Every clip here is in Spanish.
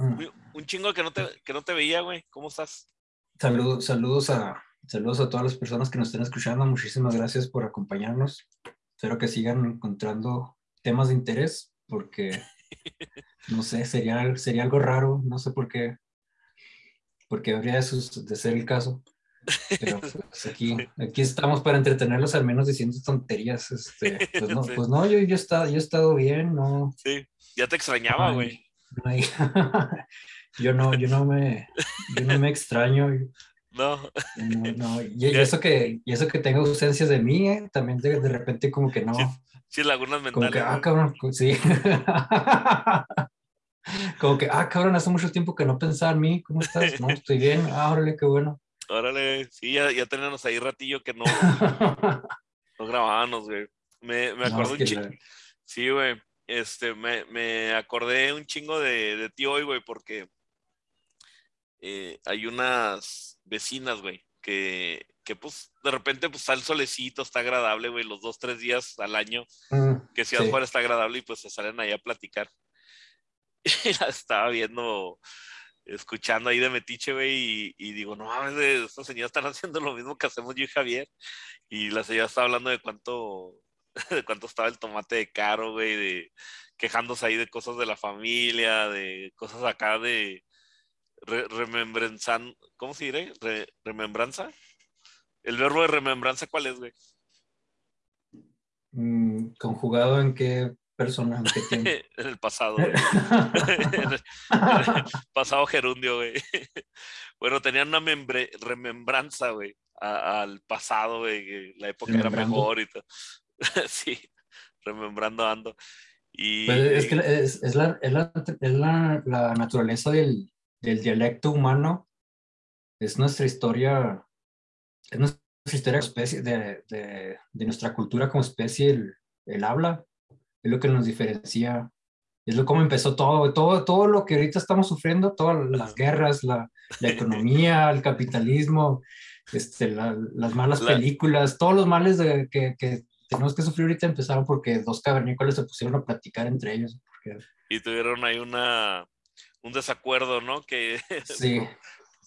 Mm. Un chingo que no te, que no te veía, güey. ¿Cómo estás? Saludos, saludos a, saludos a todas las personas que nos estén escuchando. Muchísimas gracias por acompañarnos. Espero que sigan encontrando temas de interés, porque no sé, sería, sería algo raro, no sé por qué, porque habría de, ser el caso. Pero pues, aquí, aquí estamos para entretenerlos al menos diciendo tonterías. Este, pues, no, pues no, yo, yo, he estado, yo he estado bien, no. Sí, ya te extrañaba, güey. yo no, yo no me, yo no me extraño. No. no, Y, eso que, y eso que tengo ausencias de mí, ¿eh? también de, de, repente como que no. Sí, lagunas mentales. Como que, ah, cabrón, sí. como que, ah, cabrón, hace mucho tiempo que no pensaba en mí, ¿cómo estás? No, estoy bien, ah, órale, qué bueno. Órale, sí, ya, ya teníamos ahí ratillo que no, no grabábamos, güey. Me, me acuerdo un chingo. Sí, güey. Este, me, me, acordé un chingo de, de ti hoy, güey, porque eh, hay unas vecinas, güey, que, que pues de repente pues está el solecito, está agradable, güey, los dos, tres días al año, mm, que si sí. afuera está agradable y pues se salen ahí a platicar. Y la estaba viendo escuchando ahí de Metiche, güey, y, digo, no mames, estos señores están haciendo lo mismo que hacemos yo y Javier. Y la señora está hablando de cuánto, de cuánto estaba el tomate de caro, güey, de quejándose ahí de cosas de la familia, de cosas acá de re, remembranzan, ¿cómo se diré? remembranza. El verbo de remembranza, ¿cuál es, güey? Mm, conjugado en qué persona en el pasado, güey. pasado gerundio, güey. bueno, tenían una remembranza, güey, al pasado, güey, la época era mejor y todo. sí, remembrando ando. Y, pues es que es, es, la, es, la, es la, la, naturaleza del, del, dialecto humano, es nuestra historia, es nuestra historia especie, de, de, de nuestra cultura como especie, el, el habla. Es lo que nos diferencia, es lo como empezó todo, todo, todo lo que ahorita estamos sufriendo, todas las guerras, la, la economía, el capitalismo, este, la, las malas la... películas, todos los males de, que, que, tenemos que sufrir ahorita empezaron porque dos cavernícolas se pusieron a platicar entre ellos. Porque... Y tuvieron ahí una, un desacuerdo, ¿no? Que, sí.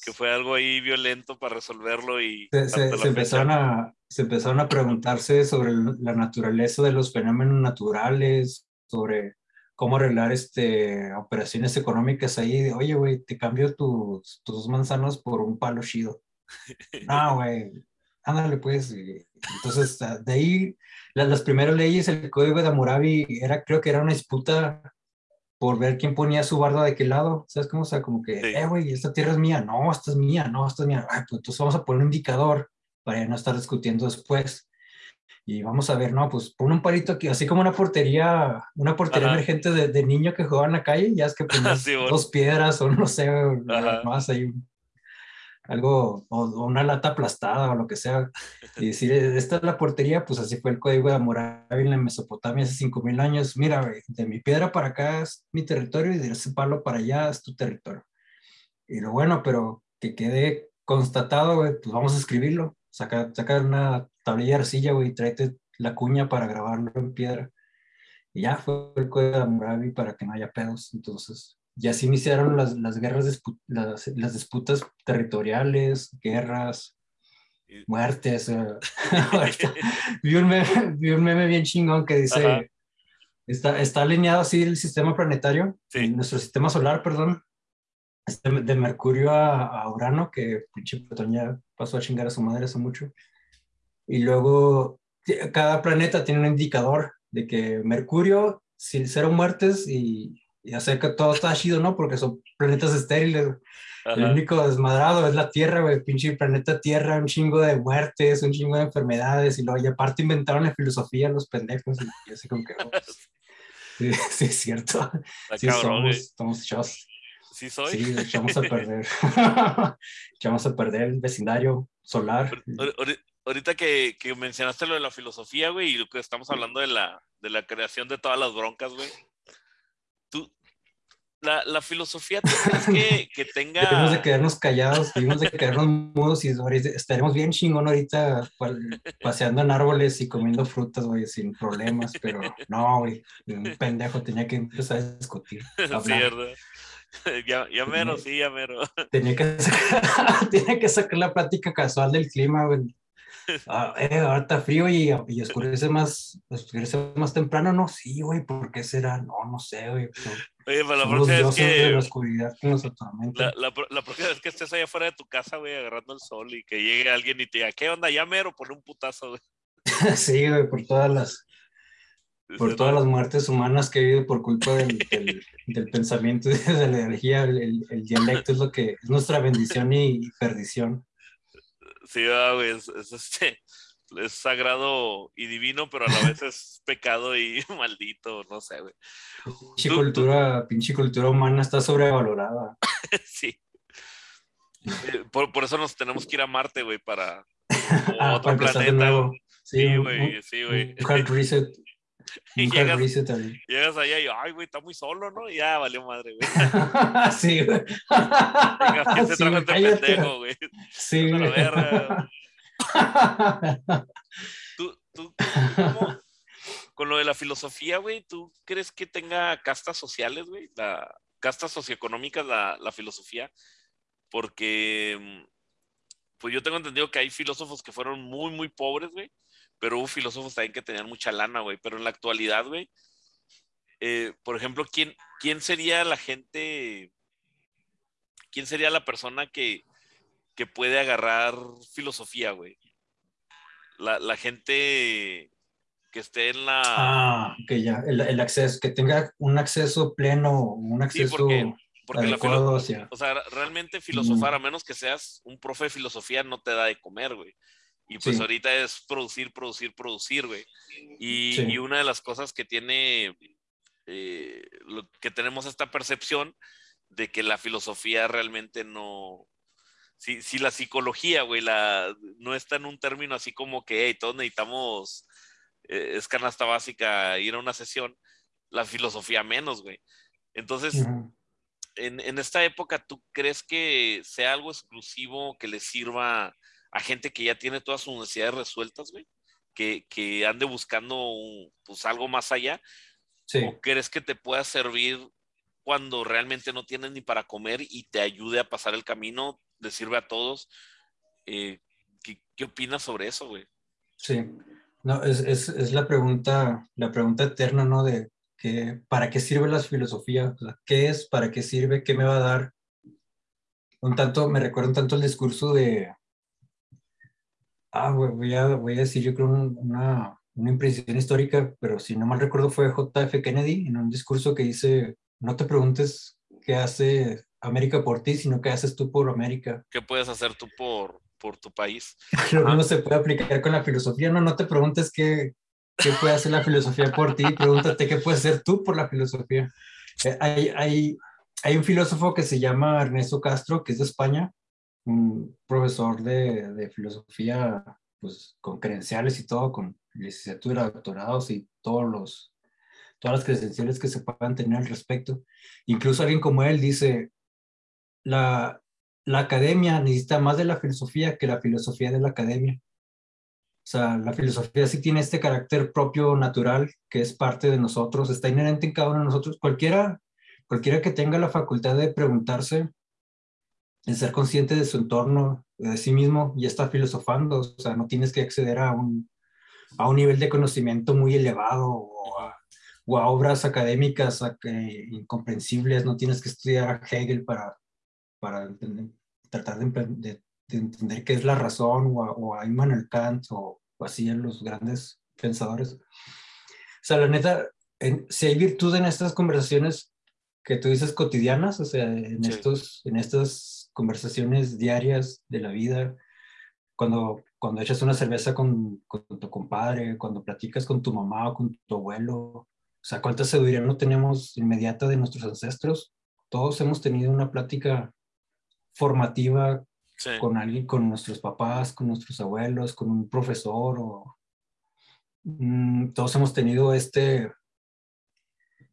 que fue algo ahí violento para resolverlo y... Se, se, se empezaron a, se empezaron a preguntarse sobre la naturaleza de los fenómenos naturales, sobre cómo arreglar este, operaciones económicas ahí. De, Oye, güey, te cambio tus, tus manzanas por un palo chido. no, güey, ándale pues. Entonces, de ahí, las, las, primeras leyes, el código de Hammurabi, era, creo que era una disputa por ver quién ponía su barda de qué lado. ¿Sabes cómo? O sea, como que, sí. eh, güey, esta tierra es mía. No, esta es mía. No, esta es mía. Ay, pues entonces vamos a poner un indicador para no estar discutiendo después. Y vamos a ver, no, pues pon un palito aquí, así como una portería, una portería Ajá. emergente de, de, niño que jugaba en la calle, ya es que pones sí, bueno. dos piedras o no sé, más ahí algo, o, o, una lata aplastada o lo que sea, y decir, esta es la portería, pues así fue el código de Hammurabi en la Mesopotamia hace 5000 años, mira, de mi piedra para acá es mi territorio y de ese palo para allá es tu territorio. Y lo bueno, pero que quede constatado, pues vamos a escribirlo, saca, saca una tablilla de arcilla, güey, y tráete la cuña para grabarlo en piedra. Y ya fue el código de Hammurabi para que no haya pedos. Entonces, y así iniciaron las, las guerras, las, las, disputas territoriales, guerras, muertes. Uh, vi, un meme, vi, un meme, bien chingón que dice, está, está alineado así el sistema planetario, sí. nuestro sistema solar, perdón, este, de Mercurio a, a, Urano, que pinche Plutón ya pasó a chingar a su madre hace mucho. Y luego cada planeta tiene un indicador de que Mercurio, cero muertes y, y hacer que todo está chido, ¿no? Porque son planetas estériles. Ajá. El único desmadrado es la Tierra, güey. Pinche planeta Tierra, un chingo de muertes, un chingo de enfermedades. Y luego, y aparte inventaron la filosofía los pendejos. Y así como que. Sí, sí, es cierto. Está sí, cabrón, somos, somos chos. Sí, soy. Sí, echamos a perder. echamos a perder el vecindario solar. Ahorita que, que mencionaste lo de la filosofía, güey, y lo que estamos hablando de la, de la creación de todas las broncas, güey la, la filosofía es que, que tenga... Debemos de quedarnos callados, debemos de quedarnos mudos y estaremos bien chingón ahorita paseando en árboles y comiendo frutas, güey, sin problemas, pero no, güey, un pendejo tenía que empezar a discutir. Cierto. ya, ya mero, sí, ya mero. Tenía que, sacar, tenía que sacar la plática casual del clima, güey. Ah, eh, ahora está frío y, y, oscurece más, oscurece más temprano, no, sí, güey, ¿por qué será? No, no sé, güey. Oye, pero la próxima vez que... la oscuridad que nos la, la, la, próxima vez que estés allá afuera de tu casa, güey, agarrando el sol y que llegue alguien y te diga, ¿qué onda? Ya mero, pon un putazo, güey. sí, güey, por todas las por todas las muertes humanas que he habido por culpa del, del, pensamiento y de la energía, el, el, dialecto es lo que es nuestra bendición y, perdición. Sí, güey, es, este, es sagrado y divino, pero a la vez es pecado y maldito, no sé, güey. Pinche cultura, pinche cultura humana está sobrevalorada. sí. Eh, por, por, eso nos tenemos que ir a Marte, güey, para ah, otro planeta. Sí, güey, sí, güey. hard reset y llegas, llegas, allá y, ay, güey, está muy solo, ¿no? Y ya valió madre, güey. sí, güey. Venga, ¿quién se trajo este pendejo, güey? Sí, güey. ¿Tú, tú, cómo, con lo de la filosofía, güey, ¿tú crees que tenga castas sociales, güey? La castas socioeconómicas, la, la filosofía. Porque, pues yo tengo entendido que hay filósofos que fueron muy, muy pobres, güey pero hubo filósofos también que tenían mucha lana, güey. Pero en la actualidad, güey, eh, por ejemplo, ¿quién, ¿quién sería la gente, quién sería la persona que, que puede agarrar filosofía, güey? La, la, gente que esté en la... Ah, que ya, el, el, acceso, que tenga un acceso pleno, un acceso... Sí, porque, porque la o sea, realmente filosofar, a menos que seas un profe de filosofía, no te da de comer, güey. Y pues ahorita es producir, producir, producir, güey. Y, y, una de las cosas que tiene, eh, lo, que tenemos esta percepción de que la filosofía realmente no, si, si la psicología, güey, la, no está en un término así como que, hey, todos necesitamos, eh, es canasta básica ir a una sesión, la filosofía menos, güey. Entonces, en, en, esta época, ¿tú crees que sea algo exclusivo que le sirva a gente que ya tiene todas sus necesidades resueltas, güey, que, que ande buscando pues algo más allá? ¿O crees que te pueda servir cuando realmente no tienes ni para comer y te ayude a pasar el camino, le sirve a todos? Eh, ¿qué, ¿qué, opinas sobre eso, güey? Sí, no, es, es, es, la pregunta, la pregunta eterna, ¿no? De que, ¿para qué sirve la filosofía? ¿Qué es? ¿Para qué sirve? ¿Qué me va a dar? Un tanto, me recuerda un tanto el discurso de, Ah, voy a, voy a decir, yo creo, una, una impresión histórica, pero si no mal recuerdo fue JF Kennedy en un discurso que dice, no te preguntes qué hace América por ti, sino qué haces tú por América. ¿Qué puedes hacer tú por, por tu país? Lo mismo se puede aplicar con la filosofía, no, no te preguntes qué, qué puede hacer la filosofía por ti, pregúntate qué puedes hacer tú por la filosofía. Eh, hay, hay, hay un filósofo que se llama Ernesto Castro, que es de España, un profesor de, de, filosofía, pues con credenciales y todo, con licenciatura, doctorados y todos los, todas las credenciales que se puedan tener al respecto. Incluso alguien como él dice, la, la academia necesita más de la filosofía que la filosofía de la academia. O sea, la filosofía sí tiene este carácter propio, natural, que es parte de nosotros, está inherente en cada uno de nosotros. Cualquiera, cualquiera que tenga la facultad de preguntarse el ser consciente de su entorno, de sí mismo, ya está filosofando, o sea, no tienes que acceder a un, a un nivel de conocimiento muy elevado o a, obras académicas incomprensibles, no tienes que estudiar a Hegel para, para tratar de, entender qué es la razón o a, o a Immanuel Kant o, así en los grandes pensadores. O sea, la neta, si hay virtud en estas conversaciones que tú dices cotidianas, o sea, en, estos, en estas conversaciones diarias de la vida, cuando, cuando echas una cerveza con, con, tu compadre, cuando platicas con tu mamá o con tu abuelo, o sea, cuánta sabiduría no tenemos inmediata de nuestros ancestros. Todos hemos tenido una plática formativa con alguien, con nuestros papás, con nuestros abuelos, con un profesor o mm, todos hemos tenido este,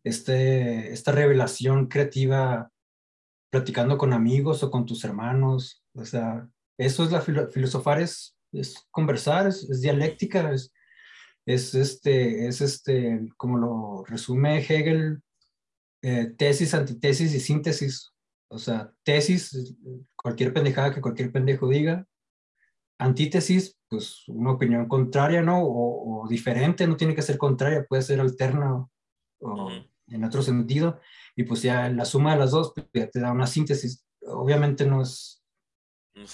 este, esta revelación creativa platicando con amigos o con tus hermanos. O sea, eso es la filosofar, es, es conversar, es, dialéctica, es, es, este, es este, como lo resume Hegel, eh, tesis, antitesis y síntesis. O sea, tesis, cualquier pendejada que cualquier pendejo diga. Antítesis, pues una opinión contraria, ¿no? O, diferente, no tiene que ser contraria, puede ser alterna o, en otro sentido. Y pues ya la suma de las dos pues, te da una síntesis. Obviamente no es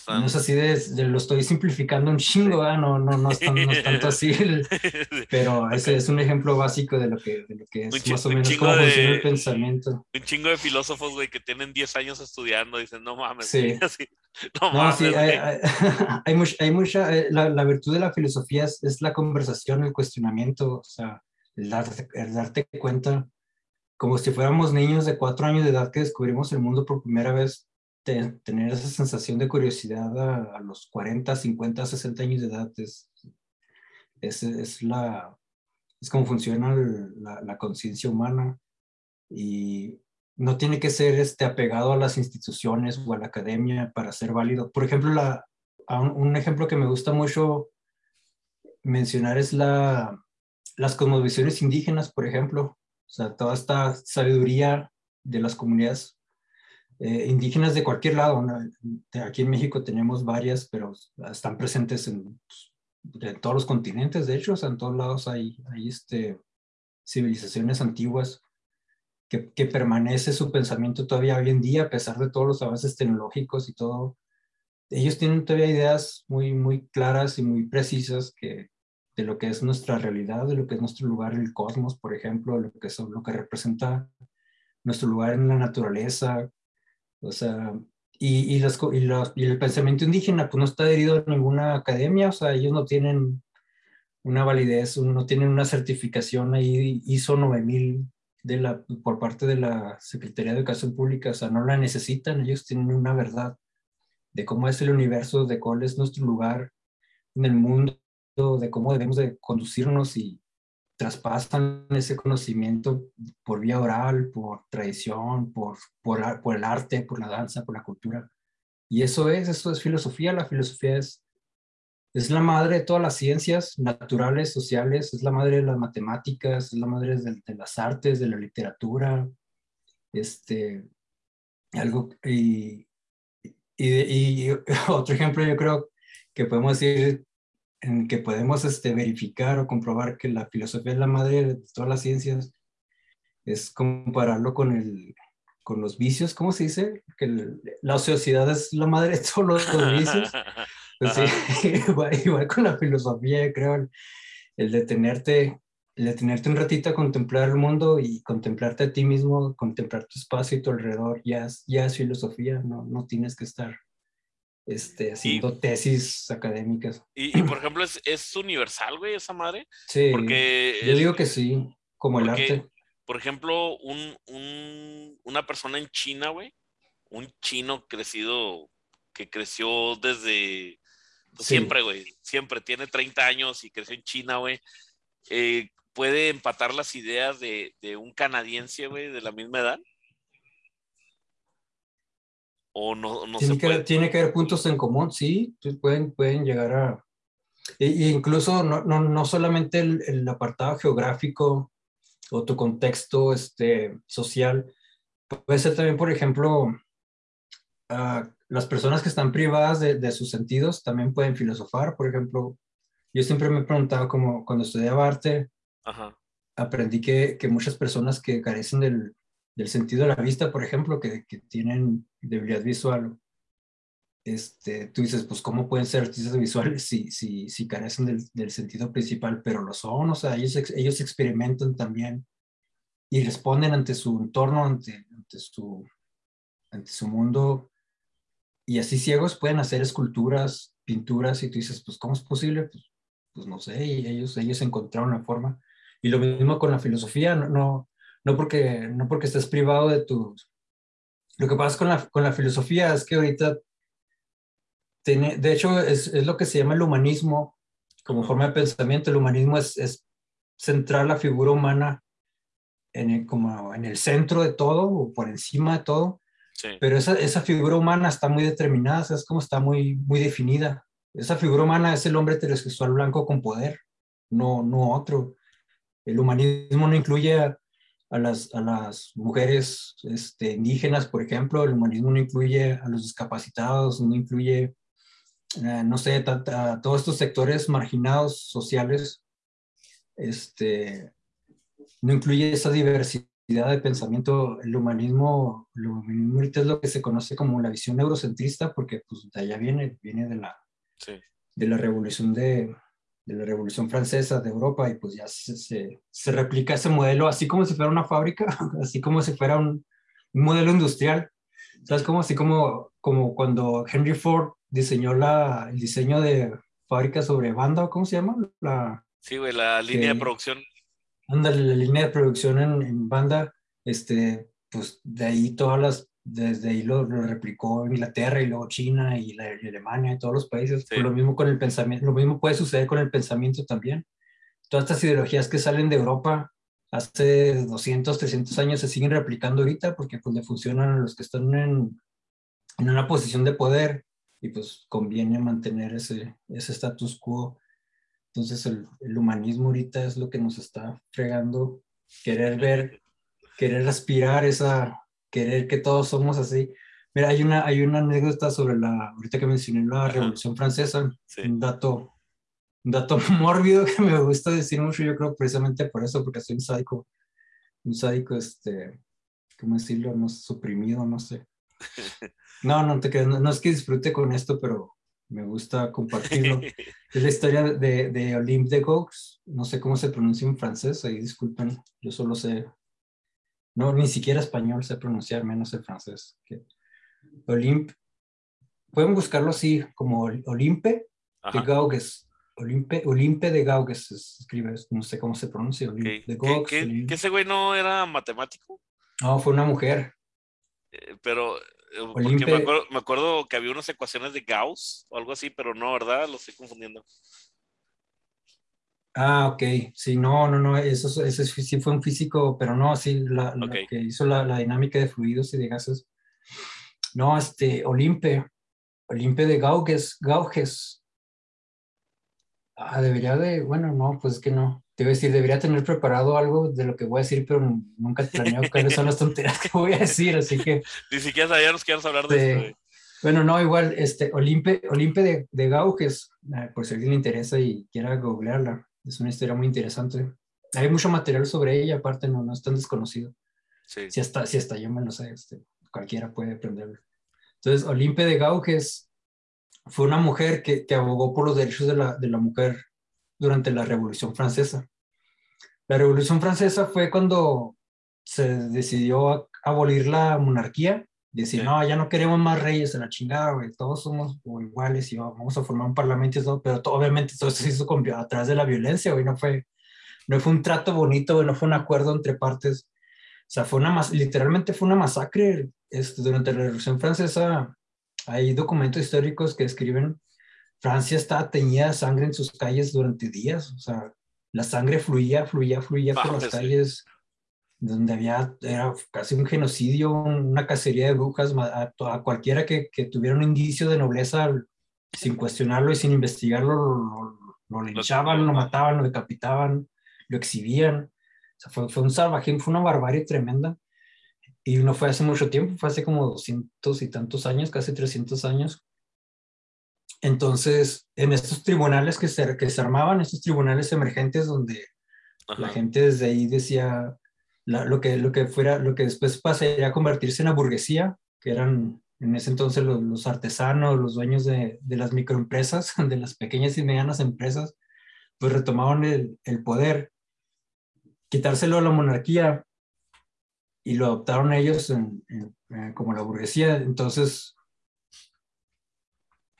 no, es así de, lo estoy simplificando un chingo, no, no, no, es tanto así, pero ese es un ejemplo básico de lo que, de lo que es más o menos cómo funciona el pensamiento. Un chingo de filósofos, güey, que tienen 10 años estudiando, dicen, no mames. Sí. no, mames, sí, hay, hay, mucha, hay mucha eh, la, la, virtud de la filosofía es, es, la conversación, el cuestionamiento, o sea, el darte, el darte cuenta, como si fuéramos niños de cuatro años de edad que descubrimos el mundo por primera vez tener esa sensación de curiosidad a, los 40, 50, 60 años de edad es, es, es la, es como funciona la, conciencia humana y no tiene que ser este, apegado a las instituciones o a la academia para ser válido. Por ejemplo, un, un ejemplo que me gusta mucho mencionar es la, las cosmovisiones indígenas, por ejemplo. O sea, toda esta sabiduría de las comunidades eh, indígenas de cualquier lado. Aquí en México tenemos varias, pero están presentes en, pues, todos los continentes, de hecho, en todos lados hay, hay este, civilizaciones antiguas que, que, permanece su pensamiento todavía hoy en día, a pesar de todos los avances tecnológicos y todo. Ellos tienen todavía ideas muy, muy claras y muy precisas que, de lo que es nuestra realidad, de lo que es nuestro lugar en el cosmos, por ejemplo, lo que, es, lo que representa nuestro lugar en la naturaleza, o sea, y, y, los, y, los, y, el pensamiento indígena pues no está adherido a ninguna academia, o sea, ellos no tienen una validez, no tienen una certificación ahí ISO 9000 de la, por parte de la Secretaría de Educación Pública, o sea, no la necesitan, ellos tienen una verdad de cómo es el universo, de cuál es nuestro lugar en el mundo, de cómo debemos de conducirnos y, traspasan ese conocimiento por vía oral, por tradición, por, por, por, el arte, por la danza, por la cultura. Y eso es, eso es filosofía. La filosofía es, es la madre de todas las ciencias naturales, sociales, es la madre de las matemáticas, es la madre de, de las artes, de la literatura. Este, algo, y, y, y otro ejemplo yo creo que podemos decir en que podemos este, verificar o comprobar que la filosofía es la madre de todas las ciencias, es compararlo con, el, con los vicios, ¿cómo se dice? Que la ociosidad es la madre de todos los, vicios. Pues sí, igual, con la filosofía, creo, el, el, detenerte, el detenerte un ratito a contemplar el mundo y contemplarte a ti mismo, contemplar tu espacio y tu alrededor, ya es, ya es filosofía, no, no tienes que estar este, haciendo tesis académicas. Y, por ejemplo, ¿es, ¿es, universal, güey, esa madre? Sí, porque yo digo que sí, como el arte. Por ejemplo, un, un, una persona en China, güey, un chino crecido, que creció desde pues, siempre, güey, siempre, tiene 30 años y creció en China, güey, eh, puede empatar las ideas de, de un canadiense, güey, de la misma edad o no, no tiene, se que, puede? tiene que haber puntos en común, sí, pueden, pueden llegar a... E, e incluso no, no, no solamente el, el, apartado geográfico o tu contexto este, social, puede ser también, por ejemplo, uh, las personas que están privadas de, de, sus sentidos también pueden filosofar, por ejemplo, yo siempre me he preguntado, como cuando estudiaba arte, Ajá. aprendí que, que muchas personas que carecen del, del sentido de la vista, por ejemplo, que, que tienen debilidad visual, este, tú dices, pues, ¿cómo pueden ser artistas visuales si, si, si carecen del, del, sentido principal? Pero lo son, o sea, ellos, ellos experimentan también y responden ante su entorno, ante, ante, su, ante su mundo. Y así ciegos pueden hacer esculturas, pinturas, y tú dices, pues, ¿cómo es posible? Pues, pues no sé, y ellos, ellos encontraron una forma. Y lo mismo con la filosofía, no, no no porque, no porque estés privado de tu... Lo que pasa con la, con la filosofía es que ahorita, tiene, de hecho, es, es, lo que se llama el humanismo como forma de pensamiento. El humanismo es, es centrar la figura humana en el, como en el centro de todo o por encima de todo. Sí. Pero esa, esa figura humana está muy determinada, es como está muy, muy definida. Esa figura humana es el hombre heterosexual blanco con poder, no, no otro. El humanismo no incluye a las, a las mujeres este, indígenas, por ejemplo, el humanismo no incluye a los discapacitados, no incluye, eh, no sé, a todos estos sectores marginados sociales, este, no incluye esa diversidad de pensamiento. El humanismo, el humanismo ahorita es lo que se conoce como la visión eurocentrista, porque pues de allá viene, viene de la, de la revolución de, de la Revolución Francesa de Europa y pues ya se, se, replica ese modelo así como si fuera una fábrica, así como si fuera un, modelo industrial. ¿Sabes? Como así como, como cuando Henry Ford diseñó la, el diseño de fábrica sobre banda, ¿cómo se llama? La, sí, güey, la línea de producción. Ándale, la línea de producción en, en banda, este, pues de ahí todas las desde ahí lo, replicó Inglaterra y luego China y, la, Alemania y todos los países. Pues lo mismo con el pensamiento, lo mismo puede suceder con el pensamiento también. Todas estas ideologías que salen de Europa hace 200, 300 años se siguen replicando ahorita porque pues le funcionan a los que están en, en una posición de poder y pues conviene mantener ese, ese status quo. Entonces el, el humanismo ahorita es lo que nos está fregando, querer ver, querer aspirar esa, querer que todos somos así. Mira, hay una, hay una anécdota sobre la, ahorita que mencioné la Revolución Francesa, un dato, un dato mórbido que me gusta decir mucho, yo creo precisamente por eso, porque soy un sádico, un sádico, este, ¿cómo decirlo? No, suprimido, no sé. No, no te creas, no, es que disfrute con esto, pero me gusta compartirlo. es la historia de, de Olympe de Gauguin, no sé cómo se pronuncia en francés, ahí disculpen, yo solo sé no, ni siquiera español sé pronunciar, menos el francés. Que Olympe, pueden buscarlo así, como Olimpe de Gaugues. Olimpe, Olimpe de Gaugues se escribe, no sé cómo se pronuncia. de ¿Que, ese güey no era matemático? No, fue una mujer. Eh, pero, eh, porque me acuerdo, me acuerdo, que había unas ecuaciones de Gauss o algo así, pero no, ¿verdad? Lo estoy confundiendo. Ah, ok. Sí, no, no, no, eso, eso sí fue un físico, pero no, sí, la, que hizo la, la, dinámica de fluidos y de gases. No, este, Olimpe, Olimpe de Gauges, Gauges. Ah, debería de, bueno, no, pues es que no. Te voy a decir, debería tener preparado algo de lo que voy a decir, pero nunca planeo cuáles son las tonterías que voy a decir, así que... Ni siquiera sabíamos que hablar de, esto. Eh. Bueno, no, igual, este, Olimpe, Olimpe de, de Gauges, ah, por si a alguien le interesa y quiera googlearla. Es una historia muy interesante. Hay mucho material sobre ella, aparte no, no es tan desconocido. Sí. Si hasta, si hasta yo me lo sé, este, cualquiera puede aprenderlo. Entonces, Olimpe de Gauges fue una mujer que, que abogó por los derechos de la, de la mujer durante la Revolución Francesa. La Revolución Francesa fue cuando se decidió abolir la monarquía decir, no, ya no queremos más reyes en la chingada, güey, todos somos iguales y vamos a formar un parlamento y todo, pero obviamente todo eso se hizo con, a través de la violencia, güey, no fue, no fue un trato bonito, no fue un acuerdo entre partes, o sea, fue una, literalmente fue una masacre este, durante la Revolución Francesa, hay documentos históricos que describen, Francia estaba teñida de sangre en sus calles durante días, o sea, la sangre fluía, fluía, fluía por las calles donde había, era casi un genocidio, una cacería de brujas, a, a cualquiera que, que, tuviera un indicio de nobleza, sin cuestionarlo y sin investigarlo, lo, lo, linchaban, lo mataban, lo decapitaban, lo exhibían. O sea, fue, fue un salvaje, fue una barbarie tremenda. Y no fue hace mucho tiempo, fue hace como doscientos y tantos años, casi 300 años. Entonces, en estos tribunales que se, que se armaban, estos tribunales emergentes donde la gente desde ahí decía, lo, que, lo que fuera, lo que después pasaría a convertirse en la burguesía, que eran en ese entonces los, artesanos, los dueños de, de, las microempresas, de las pequeñas y medianas empresas, pues retomaban el, el poder, quitárselo a la monarquía y lo adoptaron ellos eh, como la burguesía. Entonces,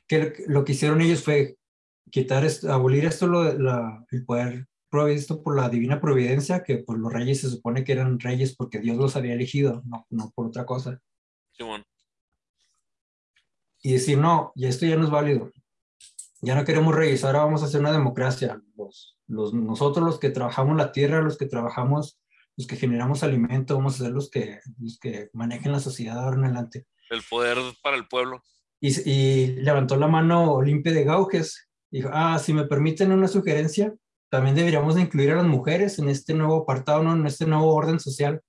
¿qué, lo que hicieron ellos fue quitar esto, abolir esto, lo, el poder provisto por la divina providencia, que por los reyes se supone que eran reyes porque Dios los había elegido, no, no por otra cosa. Y decir, no, y esto ya no es válido. Ya no queremos reyes, ahora vamos a hacer una democracia. Los, los, nosotros los que trabajamos la tierra, los que trabajamos, los que generamos alimento, vamos a ser los que, los que manejen la sociedad ahora en adelante. El poder para el pueblo. Y, y levantó la mano Olimpia de Gauges. Dijo, ah, si me permiten una sugerencia, también deberíamos incluir a las mujeres en este nuevo apartado, ¿no? en este nuevo orden social.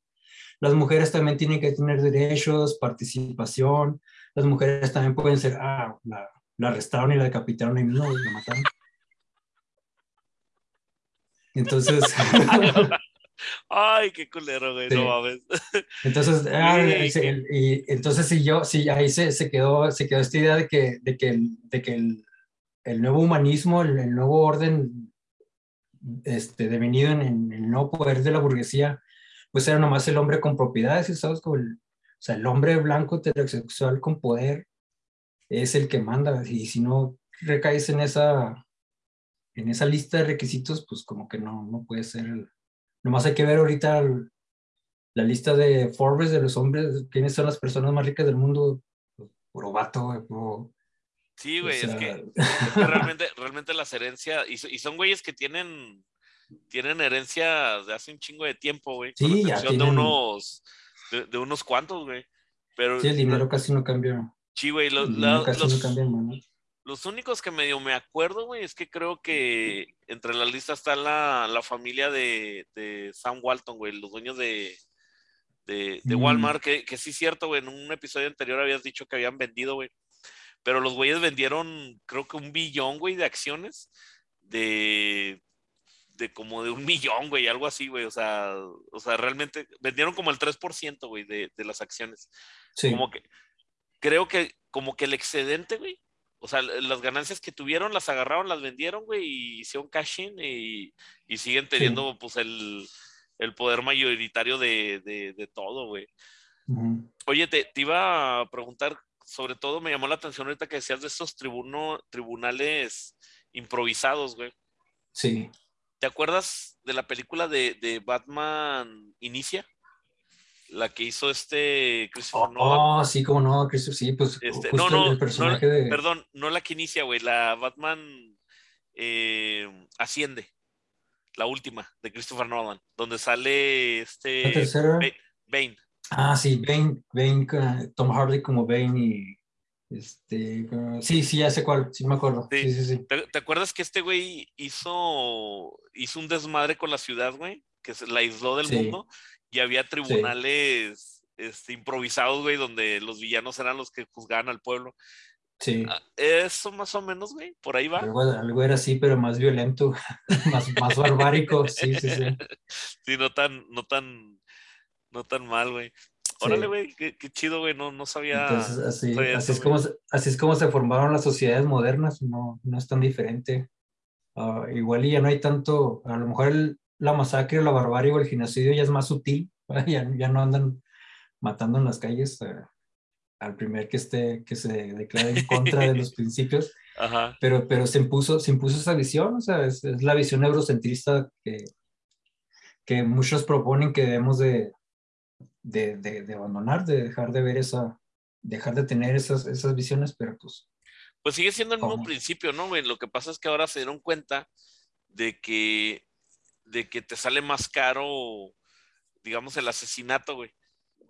Las mujeres también tienen que tener derechos, participación. Las mujeres también pueden ser, ah, la, la arrestaron y la decapitaron y mismo, la mataron. Entonces. Ay, qué culero, güey, no mames. Entonces, ah, y, entonces si yo, si ahí se, se, quedó, se quedó esta idea de que, de que, de que el, el nuevo humanismo, el, nuevo orden este, devenido en, el nuevo poder de la burguesía, pues era nomás el hombre con propiedades, ¿sabes? Como el, o sea, el hombre blanco heterosexual con poder es el que manda, y si no recaes en esa, en esa lista de requisitos, pues como que no, no puede ser el, Nomás hay que ver ahorita la lista de Forbes de los hombres, quiénes son las personas más ricas del mundo. Puro vato, Sí, güey, es, que, realmente, realmente las herencias, y, son güeyes que tienen, tienen herencia de hace un chingo de tiempo, güey. Sí, ya de unos, de, unos cuantos, güey. Pero, sí, el dinero casi no cambia. Sí, güey, casi no cambia, los únicos que medio me acuerdo, güey, es que creo que entre la lista está la, familia de, Sam Walton, güey, los dueños de, de, mm. Walmart, que, que, sí es cierto, güey, en un episodio anterior habías dicho que habían vendido, güey. Pero los güeyes vendieron, creo que un billón, güey, de acciones de, de como de un millón, güey, algo así, güey. O sea, o sea, realmente vendieron como el 3%, güey, de, de las acciones. Sí. Como que, creo que como que el excedente, güey, o sea, las ganancias que tuvieron las agarraron, las vendieron, güey, y hicieron cash y, y siguen teniendo, pues, el, el, poder mayoritario de, de, todo, güey. Oye, te, te, iba a preguntar, sobre todo me llamó la atención ahorita que decías de estos tribuno, tribunales improvisados, güey. Sí. ¿Te acuerdas de la película de, de Batman Inicia? la que hizo este Christopher oh, sí, como no, Christopher, sí, pues este, no, no, el personaje de... Perdón, no la que inicia, güey, la Batman eh, Asciende, la última, de Christopher Nolan, donde sale este... ¿La tercera? Bane. Ah, sí, Bane, Bane, Tom Hardy como Bane y... Este, sí, sí, ya sé cuál, sí me acuerdo. Sí, sí, sí. ¿Te, acuerdas que este güey hizo, hizo un desmadre con la ciudad, güey? Que se la aisló del mundo y había tribunales este, improvisados, güey, donde los villanos eran los que juzgaban al pueblo. Sí. Ah, eso más o menos, güey, por ahí va. Algo, era así, pero más violento, más, más barbárico, sí, sí, sí. Sí, no tan, no tan, no tan mal, güey. Órale, güey, qué, chido, güey, no, no sabía. Entonces, así, así, es como, así es como se formaron las sociedades modernas, no, no es tan diferente. Ah, igual y ya no hay tanto, a lo mejor el, la masacre, la barbarie o el genocidio ya es más sutil, ya, ya no andan matando en las calles eh, al primer que esté que se declare en contra de los principios. Pero, pero se, impuso, se impuso esa visión, o sea, es, la visión eurocentrista que, que muchos proponen que debemos de, de, de, abandonar, de dejar de ver esa, dejar de tener esas, esas visiones, pero pues... Pues sigue siendo el mismo principio, ¿no? Lo que pasa es que ahora se dieron cuenta de que de que te sale más caro, digamos, el asesinato, güey.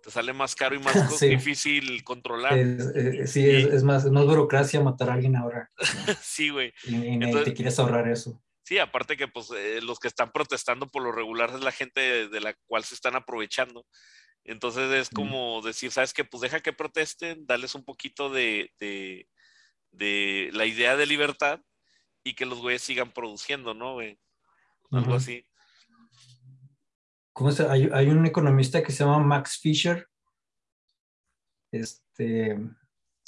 Te sale más caro y más difícil controlar. Eh, sí, es, más, es más burocracia matar a alguien ahora. sí, güey. Y, te quieres ahorrar eso. Sí, aparte que pues eh, los que están protestando por lo regular es la gente de, la cual se están aprovechando. Entonces es como decir, ¿sabes qué? Pues deja que protesten, dales un poquito de, de, de la idea de libertad y que los güeyes sigan produciendo, ¿no, güey? Algo así. ¿Cómo se, hay, hay, un economista que se llama Max Fisher. Este,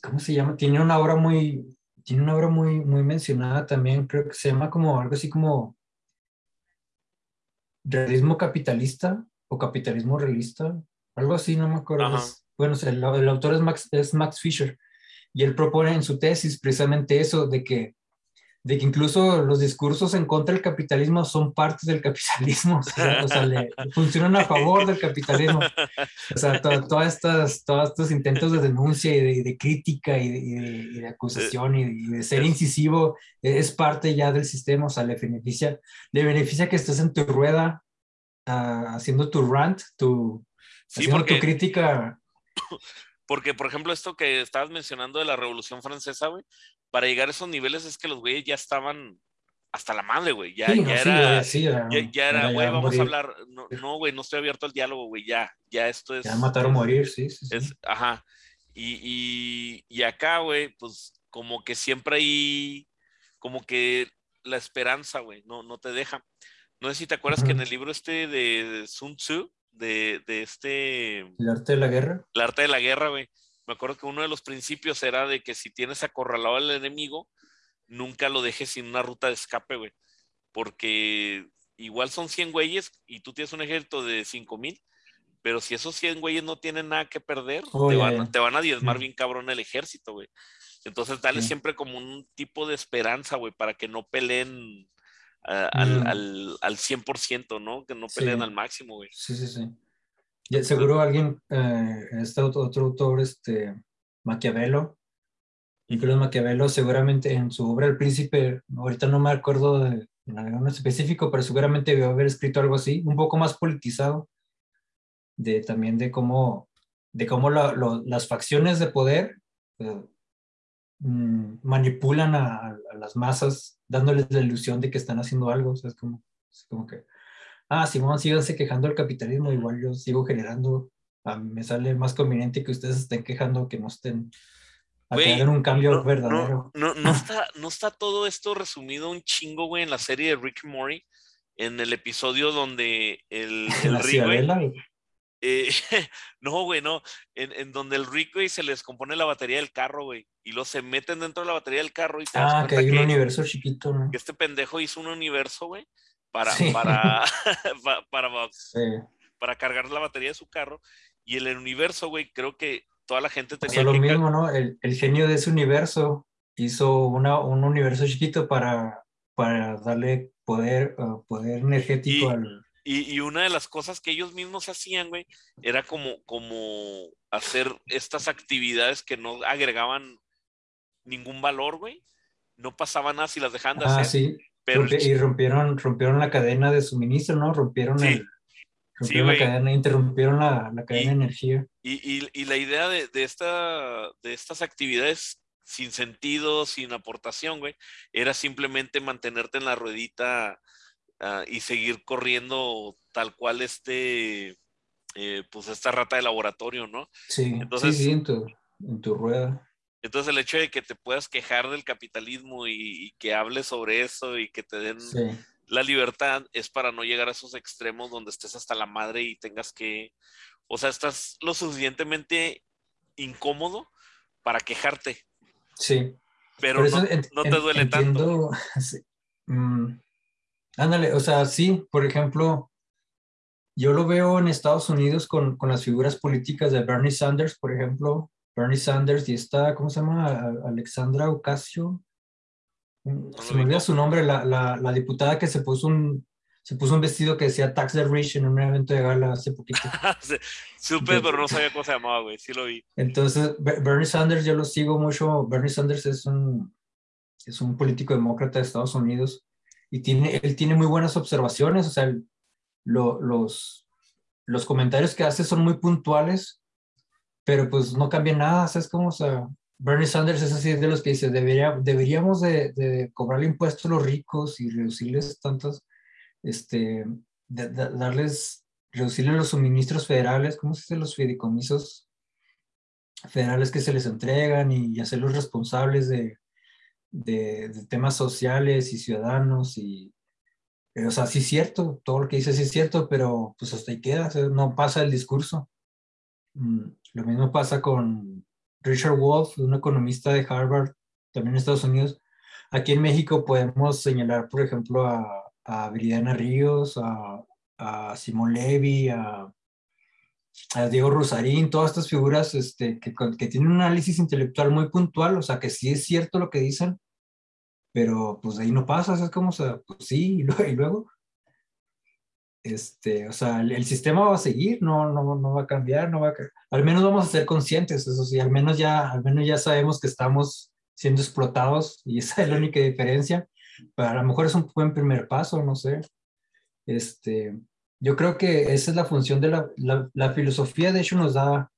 ¿cómo se llama? Tiene una obra muy, tiene una obra muy, muy mencionada también, creo que se llama como algo así como realismo capitalista o capitalismo realista, algo así, no me acuerdo. bueno, el, el, autor es Max, es Max Fisher y él propone en su tesis precisamente eso, de que de que incluso los discursos en contra del capitalismo son partes del capitalismo, o sea, le, funcionan a favor del capitalismo. O sea, todas estas, todos estos intentos de denuncia y de, crítica y de, acusación y de, ser incisivo es parte ya del sistema, o sea, le beneficia, le beneficia que estés en tu rueda ah, haciendo tu rant, tu, haciendo tu crítica. Porque, por ejemplo, esto que estabas mencionando de la Revolución Francesa, güey, para llegar a esos niveles es que los güeyes ya estaban hasta la madre, güey. Ya, ya, era, ya, era, güey, vamos a hablar. No, güey, no, estoy abierto al diálogo, güey. Ya, ya esto es. Ya matar o morir, sí, sí. Es, ajá. Y, y, y acá, güey, pues como que siempre hay, como que la esperanza, güey, no, no te deja. No sé si te acuerdas que en el libro este de Sun Tzu, de, de este... El arte de la guerra. El arte de la guerra, güey. Me acuerdo que uno de los principios era de que si tienes acorralado al enemigo, nunca lo dejes sin una ruta de escape, güey. Porque igual son 100 güeyes y tú tienes un ejército de 5 mil, pero si esos 100 güeyes no tienen nada que perder, te, van, te, van, a diezmar bien cabrón el ejército, güey. Entonces, dale siempre como un tipo de esperanza, güey, para que no peleen al, al, al, 100%, ¿no? Que no peleen al máximo, güey. Sí, sí, sí. seguro alguien, eh, este otro, autor, este, Maquiavelo, Nicolás Maquiavelo, seguramente en su obra El Príncipe, ahorita no me acuerdo de, algo específico, pero seguramente debió haber escrito algo así, un poco más politizado, de también de cómo, de cómo las facciones de poder eh, mm, manipulan a, las masas, dándoles la ilusión de que están haciendo algo. O sea, es como, es como que, ah, Simón, síganse quejando del capitalismo, igual yo sigo generando. A mí me sale más conveniente que ustedes estén quejando que no estén a tener un cambio verdadero. No, no, está, no está todo esto resumido un chingo, güey, en la serie de Rick Morty, en el episodio donde el, el Rick, eh, no, güey, no. En, en, donde el rico y se les compone la batería del carro, güey. Y los se meten dentro de la batería del carro y te Ah, que hay un universo chiquito, ¿no? Que este pendejo hizo un universo, güey, para, para, para, para, cargar la batería de su carro. Y en el universo, güey, creo que toda la gente tenía lo mismo, ¿no? El, el, genio de ese universo hizo una, un universo chiquito para, para darle poder, uh, poder energético al y, una de las cosas que ellos mismos hacían, güey, era como, como hacer estas actividades que no agregaban ningún valor, güey. No pasaba nada si las dejaban de ah, sí. Pero y rompieron, rompieron la cadena de suministro, ¿no? Rompieron, el, rompieron la cadena, interrumpieron la, la cadena de energía. Y, y, la idea de, de, esta, de estas actividades sin sentido, sin aportación, güey, era simplemente mantenerte en la ruedita Ah, y seguir corriendo tal cual este, eh, pues esta rata de laboratorio, ¿no? Sí, entonces, sí, en, tu, rueda. Entonces el hecho de que te puedas quejar del capitalismo y, que hables sobre eso y que te den la libertad es para no llegar a esos extremos donde estés hasta la madre y tengas que, o sea, estás lo suficientemente incómodo para quejarte. Sí. Pero no, te duele tanto. Sí. Mm, Ándale, o sea, sí, por ejemplo, yo lo veo en Estados Unidos con, con, las figuras políticas de Bernie Sanders, por ejemplo, Bernie Sanders y está, ¿cómo se llama? Alexandra Ocasio. Mm, se me olvida su nombre, la, la, la, diputada que se puso un se puso un vestido que decía Tax the Rich en un evento de gala hace poquito. Supe, pero no sabía cómo se llamaba, güey. Sí lo vi. Entonces, Bernie Sanders yo lo sigo mucho. Bernie Sanders es un, es un político demócrata de Estados Unidos y tiene, él tiene muy buenas observaciones, o sea, los, los comentarios que hace son muy puntuales, pero pues no cambia nada, ¿sabes cómo? O sea, Bernie Sanders es así de los que dice, debería, deberíamos de, de cobrarle impuestos a los ricos y reducirles tantos, este, darles, reducirles los suministros federales, ¿cómo se dice? Los fideicomisos federales que se les entregan y hacerlos responsables de, de, temas sociales y ciudadanos y, eh, o sea, sí es cierto, todo lo que dice sí es cierto, pero pues hasta ahí queda, no pasa el discurso. Mm, lo mismo pasa con Richard Wolff, un economista de Harvard, también en Estados Unidos. Aquí en México podemos señalar, por ejemplo, a, a Viridiana Ríos, a, a Simón Levy, a, a Diego Rosarín, todas estas figuras este, que, que, tienen un análisis intelectual muy puntual, o sea, que sí es cierto lo que dicen, pero pues de ahí no pasa, es como, o sea, pues sí, y luego, y luego. Este, o sea, el, sistema va a seguir, no, no, no va a cambiar, no va a, al menos vamos a ser conscientes, eso sí, al menos ya, al menos ya sabemos que estamos siendo explotados y esa es la única diferencia, pero a lo mejor es un buen primer paso, no sé, este, yo creo que esa es la función de la, la, filosofía, de hecho nos da,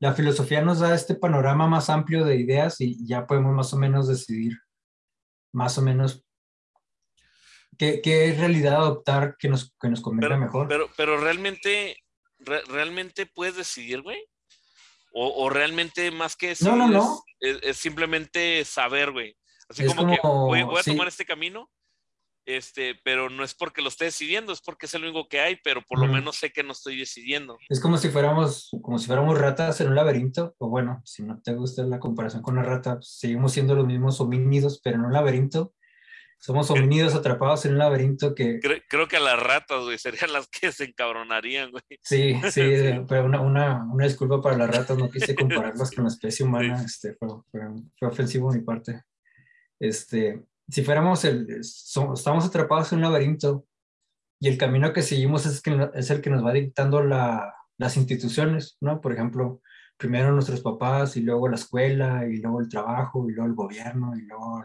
la filosofía nos da este panorama más amplio de ideas y ya podemos más o menos decidir, más o menos ¿qué, qué realidad adoptar que nos, que nos convenga mejor? Pero, pero realmente, realmente puedes decidir, güey. O, o, realmente más que eso, no, no, no. Es, simplemente saber, güey. Así como, que voy, a tomar este camino este, pero no es porque lo esté decidiendo, es porque es el único que hay, pero por lo menos sé que no estoy decidiendo. Es como si fuéramos, como si fuéramos ratas en un laberinto, o bueno, si no te gusta la comparación con la rata, pues, seguimos siendo los mismos homínidos, pero en un laberinto. Somos homínidos atrapados en un laberinto que... Creo, que a las ratas, güey, serían las que se encabronarían, güey. Sí, sí, pero una, una, una, disculpa para las ratas, no quise compararlas con la especie humana, este, fue, fue, fue ofensivo de mi parte. Este, si fuéramos el, estamos atrapados en un laberinto y el camino que seguimos es, que, es el que nos va dictando la, las instituciones, ¿no? Por ejemplo, primero nuestros papás y luego la escuela y luego el trabajo y luego el gobierno y luego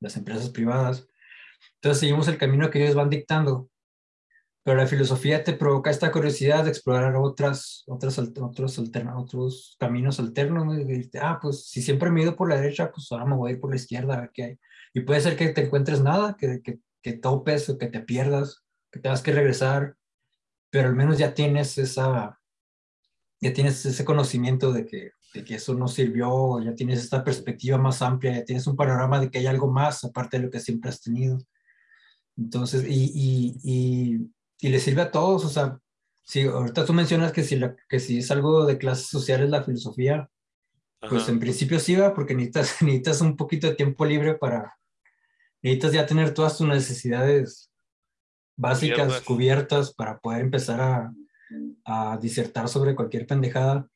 las empresas privadas. Entonces seguimos el camino que ellos van dictando. Pero la filosofía te provoca esta curiosidad de explorar otras, otras, otros, alterna, otros caminos alternos. Y ah, pues si siempre me he ido por la derecha, pues ahora me voy a ir por la izquierda a ver qué hay. Y puede ser que te encuentres nada, que, que, que topes o que te pierdas, que tengas que regresar, pero al menos ya tienes esa, ya tienes ese conocimiento de que, de que eso no sirvió, ya tienes esta perspectiva más amplia, ya tienes un panorama de que hay algo más aparte de lo que siempre has tenido. Entonces, y, y, y, y le sirve a todos, o sea, si ahorita tú mencionas que si, la, que si es algo de clases sociales la filosofía, pues en principio sí va, porque necesitas, necesitas un poquito de tiempo libre para, necesitas ya tener todas tus necesidades básicas cubiertas para poder empezar a, a disertar sobre cualquier pendejada.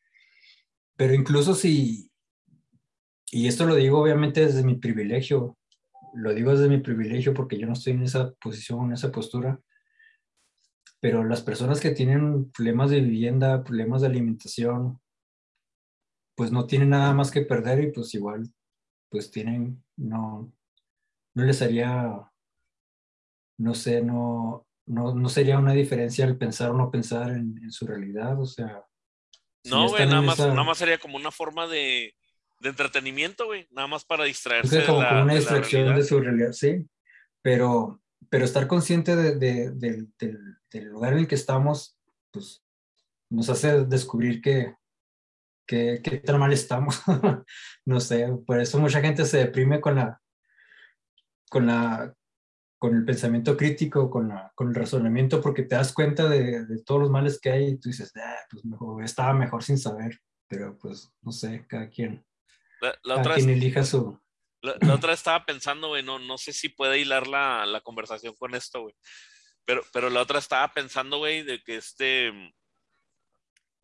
Pero incluso si, y esto lo digo obviamente desde mi privilegio, lo digo desde mi privilegio porque yo no estoy en esa posición, en esa postura, pero las personas que tienen problemas de vivienda, problemas de alimentación, pues no tienen nada más que perder y pues igual, pues tienen, no, no les haría, no sé, no, no, no sería una diferencia el pensar o no pensar en, su realidad, o sea. no, güey, nada, más, nada más sería como una forma de, de entretenimiento, güey, nada más para distraerse. como, de una distracción de su realidad, sí, pero, pero estar consciente de, de, del, del lugar en el que estamos, pues nos hace descubrir que, que, que tan mal estamos. no sé, por eso mucha gente se deprime con la, con, la, con el pensamiento crítico, con, la, con el razonamiento, porque te das cuenta de, de, todos los males que hay y tú dices, ah, pues mejor, estaba mejor sin saber, pero pues no sé, cada quien, la, la cada otra quien elija su... La, la, otra estaba pensando, güey, no, no sé si puede hilar la, la conversación con esto, güey. Pero, pero la otra estaba pensando, güey, de que este,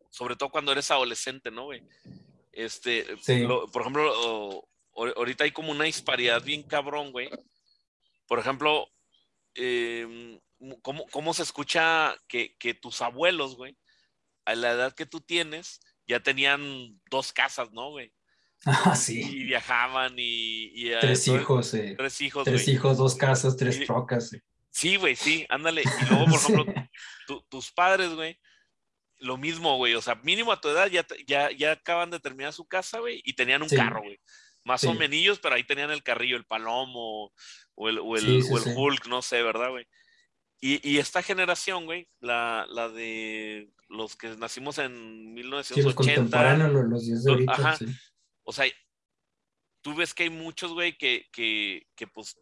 sobre todo cuando eres adolescente, ¿no, güey? Este, sí. lo, por ejemplo, o, ahorita hay como una disparidad bien cabrón, güey, por ejemplo, eh, ¿cómo, ¿cómo, se escucha que, que, tus abuelos, güey, a la edad que tú tienes, ya tenían dos casas, ¿no, güey? Ah, sí. Y viajaban y... y tres, hijos, eh, tres hijos, Tres güey. hijos, dos casas, tres y, trocas. Eh. Sí, güey, sí, ándale. Y luego, por ejemplo, tu, tus padres, güey, lo mismo, güey. O sea, mínimo a tu edad ya, ya, ya acaban de terminar su casa, güey, y tenían un sí. carro, güey más sí. o menos, pero ahí tenían el carrillo, el palomo o el, o el, sí, sí, o el Hulk, no sé, ¿verdad, güey? Y, y, esta generación, güey, la, la, de los que nacimos en 1980. los los, los 10 de ahorita, ajá, O sea, tú ves que hay muchos, güey, que, que, que, pues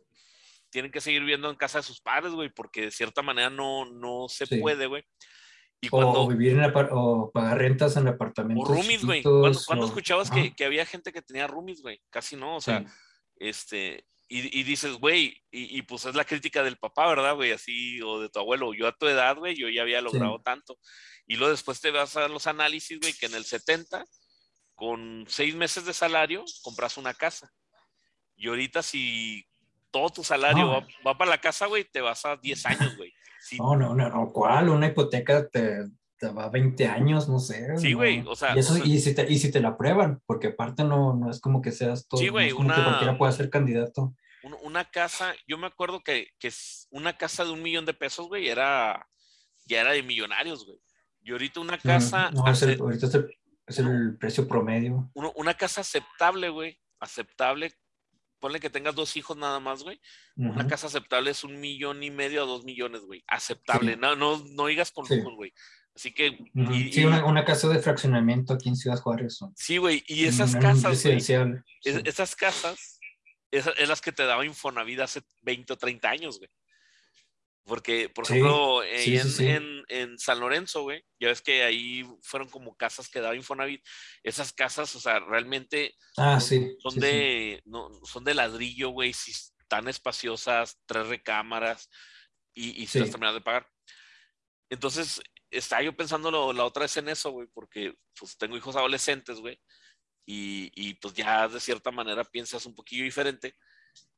tienen que seguir viviendo en casa de sus padres, güey, porque de cierta manera no, no se puede, güey. Y cuando, o vivir en o pagar rentas en apartamentos. O roomies, güey. ¿Cuándo, ¿cuándo, escuchabas que, que, había gente que tenía roomies, güey? Casi no, o sea, sí. este, y, y dices, güey, y, y, pues es la crítica del papá, ¿verdad, güey? Así, o de tu abuelo. Yo a tu edad, güey, yo ya había logrado sí. tanto. Y luego después te vas a los análisis, güey, que en el 70, con seis meses de salario, compras una casa. Y ahorita si todo tu salario no. va, va, para la casa, güey, te vas a 10 años, güey. Sí. No, no, no, no, ¿cuál? Una hipoteca te, te va 20 años, no sé. Sí, güey, o sea. Y, eso, y, si te, y si te la prueban, porque aparte no, no es como que seas todo. Sí, güey, no una. Que cualquiera pueda ser candidato. Una casa, yo me acuerdo que, que una casa de un millón de pesos, güey, era. Ya era de millonarios, güey. Y ahorita una casa. No, es el, ahorita es el, es el precio promedio. Una casa aceptable, güey, aceptable, ponle que tengas dos hijos nada más, güey. Una casa aceptable es un millón y medio a dos millones, güey. Aceptable. No, no, no digas con lujos, güey. Así que. sí, una, casa de fraccionamiento aquí en Ciudad Juárez. Sí, güey. Y esas casas. esas casas es, las que te daba Infonavit hace 20 o 30 años, güey. Porque, por ejemplo, en, en, San Lorenzo, güey, ya ves que ahí fueron como casas que daba Infonavit. Esas casas, o sea, realmente ah, son, de, no, son de ladrillo, güey, si tan espaciosas, tres recámaras y, y se las terminas de pagar. Entonces, estaba yo pensando la otra vez en eso, güey, porque pues tengo hijos adolescentes, güey, y, y, pues ya de cierta manera piensas un poquillo diferente.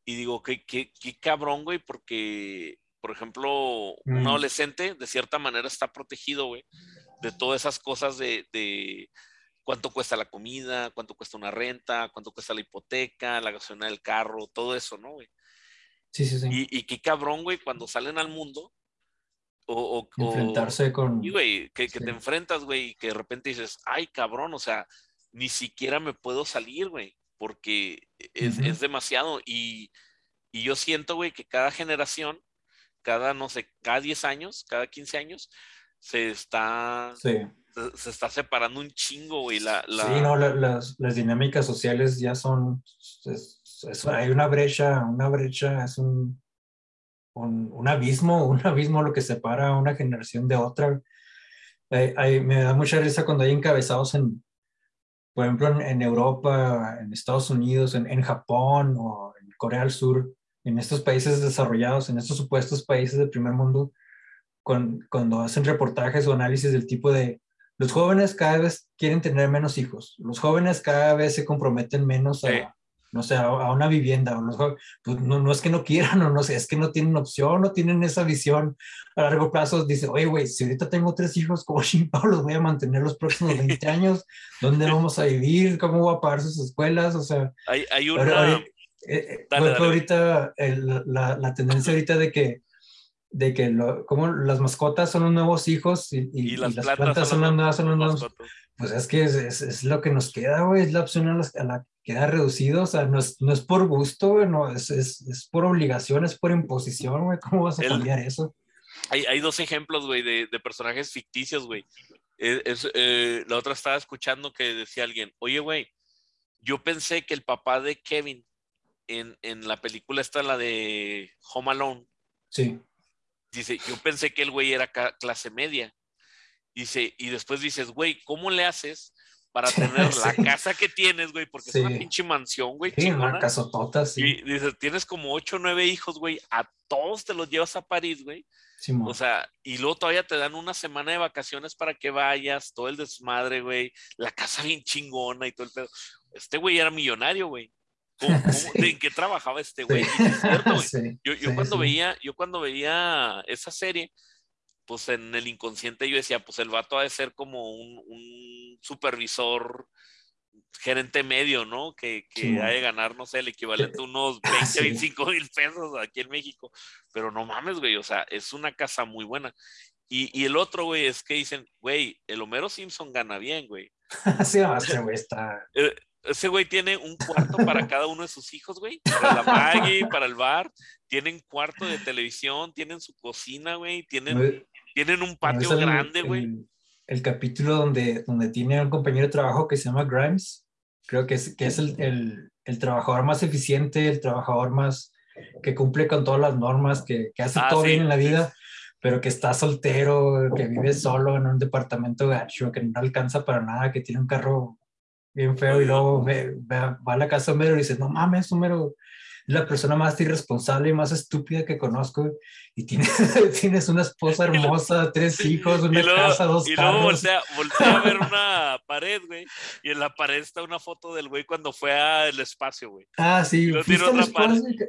Y digo, qué, qué, qué cabrón, güey, porque por ejemplo, un mm. adolescente de cierta manera está protegido, güey, de todas esas cosas de, cuánto cuesta la comida, cuánto cuesta una renta, cuánto cuesta la hipoteca, la gasolina del carro, todo eso, ¿no, güey? Sí, sí, sí. Y, qué cabrón, güey, cuando salen al mundo. O, Enfrentarse con. Sí, güey, que, te enfrentas, güey, y que de repente dices, ay, cabrón, o sea, ni siquiera me puedo salir, güey, porque es, es demasiado. Y, y yo siento, güey, que cada generación cada, no sé, cada 10 años, cada 15 años, se está, se, está separando un chingo, güey. La, Sí, no, las, dinámicas sociales ya son, hay una brecha, una brecha, es un, un, abismo, un abismo lo que separa a una generación de otra. me da mucha risa cuando hay encabezados en, por ejemplo, en, Europa, en Estados Unidos, en, en Japón o en Corea del Sur, en estos países desarrollados, en estos supuestos países del primer mundo, cuando hacen reportajes o análisis del tipo de los jóvenes cada vez quieren tener menos hijos, los jóvenes cada vez se comprometen menos a, no sé, a, una vivienda, o los pues no, no, es que no quieran o no sé, es que no tienen opción, no tienen esa visión a largo plazo. Dice, oye, güey, si ahorita tengo tres hijos, ¿cómo los voy a mantener los próximos 20 años? ¿Dónde vamos a vivir? ¿Cómo voy a pagar sus escuelas? O sea, hay, hay una... Eh, eh ahorita la, la, tendencia ahorita de que de que lo, como las mascotas son los nuevos hijos y, las, plantas, son las nuevas, son los nuevos. Pues es que es, es, lo que nos queda, güey, es la opción a la, a la que queda reducido, o sea, no es, no es por gusto, no, es, es, por obligación, es por imposición, güey, ¿cómo vas a cambiar eso? Hay, hay dos ejemplos, güey, de, de, personajes ficticios, güey. Es, eh, la otra estaba escuchando que decía alguien, oye, güey, yo pensé que el papá de Kevin en, en la película está la de Home Alone. Sí. Dice, yo pensé que el güey era clase media. Dice, y después dices, güey, ¿cómo le haces para tener la casa que tienes, güey? Porque es una pinche mansión, güey. Sí, una casotota, sí. Y dices, tienes como ocho o nueve hijos, güey. A todos te los llevas a París, güey. Sí, o sea, y luego todavía te dan una semana de vacaciones para que vayas, todo el desmadre, güey. La casa bien chingona y todo el pedo. Este güey era millonario, güey. ¿En qué trabajaba este güey? yo, cuando veía, yo cuando veía esa serie, pues en el inconsciente yo decía, pues el vato ha de ser como un, supervisor gerente medio, ¿no? Que, que ha de ganar, no sé, el equivalente a unos 20, 25 mil pesos aquí en México. Pero no mames, güey, o sea, es una casa muy buena. Y, y el otro, güey, es que dicen, güey, el Homero Simpson gana bien, güey. Sí, güey está. Ese güey tiene un cuarto para cada uno de sus hijos, güey. Para la Maggie, para el bar. Tienen cuarto de televisión, tienen su cocina, güey. Tienen, tienen un patio grande, güey. El, capítulo donde, donde tiene un compañero de trabajo que se llama Grimes. Creo que es, que es el, el, el trabajador más eficiente, el trabajador más que cumple con todas las normas, que, que hace ah, todo bien en la vida, pero que está soltero, que vive solo en un departamento gacho, que no alcanza para nada, que tiene un carro bien feo, y luego va a la casa de Homero y dice, no mames, Homero, es la persona más irresponsable y más estúpida que conozco, y tienes, tienes una esposa hermosa, tres hijos, una casa, dos y carros. Y luego voltea, voltea, a ver una pared, güey, y en la pared está una foto del güey cuando fue al espacio, güey. Ah, sí,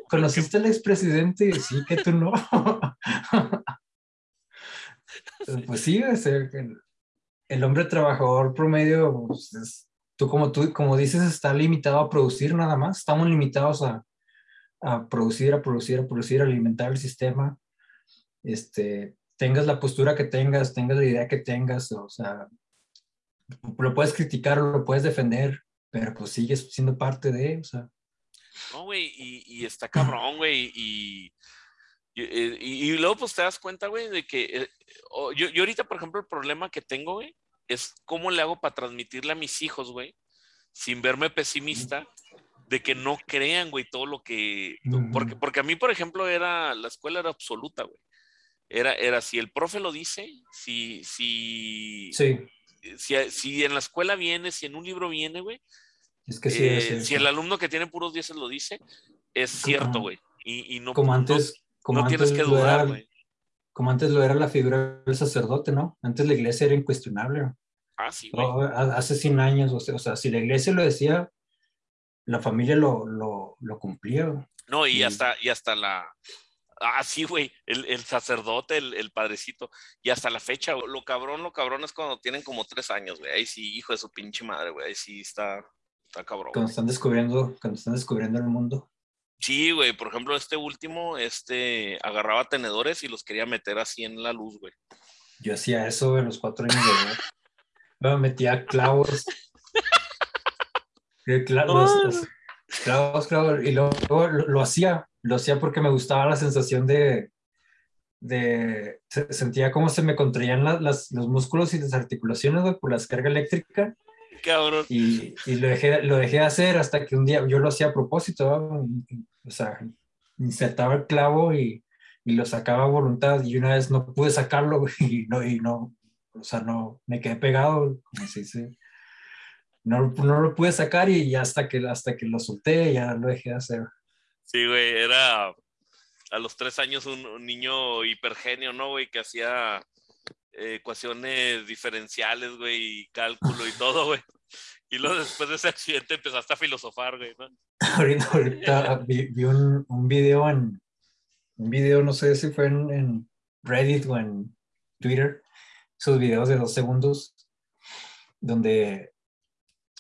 conociste al expresidente, sí, que tú no. pues sí, el, el hombre trabajador promedio pues, es, tú como tú, como dices, está limitado a producir nada más. Estamos limitados a, a producir, a producir, a producir, a alimentar el sistema. Este, tengas la postura que tengas, tengas la idea que tengas, o sea, lo puedes criticar lo puedes defender, pero pues sigues siendo parte de, o sea. No, güey, y, está cabrón, güey, y, y, luego pues te das cuenta, güey, de que eh, yo, yo ahorita, por ejemplo, el problema que tengo, güey, es cómo le hago para transmitirle a mis hijos, güey, sin verme pesimista, de que no crean, güey, todo lo que... Porque, porque a mí, por ejemplo, era, la escuela era absoluta, güey. Era, era si el profe lo dice, si, si, sí. si, si en la escuela viene, si en un libro viene, güey. Es que sí, eh, si el alumno que tiene puros 10 lo dice, es cierto, güey. Y, y, no, como antes, como antes tienes que dudar, güey. Como antes lo era la figura del sacerdote, ¿no? Antes la iglesia era incuestionable. Ah, sí, güey. Hace 100 años, o sea, o sea, si la iglesia lo decía, la familia lo, lo, lo cumplía. No, y, hasta, y hasta la, Ah, sí, güey, el, el, sacerdote, el, el, padrecito, y hasta la fecha, lo cabrón, lo cabrón es cuando tienen como tres años, güey, ahí sí, hijo de su pinche madre, güey, ahí sí está, está cabrón. Cuando están descubriendo, cuando están descubriendo el mundo. Sí, güey, por ejemplo, este último, este, agarraba tenedores y los quería meter así en la luz, güey. Yo hacía eso en los cuatro años de edad. Me metía clavos. clavos, clavos, clavos, y luego lo hacía lo hacía porque me gustaba la sensación de, de sentía como se me contraían las, los músculos y las articulaciones por la descarga eléctrica. Cabrón. Y, y, lo, dejé, lo dejé hacer hasta que un día yo lo hacía a propósito, o sea, insertaba el clavo y, y, lo sacaba a voluntad y una vez no pude sacarlo y no, y no o sea, no, me quedé pegado, como se dice. No, no lo pude sacar y hasta que, hasta que lo solté ya lo dejé hacer. Sí, güey, era a los tres años un, niño hipergenio, ¿no, güey? Que hacía ecuaciones diferenciales, güey, y cálculo y todo, güey. Y luego después de ese accidente empezaste a filosofar, güey, ¿no? Ahorita, vi, un, un, video en, un video, no sé si fue en, en, Reddit o en Twitter, esos videos de dos segundos, donde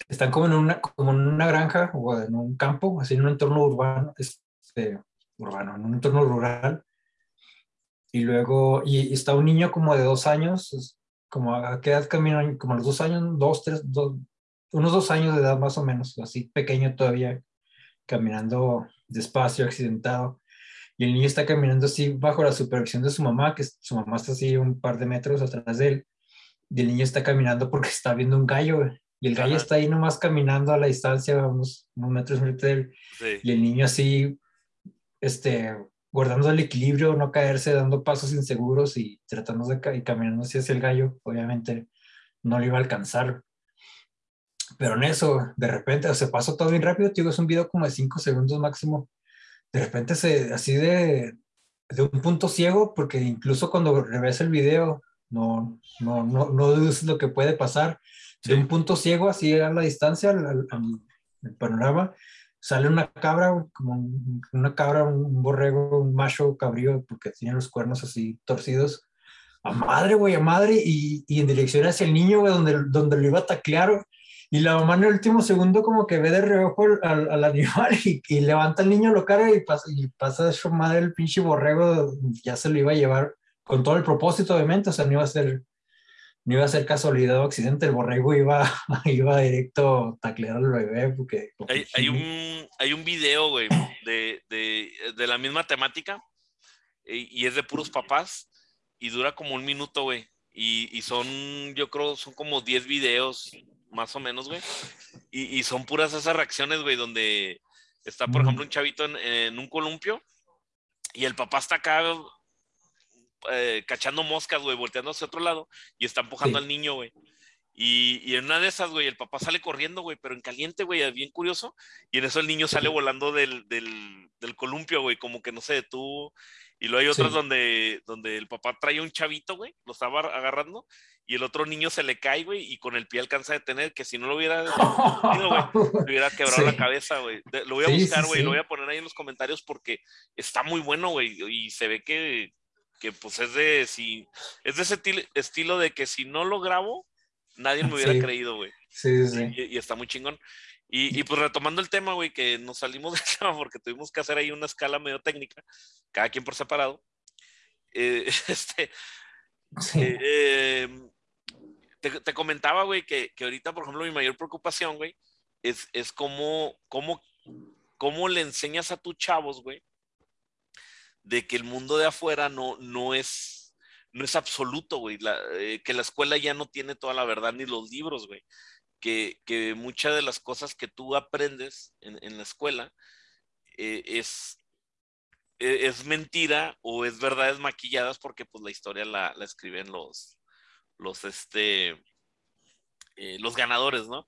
están como en una, como en una granja o en un campo, así en un entorno urbano, este, urbano, en un entorno rural. Y luego, y, está un niño como de dos años, como a qué edad camina, como a los dos años, dos, tres, dos, unos dos años de edad más o menos, así pequeño todavía, caminando despacio, accidentado. Y el niño está caminando así bajo la supervisión de su mamá, que su mamá está así un par de metros atrás de él. Y el niño está caminando porque está viendo un gallo. Y el gallo está ahí nomás caminando a la distancia, unos, unos metros de él. Y el niño así, este, guardando el equilibrio, no caerse, dando pasos inseguros y tratando de y caminando hacia el gallo. Obviamente no lo iba a alcanzar. Pero en eso, de repente, se pasó todo bien rápido, tío, es un video como de cinco segundos máximo. De repente, se, así de, de un punto ciego, porque incluso cuando revés el video, no, no, no, no lo que puede pasar de un punto ciego, así a la distancia, al, panorama, sale una cabra, como una cabra, un borrego, un macho cabrío, porque tiene los cuernos así torcidos, a madre, güey, a madre, y, y, en dirección hacia el niño, güey, donde, donde lo iba a taclear, y la mamá en el último segundo como que ve de reojo al, al animal y, y, levanta al niño, lo carga y pasa, y pasa de su madre el pinche borrego, ya se lo iba a llevar con todo el propósito, obviamente, o sea, no iba a ser no iba a ser casualidad o accidente, el borrego iba, iba directo a taclear al bebé. Porque, hay, hay, un, hay un video, güey, de, de, de, la misma temática y, es de puros papás y dura como un minuto, güey. Y, y, son, yo creo, son como 10 videos, más o menos, güey. Y, y, son puras esas reacciones, güey, donde está, por ejemplo, un chavito en, en un columpio y el papá está acá eh, cachando moscas, güey, volteando hacia otro lado y está empujando al niño, güey. Y, y, en una de esas, güey, el papá sale corriendo, güey, pero en caliente, güey, bien curioso. Y en eso el niño sale volando del, del, del columpio, güey, como que no se detuvo. Y luego hay otras donde, donde el papá trae un chavito, güey, lo estaba agarrando, y el otro niño se le cae, güey, y con el pie alcanza a detener, que si no lo hubiera güey, le hubiera quebrado la cabeza, güey. Lo voy a buscar, güey, lo voy a poner ahí en los comentarios porque está muy bueno, güey, y se ve que, que pues es de, si, es de ese estilo de que si no lo grabo, nadie me hubiera creído, güey. Sí, sí. Y, está muy chingón. Y, y, pues retomando el tema, güey, que nos salimos del tema porque tuvimos que hacer ahí una escala medio técnica, cada quien por separado. Eh, este, eh, em, te, te, comentaba, güey, que, que, ahorita, por ejemplo, mi mayor preocupación, güey, es, es cómo, cómo cómo le enseñas a tus chavos, güey, de que el mundo de afuera no, no es, no es absoluto, güey, eh, que la escuela ya no tiene toda la verdad ni los libros, güey, que, que muchas de las cosas que tú aprendes en, la escuela eh, es, e, es mentira o es verdades maquilladas porque pues la historia la, la escriben los, los, este, eh, los ganadores, ¿no?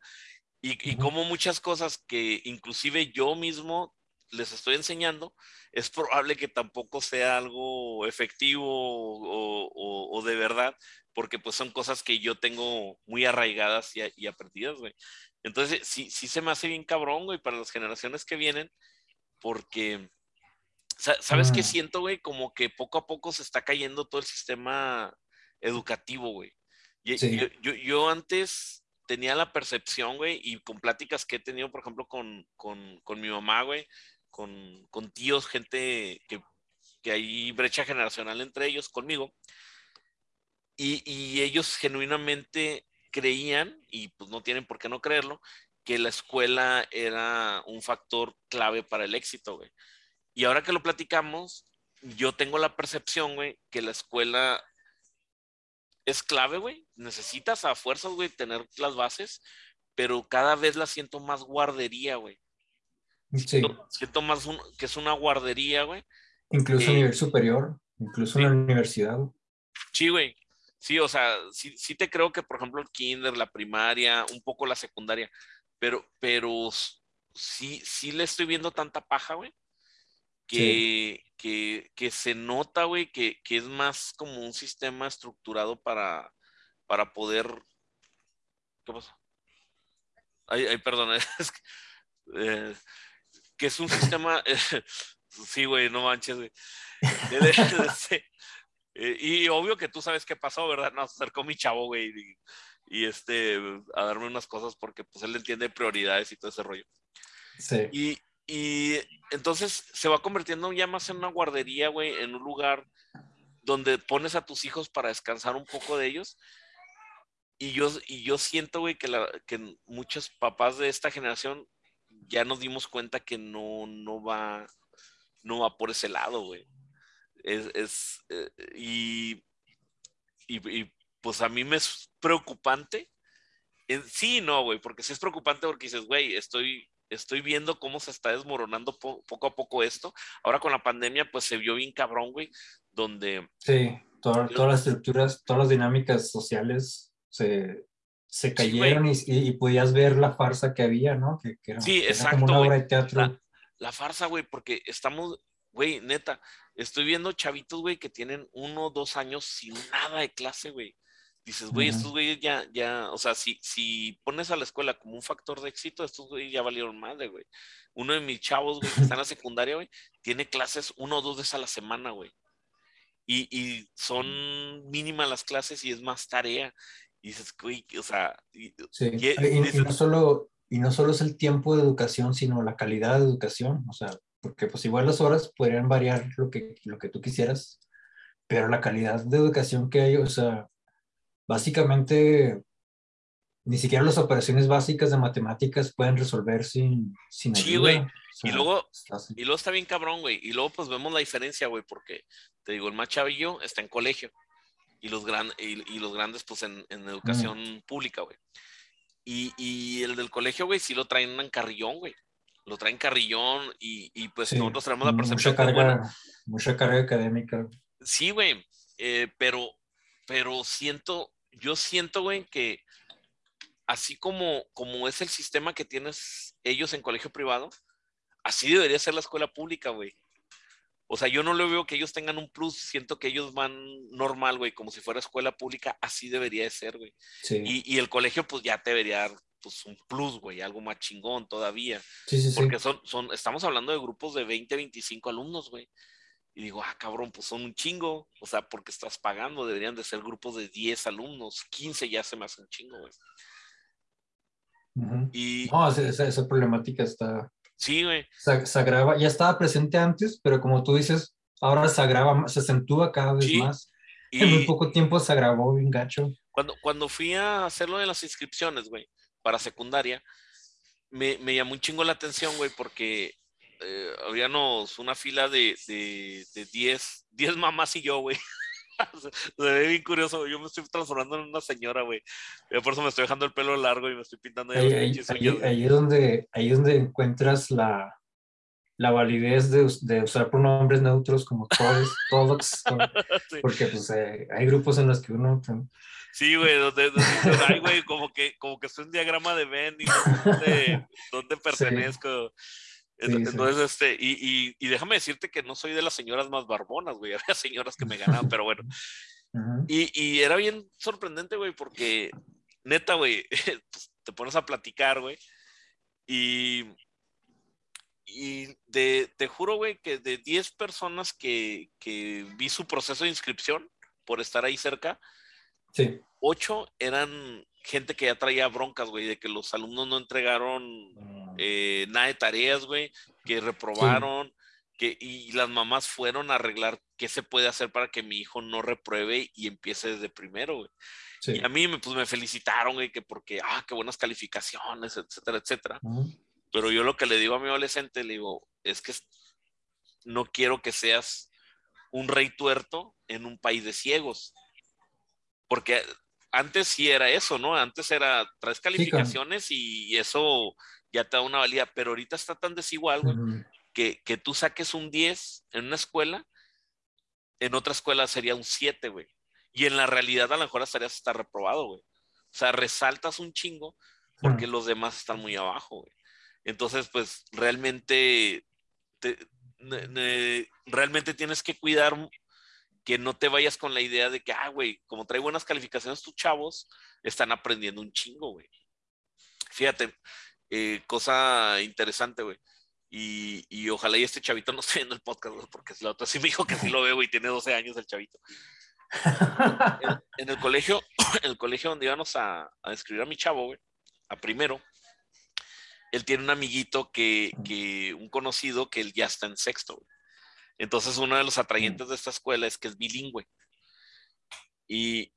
Y, como muchas cosas que inclusive yo mismo les estoy enseñando, es probable que tampoco sea algo efectivo o, de verdad, porque pues son cosas que yo tengo muy arraigadas y, aprendidas, güey. Entonces, sí, sí se me hace bien cabrón, güey, para las generaciones que vienen, porque, ¿sabes qué mm. siento, güey? Como que poco a poco se está cayendo todo el sistema educativo, güey. Yo, yo, antes tenía la percepción, güey, y con pláticas que he tenido, por ejemplo, con, mi mamá, güey, con, tíos, gente que, que, hay brecha generacional entre ellos, conmigo, y, ellos genuinamente creían, y pues no tienen por qué no creerlo, que la escuela era un factor clave para el éxito, güey. Y ahora que lo platicamos, yo tengo la percepción, güey, que la escuela es clave, güey. Necesitas a fuerzas, güey, tener las bases, pero cada vez la siento más guardería, güey. Sí. Siento, más que es una guardería, güey. Incluso a nivel superior, incluso en la universidad. Sí, güey. Sí, o sea, sí, sí te creo que, por ejemplo, el kinder, la primaria, un poco la secundaria, pero, pero sí, sí le estoy viendo tanta paja, güey, que, que, se nota, güey, que, es más como un sistema estructurado para, para poder... ¿Qué pasa? Ay, ay perdón, es que, eh, que es un sistema... sí, güey, no manches, güey. Eh, y obvio que tú sabes qué pasó, ¿verdad? No, se acercó mi chavo, güey, y, este, a darme unas cosas porque pues él entiende prioridades y todo ese rollo. Sí. Y, y entonces se va convirtiendo ya más en una guardería, güey, en un lugar donde pones a tus hijos para descansar un poco de ellos. Y yo, y yo siento, güey, que, que muchos papás de esta generación ya nos dimos cuenta que no, no, va, no va por ese lado, güey. Es, eh, y, y, pues a mí me es preocupante. sí, no, güey, porque sí es preocupante porque dices, güey, estoy estoy viendo cómo se está desmoronando poco a poco esto. Ahora con la pandemia, pues se vio bien cabrón, güey, donde... Sí, todas las estructuras, todas las dinámicas sociales se, se cayeron y, podías ver la farsa que había, ¿no? Que, era, sí, exacto. como una obra de teatro. La, farsa, güey, porque estamos, güey, neta, estoy viendo chavitos, güey, que tienen uno o dos años sin nada de clase, güey dices, güey, estos güeyes ya, ya, o sea, si, si pones a la escuela como un factor de éxito, estos güeyes ya valieron madre, güey. Uno de mis chavos, güey, que está en la secundaria, güey, tiene clases uno o dos veces a la semana, güey. Y, y, son mínimas las clases y es más tarea. Y dices, güey, o sea... sí. y, no solo, y no solo es el tiempo de educación, sino la calidad de educación, o sea, porque pues igual las horas podrían variar lo que, lo que tú quisieras, pero la calidad de educación que hay, o sea, básicamente ni siquiera las operaciones básicas de matemáticas pueden resolver sin, sin Sí, güey. y, luego, y luego está bien cabrón, güey. Y luego pues vemos la diferencia, güey, porque te digo, el más chavillo está en colegio y los, gran, y, los grandes pues en, educación pública, güey. Y, el del colegio, güey, sí lo traen en carrillón, güey. Lo traen carrillón y, y pues nosotros tenemos la percepción. Mucha carga, mucha carga académica. Sí, güey. Eh, pero, pero siento, yo siento, güey, que así como, como es el sistema que tienes ellos en colegio privado, así debería ser la escuela pública, güey. O sea, yo no le veo que ellos tengan un plus, siento que ellos van normal, güey, como si fuera escuela pública, así debería de ser, güey. Y, el colegio, pues ya debería dar pues, un plus, güey, algo más chingón todavía. Sí, sí, Porque son, son, estamos hablando de grupos de 20, 25 alumnos, güey. Y digo, ah, cabrón, pues son un chingo. O sea, porque estás pagando, deberían de ser grupos de 10 alumnos, 15 ya se me hace un chingo, güey. Y... No, esa, problemática está... Sí, güey. Se, agrava, ya estaba presente antes, pero como tú dices, ahora se agrava, se acentúa cada vez más. Y... En muy poco tiempo se agravó bien gacho. Cuando, cuando fui a hacerlo de las inscripciones, güey, para secundaria, me, me llamó un chingo la atención, güey, porque eh, habíamos una fila de 10 de, de mamás y yo, güey. Se ve bien curioso, yo me estoy transformando en una señora, güey. Por eso me estoy dejando el pelo largo y me estoy pintando ahí, ahí, ahí, es donde, ahí es donde encuentras la, la validez de, de, usar pronombres neutros como todos, todos, porque pues eh, hay grupos en los que uno... Sí, güey, donde, donde güey, como que, como que es un diagrama de Venn y dónde, dónde pertenezco. Entonces, este, y, y, y, déjame decirte que no soy de las señoras más barbonas, güey. Había señoras que me ganaban, pero bueno. y, y, era bien sorprendente, güey, porque neta, güey, pues, te pones a platicar, güey. Y, y de, te juro, güey, que de 10 personas que, que, vi su proceso de inscripción por estar ahí cerca, sí. 8 eran gente que ya traía broncas, güey, de que los alumnos no entregaron. Eh, nada de tareas, güey, que reprobaron, que, y las mamás fueron a arreglar qué se puede hacer para que mi hijo no repruebe y empiece desde primero, güey. Y a mí me, pues, me felicitaron, güey, que porque, ah, qué buenas calificaciones, etcétera, etcétera. Pero yo lo que le digo a mi adolescente, le digo, es que no quiero que seas un rey tuerto en un país de ciegos. Porque antes sí era eso, ¿no? Antes era tres calificaciones y eso ya te da una valía, pero ahorita está tan desigual, que, que, tú saques un 10 en una escuela, en otra escuela sería un 7, güey. Y en la realidad a lo mejor estarías hasta reprobado, güey. O sea, resaltas un chingo porque los demás están muy abajo, güey. Entonces, pues realmente, realmente tienes que cuidar que no te vayas con la idea de que, ah, güey, como trae buenas calificaciones tus chavos, están aprendiendo un chingo, güey. Fíjate, eh, cosa interesante, güey. Y, y, ojalá y este chavito no esté en el podcast, porque es la otra sí me dijo que sí lo veo y tiene 12 años el chavito. en, el colegio, en el colegio donde íbamos a, a escribir a mi chavo, güey, a primero, él tiene un amiguito que, que, un conocido que él ya está en sexto, güey. Entonces, uno de los atrayentes de esta escuela es que es bilingüe. Y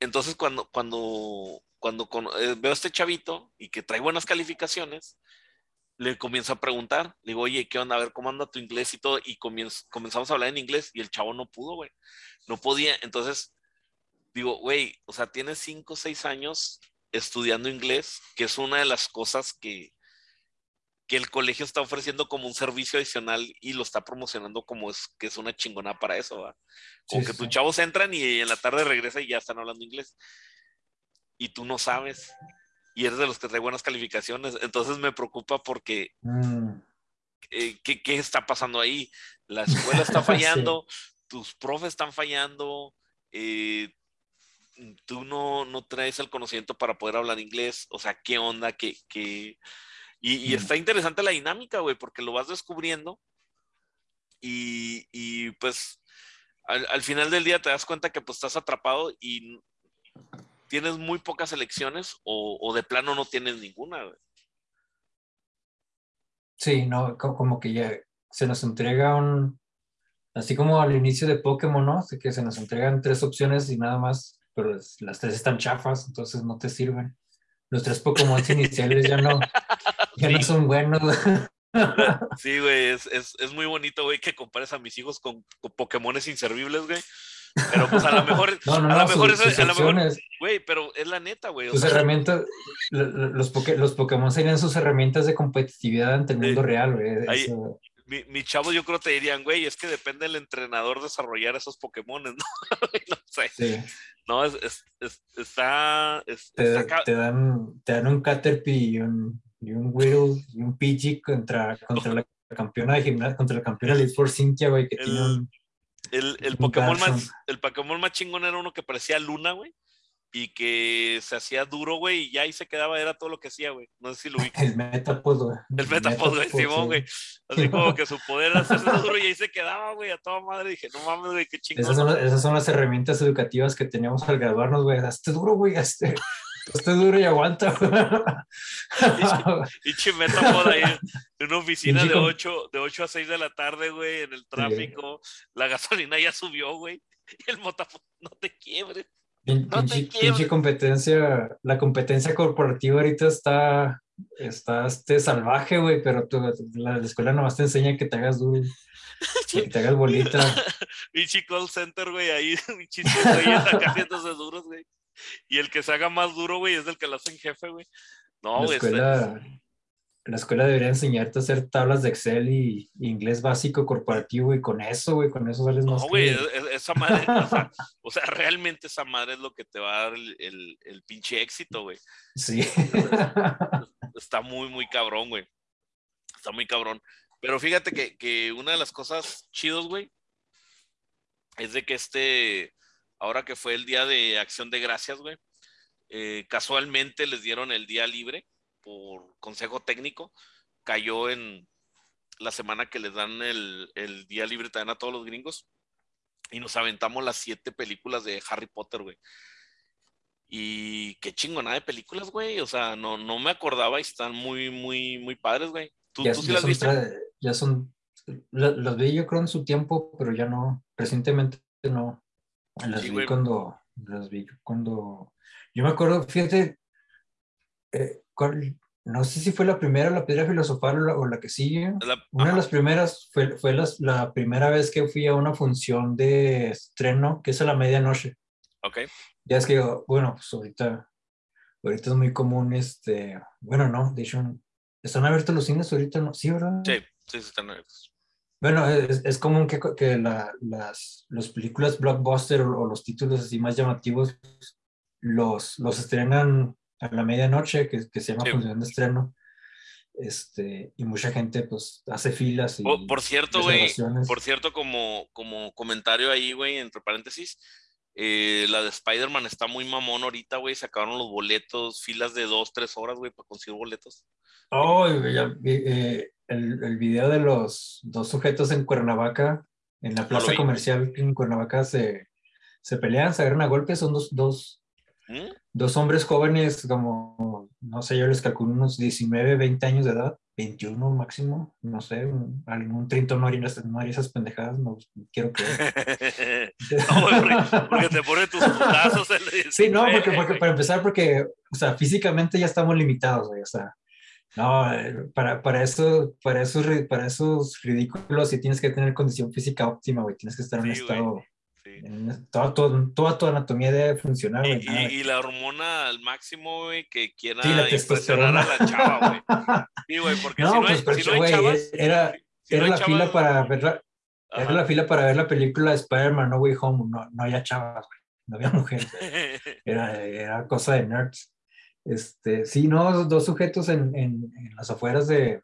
entonces, cuando, cuando, cuando eh, veo a este chavito y que trae buenas calificaciones, le comienzo a preguntar. Le digo, oye, ¿qué onda? A ver, ¿cómo anda tu inglés y todo? Y comenzamos a hablar en inglés y el chavo no pudo, güey. No podía. Entonces, digo, güey, o sea, tienes cinco o seis años estudiando inglés, que es una de las cosas que, que el colegio está ofreciendo como un servicio adicional y lo está promocionando como es que es una chingona para eso, ¿va? Como que tus chavos entran y en la tarde regresa y ya están hablando inglés. Y tú no sabes. Y eres de los que trae buenas calificaciones. Entonces me preocupa porque mm. eh, ¿qué, ¿qué, está pasando ahí? La escuela está fallando, tus profes están fallando, eh, tú no, no traes el conocimiento para poder hablar inglés. O sea, ¿qué onda? ¿Qué, qué, y, está interesante la dinámica, güey, porque lo vas descubriendo y, pues al, final del día te das cuenta que pues estás atrapado y tienes muy pocas elecciones o, de plano no tienes ninguna, güey. Sí, no, como que ya se nos entrega un, así como al inicio de Pokémon, ¿no? Así que se nos entregan tres opciones y nada más, pero las tres están chafas, entonces no te sirven. Los tres Pokémon iniciales ya no, ya no son buenos. Sí, güey, es, es, es, muy bonito, güey, que compares a mis hijos con, con Pokémones inservibles, güey. Pero pues a lo mejor, no, no, a lo mejor es, a lo mejor, güey, pero es la neta, güey. Sus herramientas, los, los Pokémon serían sus herramientas de competitividad ante el mundo real, güey. Mi, mi chavo yo creo te dirían, güey, es que depende del entrenador desarrollar esos Pokémon, ¿no? no sé. Sí. No, es, es, está, te, te, dan, te dan un Caterpie y un, y un Whirl y un Pidgey contra, contra la campeona de gimnasia, contra la campeona de Sport Cynthia, güey, que el, tiene un, el, el, Pokémon más, el Pokémon más chingón era uno que parecía Luna, güey y que se hacía duro, güey, y ya ahí se quedaba, era todo lo que hacía, güey. No sé si lo vi. El Metapod, güey. El Metapod, güey, Simón, güey. Así como que su poder era hacerse duro y ahí se quedaba, güey, a toda madre. Dije, no mames, güey, qué chingón. Esas son, esas son las herramientas educativas que teníamos al graduarnos, güey. Hazte duro, güey, hazte, hazte duro y aguanta, güey. Y Metapod ahí en una oficina de 8, de 8 a 6 de la tarde, güey, en el tráfico. La gasolina ya subió, güey. Y el Metapod, no te quiebres. Pinche, competencia, la competencia corporativa ahorita está, estás este, salvaje, güey, pero la, escuela nomás te enseña que te hagas duro. que te hagas bolita. Pinche call center, güey, ahí, pinche güey, acá haciéndose duros, güey. Y el que se haga más duro, güey, es el que lo hace en jefe, güey. No, güey. Escuela, la escuela debería enseñarte a hacer tablas de Excel y, inglés básico corporativo y con eso, güey, con eso sales más. No, güey, esa madre, o, sea, realmente esa madre es lo que te va a dar el, el, pinche éxito, güey. Sí. Está muy, muy cabrón, güey. Está muy cabrón. Pero fíjate que, que una de las cosas chidos, güey, es de que este, ahora que fue el día de acción de gracias, güey, eh, casualmente les dieron el día libre por consejo técnico, cayó en la semana que les dan el, día libre también a todos los gringos. Y nos aventamos las siete películas de Harry Potter, güey. Y qué chingona de películas, güey. O sea, no, no me acordaba y están muy, muy, muy padres, güey. ¿Tú, ya, sí las viste? Ya son, las vi yo creo en su tiempo, pero ya no, recientemente no. Las vi cuando, las vi cuando, yo me acuerdo, fíjate, eh, no sé si fue la primera, la piedra filosofal o la, que sigue. una de las primeras fue, fue la primera vez que fui a una función de estreno, que es a la medianoche. Ok. Ya es que, bueno, pues ahorita, ahorita es muy común, este, bueno, no, de hecho, ¿están abiertos los cines ahorita? No? Sí, ¿verdad? Sí, sí, están abiertos. Bueno, es, es común que, que la, las, las películas blockbuster o, o, los títulos así más llamativos los, los estrenan a la medianoche, que, que se llama función de estreno. Este, y mucha gente pues hace filas. Y por, cierto, güey, por cierto, como, como comentario ahí, güey, entre paréntesis, eh, la de Spider-Man está muy mamón ahorita, güey. Sacaron los boletos, filas de dos, tres horas, güey, para conseguir boletos. Oh, eh, el, el, video de los dos sujetos en Cuernavaca, en la plaza comercial en Cuernavaca, se, se pelean, se agarran a golpes. Son dos, dos, ¿Mm? dos hombres jóvenes, como, no sé, yo les calculo unos 19, 20 años de edad, 21 máximo, no sé, algún trinto no haría, no haría esas pendejadas, no quiero creer. no, porque, te pone tus putazos. sí, no, porque, porque, para empezar, porque, o sea, físicamente ya estamos limitados, güey, o sea, no, eh, para, para, eso, para, esos, para esos ridículos sí tienes que tener condición física óptima, güey, tienes que estar en un estado... Toda, toda, tu anatomía debe funcionar, y, y, la hormona al máximo, güey, que quiera impresionar a la chava, güey. Sí, güey, porque no, si no pues, hay, si no hay chavas, Era, era la fila para ver la, era la fila para ver la película de Spider-Man No Way Home. No, no había chavas, güey. No había mujeres. Era, era cosa de nerds. Este, sí, no, dos sujetos en, en, en las afueras de,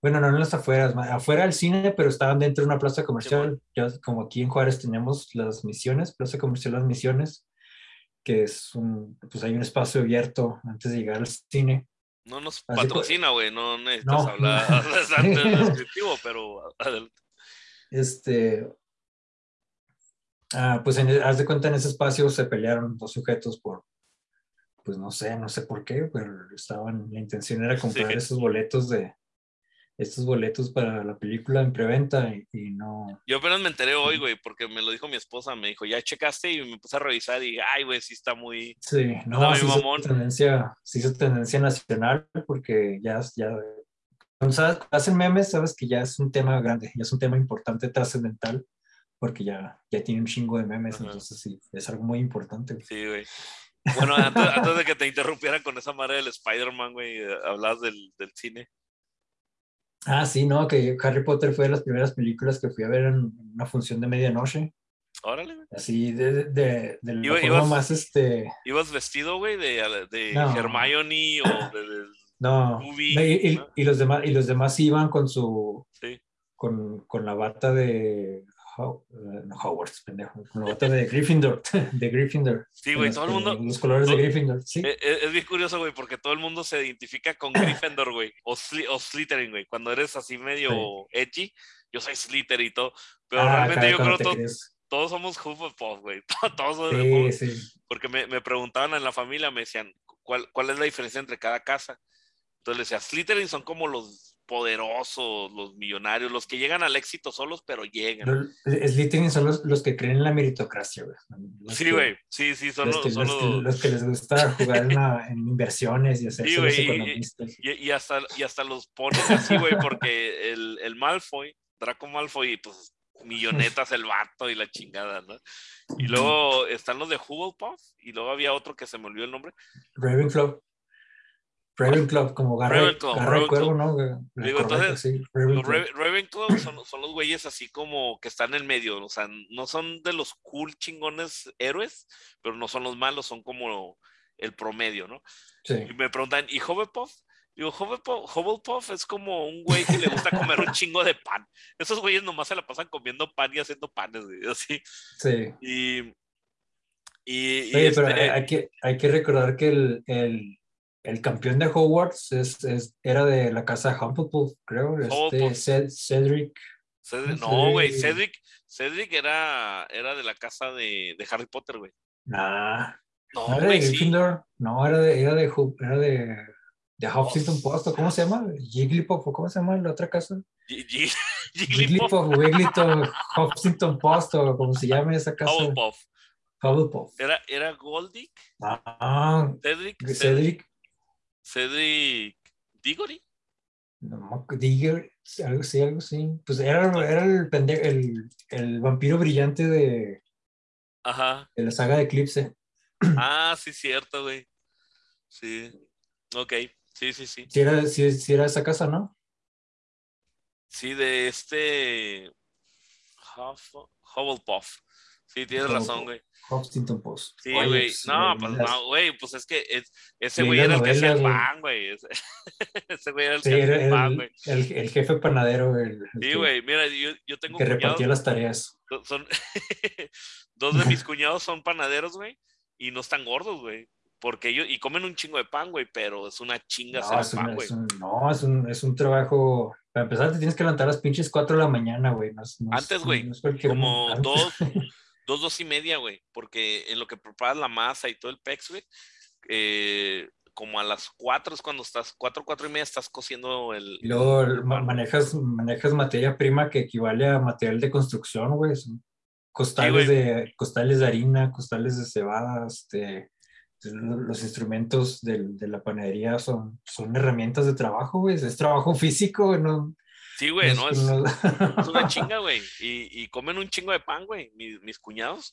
bueno, no en las afueras, afuera del cine, pero estaban dentro de una plaza comercial. Ya, como aquí en Juárez tenemos las misiones, Plaza Comercial Las Misiones, que es un, pues hay un espacio abierto antes de llegar al cine. No nos patrocina, güey, no necesitas no, hablar descriptivo, pero Este, ah, pues en, haz de cuenta en ese espacio se pelearon dos sujetos por, pues no sé, no sé por qué, pero estaban, la intención era comprar esos boletos de, estos boletos para la película en preventa y, no. Yo apenas me enteré hoy, güey, porque me lo dijo mi esposa, me dijo, ya checaste y me puse a revisar y, ay, güey, sí está muy. Sí, no, sí hizo tendencia, sí hizo tendencia nacional porque ya, ya, cuando hacen memes, sabes que ya es un tema grande, ya es un tema importante, trascendental, porque ya, ya tiene un chingo de memes, entonces sí, es algo muy importante. Sí, güey. Bueno, antes, de que te interrumpieran con esa madre del Spider-Man, güey, hablabas del, del cine. Ah, sí, no, que Harry Potter fue de las primeras películas que fui a ver en una función de medianoche. Órale, Así, de, de, de la forma más, este... ¿Ibas vestido, güey, de, de Hermione o de... no, y, y, los demás, y los demás iban con su... Sí. Con, con la bata de eh, no Hogwarts, pendejo, con la bota de Gryffindor, de Gryffindor. Sí, güey, todo el mundo. Los colores de Gryffindor, sí. Es, e, es, bien curioso, güey, porque todo el mundo se identifica con Gryffindor, güey, o, o Slytherin, güey. Cuando eres así medio edgy, yo soy Slytherin y todo, pero ah, realmente yo creo que todos somos Hufflepuff, güey. Todos somos sí, sí. Porque me, me, preguntaban en la familia, me decían, ¿cuál, ¿cuál es la diferencia entre cada casa? Entonces les decía, Slytherin son como los poderosos, los millonarios, los que llegan al éxito solos, pero llegan. Slytherin son los, que creen en la meritocracia, güey. Sí, güey, sí, sí, son, los, que, los, que, les gusta jugar en, inversiones y hacer sí, economistas. Y, hasta, y hasta los ponen así, güey, porque el, el Malfoy, Draco Malfoy, pues millonetas el vato y la chingada, ¿no? Y luego están los de Hufflepuff y luego había otro que se me olvidó el nombre. Ravenclaw. Ravenclaw, como garra, Ravenclaw, cuervo, ¿no? Digo, entonces, Ravenclaw. Los son, son, los güeyes así como que están en el medio, o sea, no son de los cool chingones héroes, pero no son los malos, son como el promedio, ¿no? Sí. Y me preguntan, ¿y Hufflepuff? Digo, Hufflepuff es como un güey que le gusta comer un chingo de pan. Esos güeyes nomás se la pasan comiendo pan y haciendo panes, así. Sí. Y... y, pero este hay que, hay que recordar que el, el el campeón de Hogwarts es, es, era de la casa de Hufflepuff, creo. Este, Cedric. no, güey, Cedric, Cedric era, era de la casa de, de Harry Potter, güey. Nah. No, era de Gryffindor. No, era de, era de, era de, de Huffington Post, ¿cómo se llama? Jigglypuff, ¿cómo se llama la otra casa? Jigglypuff, Wigglytuff, Huffington Post, o como se llame esa casa. Hufflepuff. Hufflepuff. ¿Era, era Goldick? Ah, Cedric. Cedric. Cedric Diggory. No, Diggory, algo así, algo así. Pues era, era el, pendejo, el, el, vampiro brillante de, Ajá. de la saga de Eclipse. Ah, sí, cierto, güey. Sí. Ok, sí, sí, sí. Sí era, sí, sí era esa casa, ¿no? Sí, de este Hufflepuff. Sí, tienes razón, güey. Huffington Post. Sí, güey. No, pues no, güey. Pues es que ese güey era el que hacía el pan, güey. Ese, güey era el que hacía el pan, güey. El, el, jefe panadero, güey. Sí, güey. Mira, yo, yo tengo. Que repartía las tareas. Son, dos de mis cuñados son panaderos, güey. Y no están gordos, güey. Porque ellos, y comen un chingo de pan, güey, pero es una chinga no, hacer pan, güey. No, es un, es un trabajo. Para empezar, te tienes que levantar a las pinches 4 de la mañana, güey. Antes, güey. como dos, dos, dos y media, güey, porque en lo que preparas la masa y todo el pex, güey, eh, como a las cuatro es cuando estás, cuatro, cuatro y media estás cociendo el... Y luego manejas, manejas materia prima que equivale a material de construcción, güey, costales, de, costales de harina, costales de cebada, este, los instrumentos de, de la panadería son, son herramientas de trabajo, güey, es trabajo físico, no, Sí, güey, no, es, es, una chinga, güey. Y, y, comen un chingo de pan, güey, mis, mis, cuñados.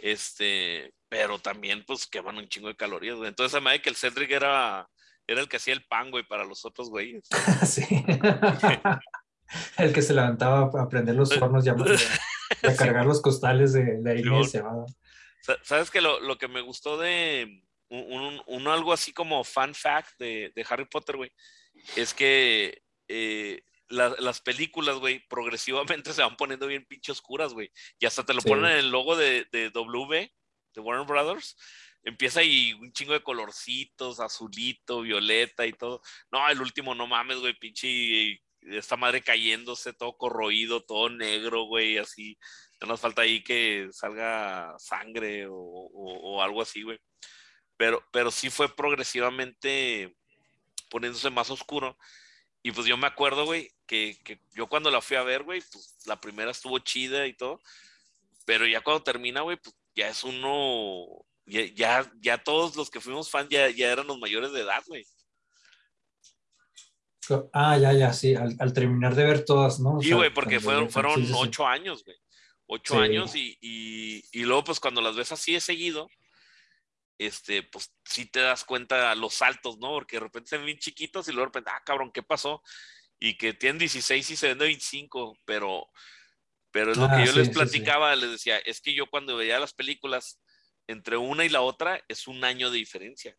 Este, pero también, pues, queman un chingo de calorías, güey. Entonces, además de que el Cedric era, era el que hacía el pan, güey, para los otros güeyes. sí. el que se levantaba a prender los hornos y a, cargar los costales de, de harina y cebada. ¿Sabes que lo, lo, que me gustó de un, un, algo así como fan fact de, de Harry Potter, güey, es que eh, las películas, güey, progresivamente se van poniendo bien pinche oscuras, güey. Y hasta te lo ponen en el logo de, de, W, de Warner Brothers. Empieza ahí un chingo de colorcitos, azulito, violeta y todo. No, el último, no mames, güey, pinche esta madre cayéndose, todo corroído, todo negro, güey, así. No nos falta ahí que salga sangre o, o algo así, güey. Pero, pero sí fue progresivamente poniéndose más oscuro. Y pues yo me acuerdo, güey, que, que, yo cuando la fui a ver, güey, pues la primera estuvo chida y todo. Pero ya cuando termina, güey, pues ya es uno. Ya, ya, todos los que fuimos fan ya, ya eran los mayores de edad, güey. Ah, ya, ya, sí, al, al terminar de ver todas, ¿no? sí, güey, porque fueron, fueron ocho años, güey. Ocho años y, y, y, luego, pues cuando las ves así de seguido, este, pues sí te das cuenta los saltos, ¿no? Porque de repente se ven bien chiquitos y luego de repente, ah, cabrón, ¿qué pasó? Y que tienen 16 y se ven de 25, pero, pero es lo que ah, yo les platicaba, les decía, es que yo cuando veía las películas, entre una y la otra es un año de diferencia.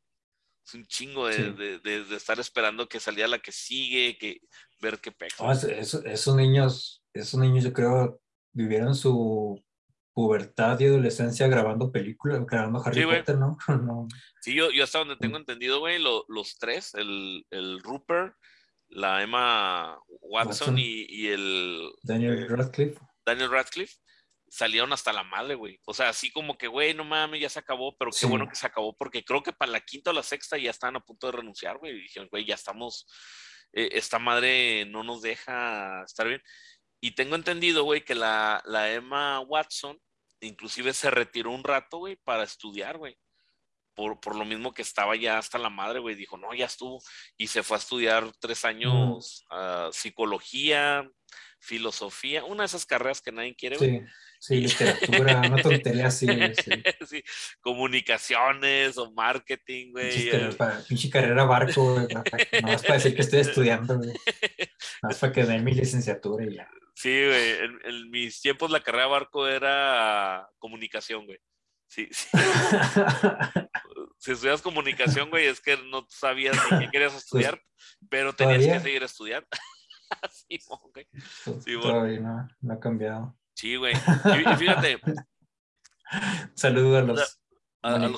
Es un chingo de, de, estar esperando que salía la que sigue, que ver qué pega. esos niños, esos niños yo creo vivieron su pubertad y adolescencia grabando películas, grabando Harry Potter, ¿no? ¿no? Sí, yo, yo hasta donde tengo entendido, güey, los tres, el, el Rupert, la Emma Watson, Y, el... Daniel eh, Radcliffe. Daniel Radcliffe salieron hasta la madre, güey. O sea, así como que, güey, no mames, ya se acabó, pero qué bueno que se acabó, porque creo que para la quinta o la sexta ya estaban a punto de renunciar, güey. Y dijeron, güey, ya estamos, e, esta madre no nos deja estar bien. Y tengo entendido, güey, que la, la Emma Watson inclusive se retiró un rato, güey, para estudiar, güey. Por, por, lo mismo que estaba ya hasta la madre, güey, dijo, no, ya estuvo. Y se fue a estudiar tres años uh, psicología, filosofía, una de esas carreras que nadie quiere, güey. Sí, sí, literatura, una tontería así, sí. Comunicaciones o marketing, güey. Pinche, carrera barco, güey. No más para decir que estoy estudiando, güey. Más para que den mi licenciatura y ya. Sí, güey. En, mis tiempos la carrera barco era comunicación, güey. Sí, sí. si estudias comunicación, güey, es que no sabías ni qué querías pues, estudiar, pero tenías que seguir estudiando. sí, güey. Sí, Todavía no, no ha cambiado. Sí, güey. Y, fíjate. Saludos a los a,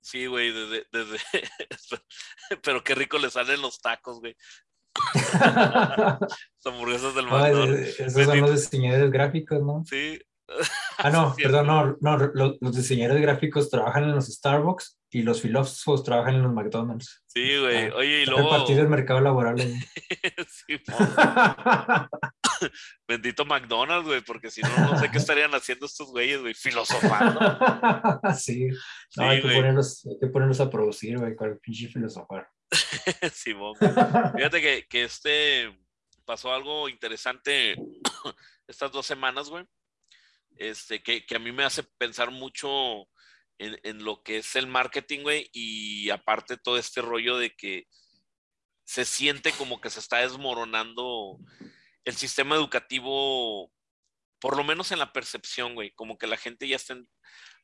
sí, güey, desde, desde... pero qué rico le salen los tacos, güey. hamburguesas del McDonald's. esos son los diseñadores gráficos, ¿no? Sí. Ah, no, perdón, no, no los, los, diseñadores gráficos trabajan en los Starbucks y los filósofos trabajan en los McDonald's. Sí, güey. Ah, Oye, y luego. partido del mercado laboral. sí, Bendito McDonald's, güey, porque si no, no sé qué estarían haciendo estos güeyes, güey, filosofando. sí. No, hay, que ponerlos, hay, que ponerlos, a producir, güey, con el pinche filosofar. Simón. Fíjate que, que este pasó algo interesante estas dos semanas, güey. Este, que, que, a mí me hace pensar mucho en, en, lo que es el marketing, güey, y aparte todo este rollo de que se siente como que se está desmoronando el sistema educativo, por lo menos en la percepción, güey, como que la gente ya está en,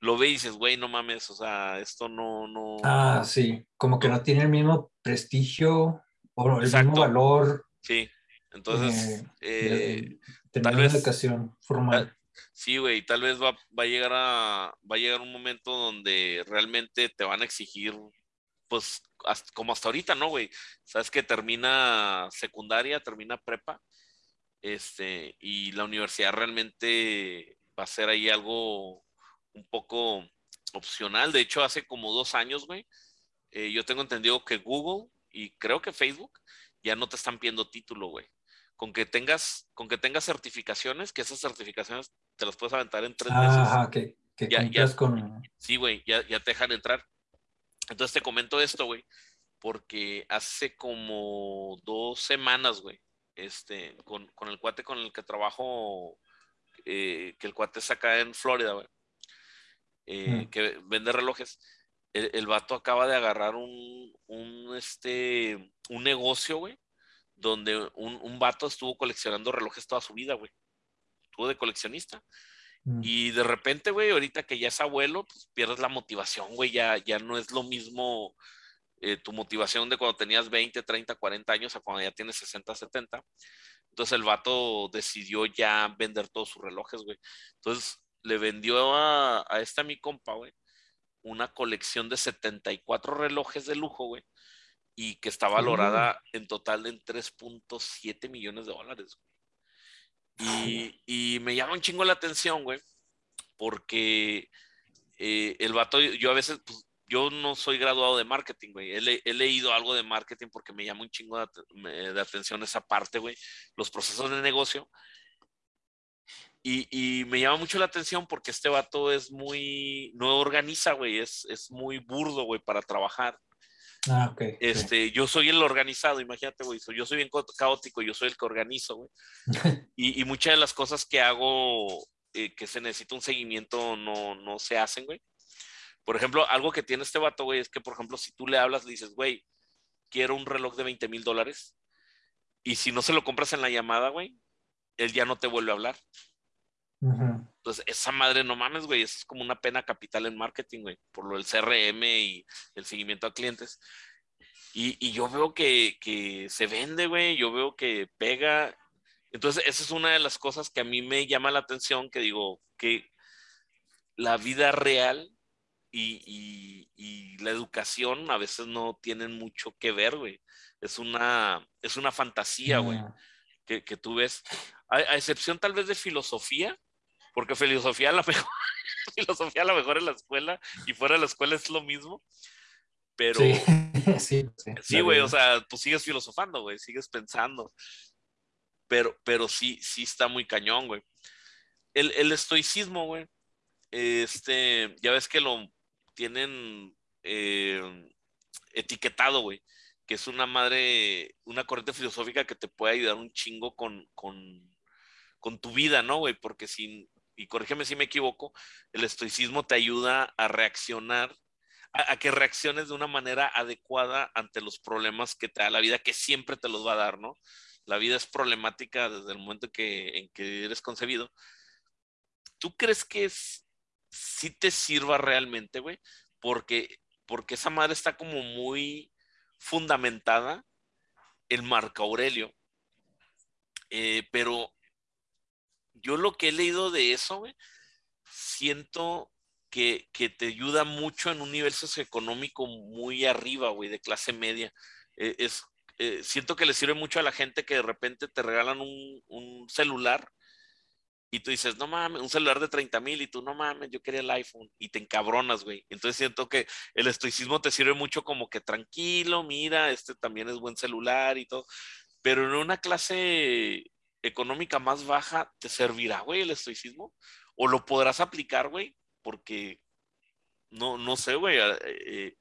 lo ve y dices, güey, no mames, o sea, esto no, no. Ah, sí, como que no tiene el mismo prestigio o el mismo valor. Sí, entonces, eh, eh, tal vez. educación formal. Sí, güey, tal vez va, va, a llegar a, va a llegar un momento donde realmente te van a exigir, pues, como hasta ahorita, ¿no, güey? Sabes que termina secundaria, termina prepa, este, y la universidad realmente va a ser ahí algo un poco opcional. De hecho, hace como dos años, güey, eh, yo tengo entendido que Google y creo que Facebook ya no te están pidiendo título, güey. Con que tengas, con que tengas certificaciones, que esas certificaciones te las puedes aventar en tres meses. Ajá, que, que ya, con... Sí, güey, ya, ya te dejan entrar. Entonces te comento esto, güey, porque hace como dos semanas, güey, este, con, con, el cuate con el que trabajo, eh, que el cuate es acá en Florida, güey. Eh, mm. que vende relojes, el, vato acaba de agarrar un, un, este, un negocio, güey, donde un, un, vato estuvo coleccionando relojes toda su vida, güey. Estuvo de coleccionista. Mm. Y de repente, güey, ahorita que ya es abuelo, pues pierdes la motivación, güey, ya, ya no es lo mismo eh, tu motivación de cuando tenías 20, 30, 40 años a cuando ya tienes 60, 70. Entonces el vato decidió ya vender todos sus relojes, güey. Entonces le vendió a, a esta mi compa, güey, una colección de 74 relojes de lujo, güey, y que está valorada en total en 3.7 millones de dólares. Y, y, me llama un chingo la atención, güey, porque eh, el vato, yo a veces, pues, yo no soy graduado de marketing, güey. He, he, leído algo de marketing porque me llama un chingo de, de atención esa parte, güey. Los procesos de negocio. Y, me llama mucho la atención porque este vato es muy, no organiza, güey, es, es muy burdo, güey, para trabajar. Ah, ok. Este, yo soy el organizado, imagínate, güey, yo soy bien caótico, yo soy el que organizo, güey. y, y, muchas de las cosas que hago, eh, que se necesita un seguimiento, no, no se hacen, güey. Por ejemplo, algo que tiene este vato, güey, es que, por ejemplo, si tú le hablas, le dices, güey, quiero un reloj de 20 mil dólares, y si no se lo compras en la llamada, güey, él ya no te vuelve a hablar. Entonces, esa madre, no mames, güey, eso es como una pena capital en marketing, güey, por lo del CRM y el seguimiento a clientes. Y, y yo veo que, que se vende, güey, yo veo que pega. Entonces, esa es una de las cosas que a mí me llama la atención, que digo, que la vida real y, y, y la educación a veces no tienen mucho que ver, güey. Es una, es una fantasía, güey, que, que, tú ves. a, excepción tal vez de filosofía, porque filosofía a la mejor, filosofía a la mejor en la escuela y fuera de la escuela es lo mismo. Pero, sí, sí. güey, o sea, tú sigues filosofando, güey, sigues pensando. Pero, pero sí, sí está muy cañón, güey. El, el estoicismo, güey, este, ya ves que lo tienen eh, etiquetado, güey, que es una madre, una corriente filosófica que te puede ayudar un chingo con, con, con tu vida, ¿no, güey? Porque si, y corrígeme si me equivoco, el estoicismo te ayuda a reaccionar, a, que reacciones de una manera adecuada ante los problemas que te da la vida, que siempre te los va a dar, ¿no? La vida es problemática desde el momento que, en que eres concebido. ¿Tú crees que es, sí te sirva realmente, güey? Porque, porque esa madre está como muy fundamentada en Marco Aurelio. Eh, pero yo lo que he leído de eso, güey, siento que, te ayuda mucho en un nivel socioeconómico muy arriba, güey, de clase media. Eh, es, eh, siento que le sirve mucho a la gente que de repente te regalan un, celular y tú dices, no mames, un celular de 30 mil y tú, no mames, yo quería el iPhone y te encabronas, güey. Entonces siento que el estoicismo te sirve mucho como que tranquilo, mira, este también es buen celular y todo. Pero en una clase económica más baja, ¿te servirá, güey, el estoicismo? ¿O lo podrás aplicar, güey? Porque no, no sé, güey. Eh, eh,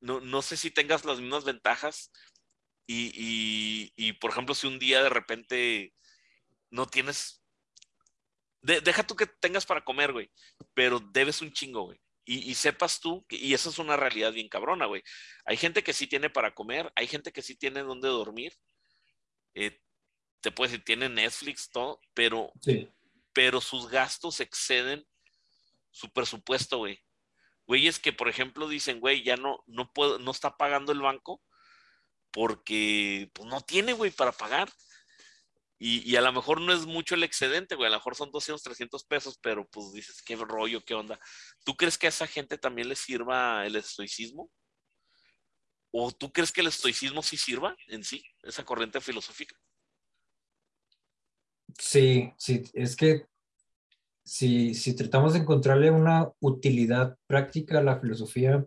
no, no, sé si tengas las mismas ventajas. Y, y, por ejemplo, si un día de repente no tienes. deja tú que tengas para comer, güey. Pero debes un chingo, güey. Y, sepas tú, y esa es una realidad bien cabrona, güey. Hay gente que sí tiene para comer, hay gente que sí tiene donde dormir. Eh, te puedes decir, tiene Netflix, todo, pero, pero sus gastos exceden su presupuesto, güey. Güeyes que, por ejemplo, dicen, güey, ya no, no puedo, no está pagando el banco porque pues, no tiene, güey, para pagar. Y, a lo mejor no es mucho el excedente, güey, a lo mejor son 200, 300 pesos, pero pues dices, qué rollo, qué onda. ¿Tú crees que a esa gente también le sirva el estoicismo? ¿O tú crees que el estoicismo sí sirva en sí, esa corriente filosófica? Sí, sí, es que si, si tratamos de encontrarle una utilidad práctica a la filosofía,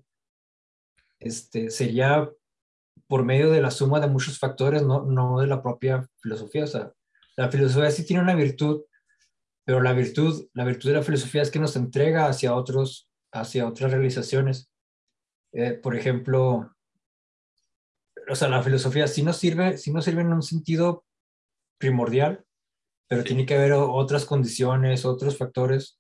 este, sería por medio de la suma de muchos factores, no, no de la propia filosofía. O sea, la filosofía sí tiene una virtud, pero la virtud, la virtud de la filosofía es que nos entrega hacia otros, hacia otras realizaciones. Eh, por ejemplo, o sea, la filosofía sí nos sirve, sí nos sirve en un sentido primordial, pero tiene que haber otras condiciones, otros factores.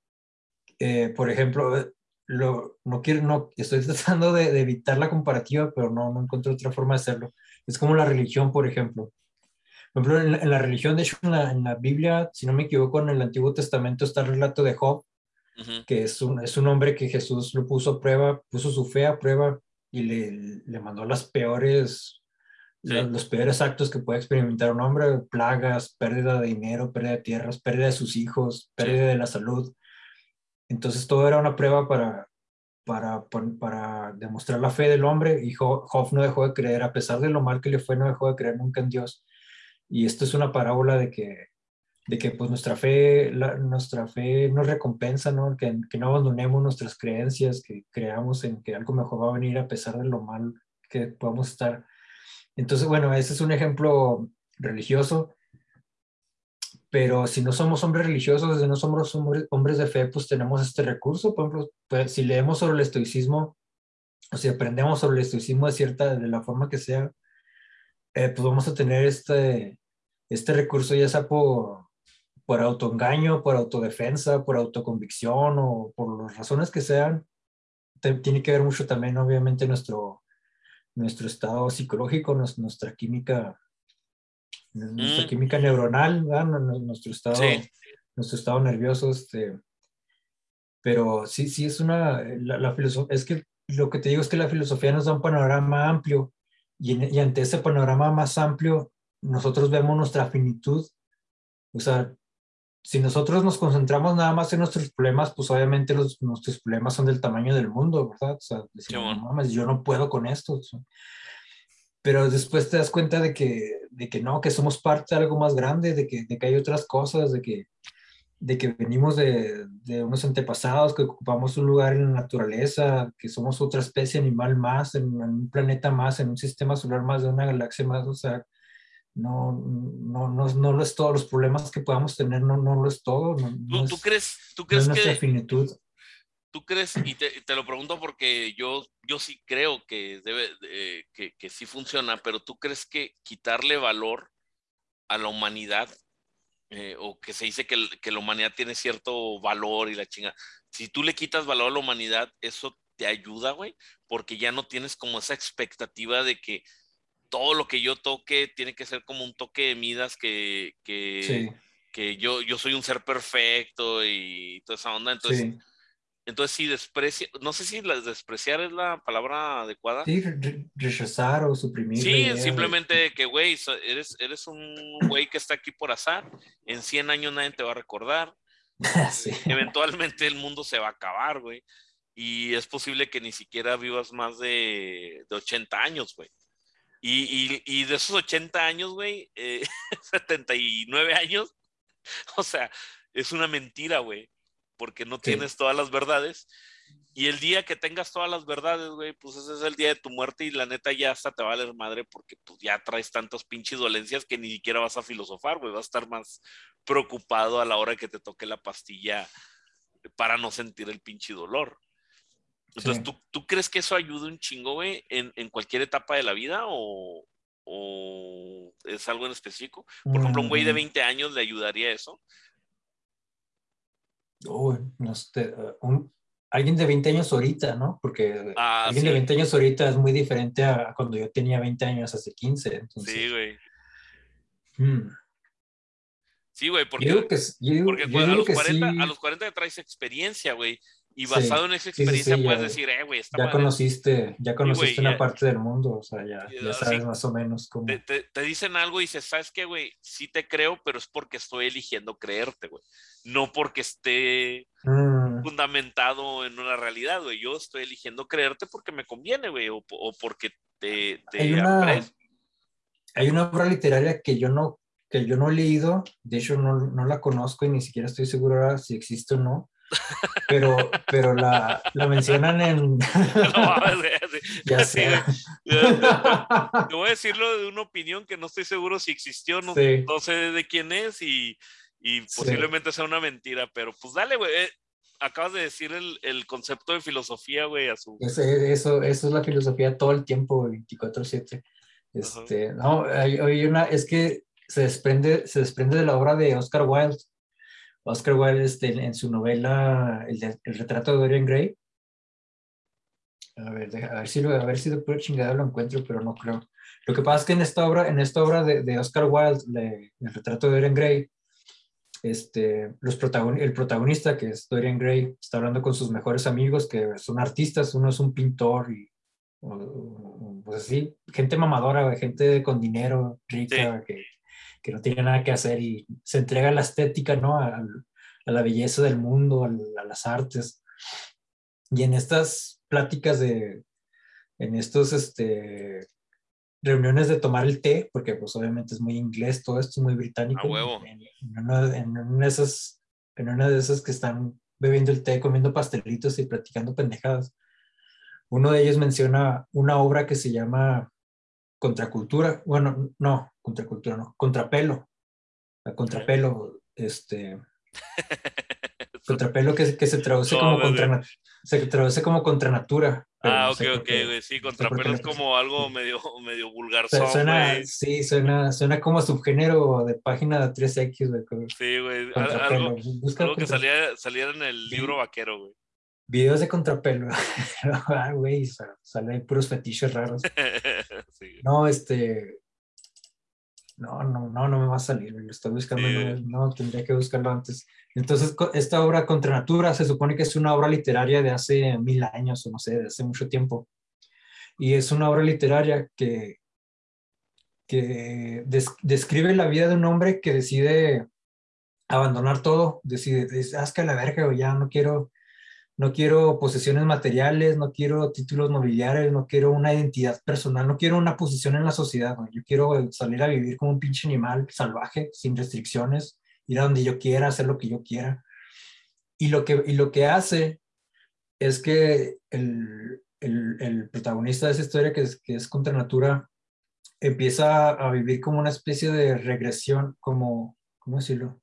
Eh, por ejemplo, eh, lo, no quiero, no, estoy tratando de, evitar la comparativa, pero no, no encuentro otra forma de hacerlo. Es como la religión, por ejemplo. Por ejemplo, en la, religión, de hecho, en la, en la, Biblia, si no me equivoco, en el Antiguo Testamento está el relato de Job, que es un, es un hombre que Jesús lo puso a prueba, puso su fe a prueba y le, le mandó las peores los, peores actos que puede experimentar un hombre, plagas, pérdida de dinero, pérdida de tierras, pérdida de sus hijos, pérdida de la salud. Entonces todo era una prueba para, para, para, demostrar la fe del hombre y Job, no dejó de creer, a pesar de lo mal que le fue, no dejó de creer nunca en Dios. Y esto es una parábola de que, de que pues nuestra fe, nuestra fe nos recompensa, ¿no? Que, que no abandonemos nuestras creencias, que creamos en que algo mejor va a venir a pesar de lo mal que podamos estar. Entonces, bueno, ese es un ejemplo religioso, pero si no somos hombres religiosos, si no somos hombres, de fe, pues tenemos este recurso. Por ejemplo, pues, si leemos sobre el estoicismo, o si aprendemos sobre el estoicismo de cierta, de la forma que sea, eh, pues vamos a tener este, este recurso ya sea por, por autoengaño, por autodefensa, por autoconvicción o por las razones que sean. Tiene que ver mucho también, obviamente, nuestro, nuestro estado psicológico, nuestra química, nuestra mm. química neuronal, nuestro estado, nuestro estado nervioso, este, pero sí, sí es una, la, filosofía, es que lo que te digo es que la filosofía nos da un panorama amplio y, y ante ese panorama más amplio nosotros vemos nuestra finitud, o sea, si nosotros nos concentramos nada más en nuestros problemas, pues obviamente los, nuestros problemas son del tamaño del mundo, ¿verdad? O sea, decimos, yo no puedo con esto. Pero después te das cuenta de que, de que no, que somos parte de algo más grande, de que, de que hay otras cosas, de que, de que venimos de, de, unos antepasados, que ocupamos un lugar en la naturaleza, que somos otra especie animal más, en, un planeta más, en un sistema solar más, de una galaxia más, o sea, no, no, no, no lo es todo, los problemas que podamos tener no, no lo es todo. ¿Tú, ¿tú, crees, tú crees que... finitud. ¿Tú crees, y te, te, lo pregunto porque yo, yo sí creo que, debe, que, que sí funciona, pero tú crees que quitarle valor a la humanidad eh, o que se dice que, que, la humanidad tiene cierto valor y la chinga. Si tú le quitas valor a la humanidad, eso te ayuda, güey, porque ya no tienes como esa expectativa de que todo lo que yo toque tiene que ser como un toque de Midas que, que, que yo, yo soy un ser perfecto y toda esa onda. Entonces, entonces, si desprecia, no sé si despreciar es la palabra adecuada. Sí, rechazar o suprimir. Sí, simplemente que, güey, eres, eres un güey que está aquí por azar. En 100 años nadie te va a recordar. sí. Eventualmente el mundo se va a acabar, güey. Y es posible que ni siquiera vivas más de, de 80 años, güey. Y, y, y, de esos 80 años, güey, eh, 79 años, o sea, es una mentira, güey porque no tienes todas las verdades. Y el día que tengas todas las verdades, güey, pues ese es el día de tu muerte y la neta ya hasta te va a valer madre porque pues ya traes tantas pinches dolencias que ni siquiera vas a filosofar, güey, vas a estar más preocupado a la hora que te toque la pastilla para no sentir el pinche dolor. Entonces, ¿tú, ¿tú, crees que eso ayuda un chingo, güey, en, en, cualquier etapa de la vida o, o es algo en específico? Por ejemplo, un güey de 20 mm. años le ayudaría eso no sé, un, alguien de 20 años ahorita, ¿no? Porque ah, alguien de 20 años ahorita es muy diferente a cuando yo tenía 20 años hace 15. Entonces, sí, güey. Hmm. Sí, güey, porque, a, los 40, a los 40 traes experiencia, güey. Y basado en esa experiencia puedes decir, eh, güey, Ya conociste, ya conociste una parte del mundo, o sea, ya, ya sabes más o menos cómo. Te, te, dicen algo y dices, ¿sabes qué, güey? Sí te creo, pero es porque estoy eligiendo creerte, güey. No porque esté mm. fundamentado en una realidad, güey. Yo estoy eligiendo creerte porque me conviene, güey, o, o, porque te, te hay, una, hay una obra literaria que yo no que yo no he leído, de hecho no, no la conozco y ni siquiera estoy seguro si existe o no, pero, pero la, la mencionan en... ya sé. Te voy a decirlo de una opinión que no estoy seguro si existió, no, no sé de quién es y, y posiblemente sea una mentira, pero pues dale, güey. Eh, acabas de decir el, el, concepto de filosofía, güey, a su... Eso, eso, eso, es la filosofía todo el tiempo, 24-7. Este, no, hay, hay, una, es que se desprende, se desprende de la obra de Oscar Wilde, Oscar Wilde este, en su novela el, retrato de Dorian Gray. A ver, a ver si, a ver si de pura chingada lo encuentro, pero no creo. Lo que pasa es que en esta obra, en esta obra de, de Oscar Wilde, el retrato de Dorian Gray, este, los el protagonista, que es Dorian Gray, está hablando con sus mejores amigos, que son artistas, uno es un pintor y, pues así, gente mamadora, gente con dinero, rica, que que no tiene nada que hacer y se entrega a la estética, ¿no? A, la belleza del mundo, a, las artes. Y en estas pláticas de, en estos, este, reuniones de tomar el té, porque pues obviamente es muy inglés, todo esto es muy británico. En, una, en, una, de esas, en una de esas que están bebiendo el té, comiendo pastelitos y platicando pendejadas. Uno de ellos menciona una obra que se llama Contracultura, bueno, no, contracultura, no, contrapelo, a contrapelo, este, contrapelo que, que se traduce como contra, se traduce como contra natura. Ah, ok, ok, güey, sí, contrapelo es como algo medio, medio vulgar. Suena, sí, suena, suena como subgénero de página 3X, güey. Sí, güey, algo, algo que salía, saliera en el libro vaquero, güey. Videos de contrapelo. ah, güey, salen puros fetiches raros. No, este, no, no, no, no me va a salir, lo estoy buscando, no, tendría que buscarlo antes. Entonces, esta obra Contra Natura se supone que es una obra literaria de hace mil años, o no sé, de hace mucho tiempo. Y es una obra literaria que, que describe la vida de un hombre que decide abandonar todo, decide, haz que la verga, ya no quiero, no quiero posesiones materiales, no quiero títulos nobiliarios, no quiero una identidad personal, no quiero una posición en la sociedad, yo quiero salir a vivir como un pinche animal salvaje, sin restricciones ir a donde yo quiera, hacer lo que yo quiera. Y lo que, y lo que hace es que el, el, el protagonista de esa historia, que es, que es contra natura, empieza a vivir como una especie de regresión, como, ¿cómo decirlo?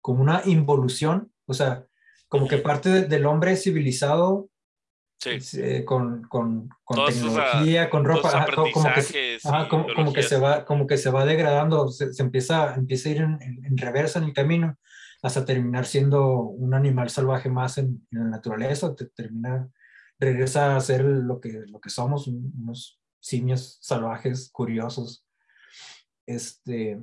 Como una involución, o sea, como que parte del hombre civilizado eh, con, con, con tecnología, con ropa, como, que, como, que, se va, como que se va degradando, se, empieza, empieza a ir en, en, reversa en el camino hasta terminar siendo un animal salvaje más en, la naturaleza, te, termina, regresa a ser lo que, lo que somos, unos simios salvajes, curiosos. Este,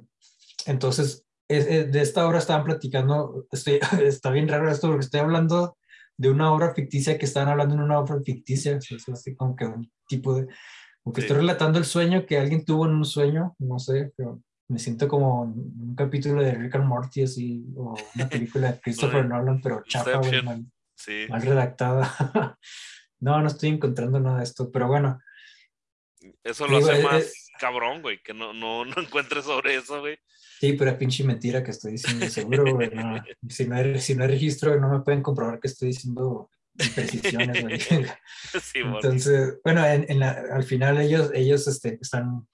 entonces, de esta obra estaban platicando, estoy, está bien raro esto porque estoy hablando de una obra ficticia que están hablando en una obra ficticia, es así como que un tipo de, como que estoy relatando el sueño que alguien tuvo en un sueño, no sé, pero me siento como un capítulo de Rick and Morty así, o una película de Christopher Nolan, pero chapa, mal, mal redactada. no, no estoy encontrando nada de esto, pero bueno. Eso lo hace más cabrón, güey, que no, no, no encuentres sobre eso, güey. Sí, pero es pinche mentira que estoy diciendo, seguro, güey. No. Si, no hay, si no hay registro, no me pueden comprobar que estoy diciendo imprecisiones, güey. Sí, Entonces, bueno, en, en la, al final ellos, ellos este, están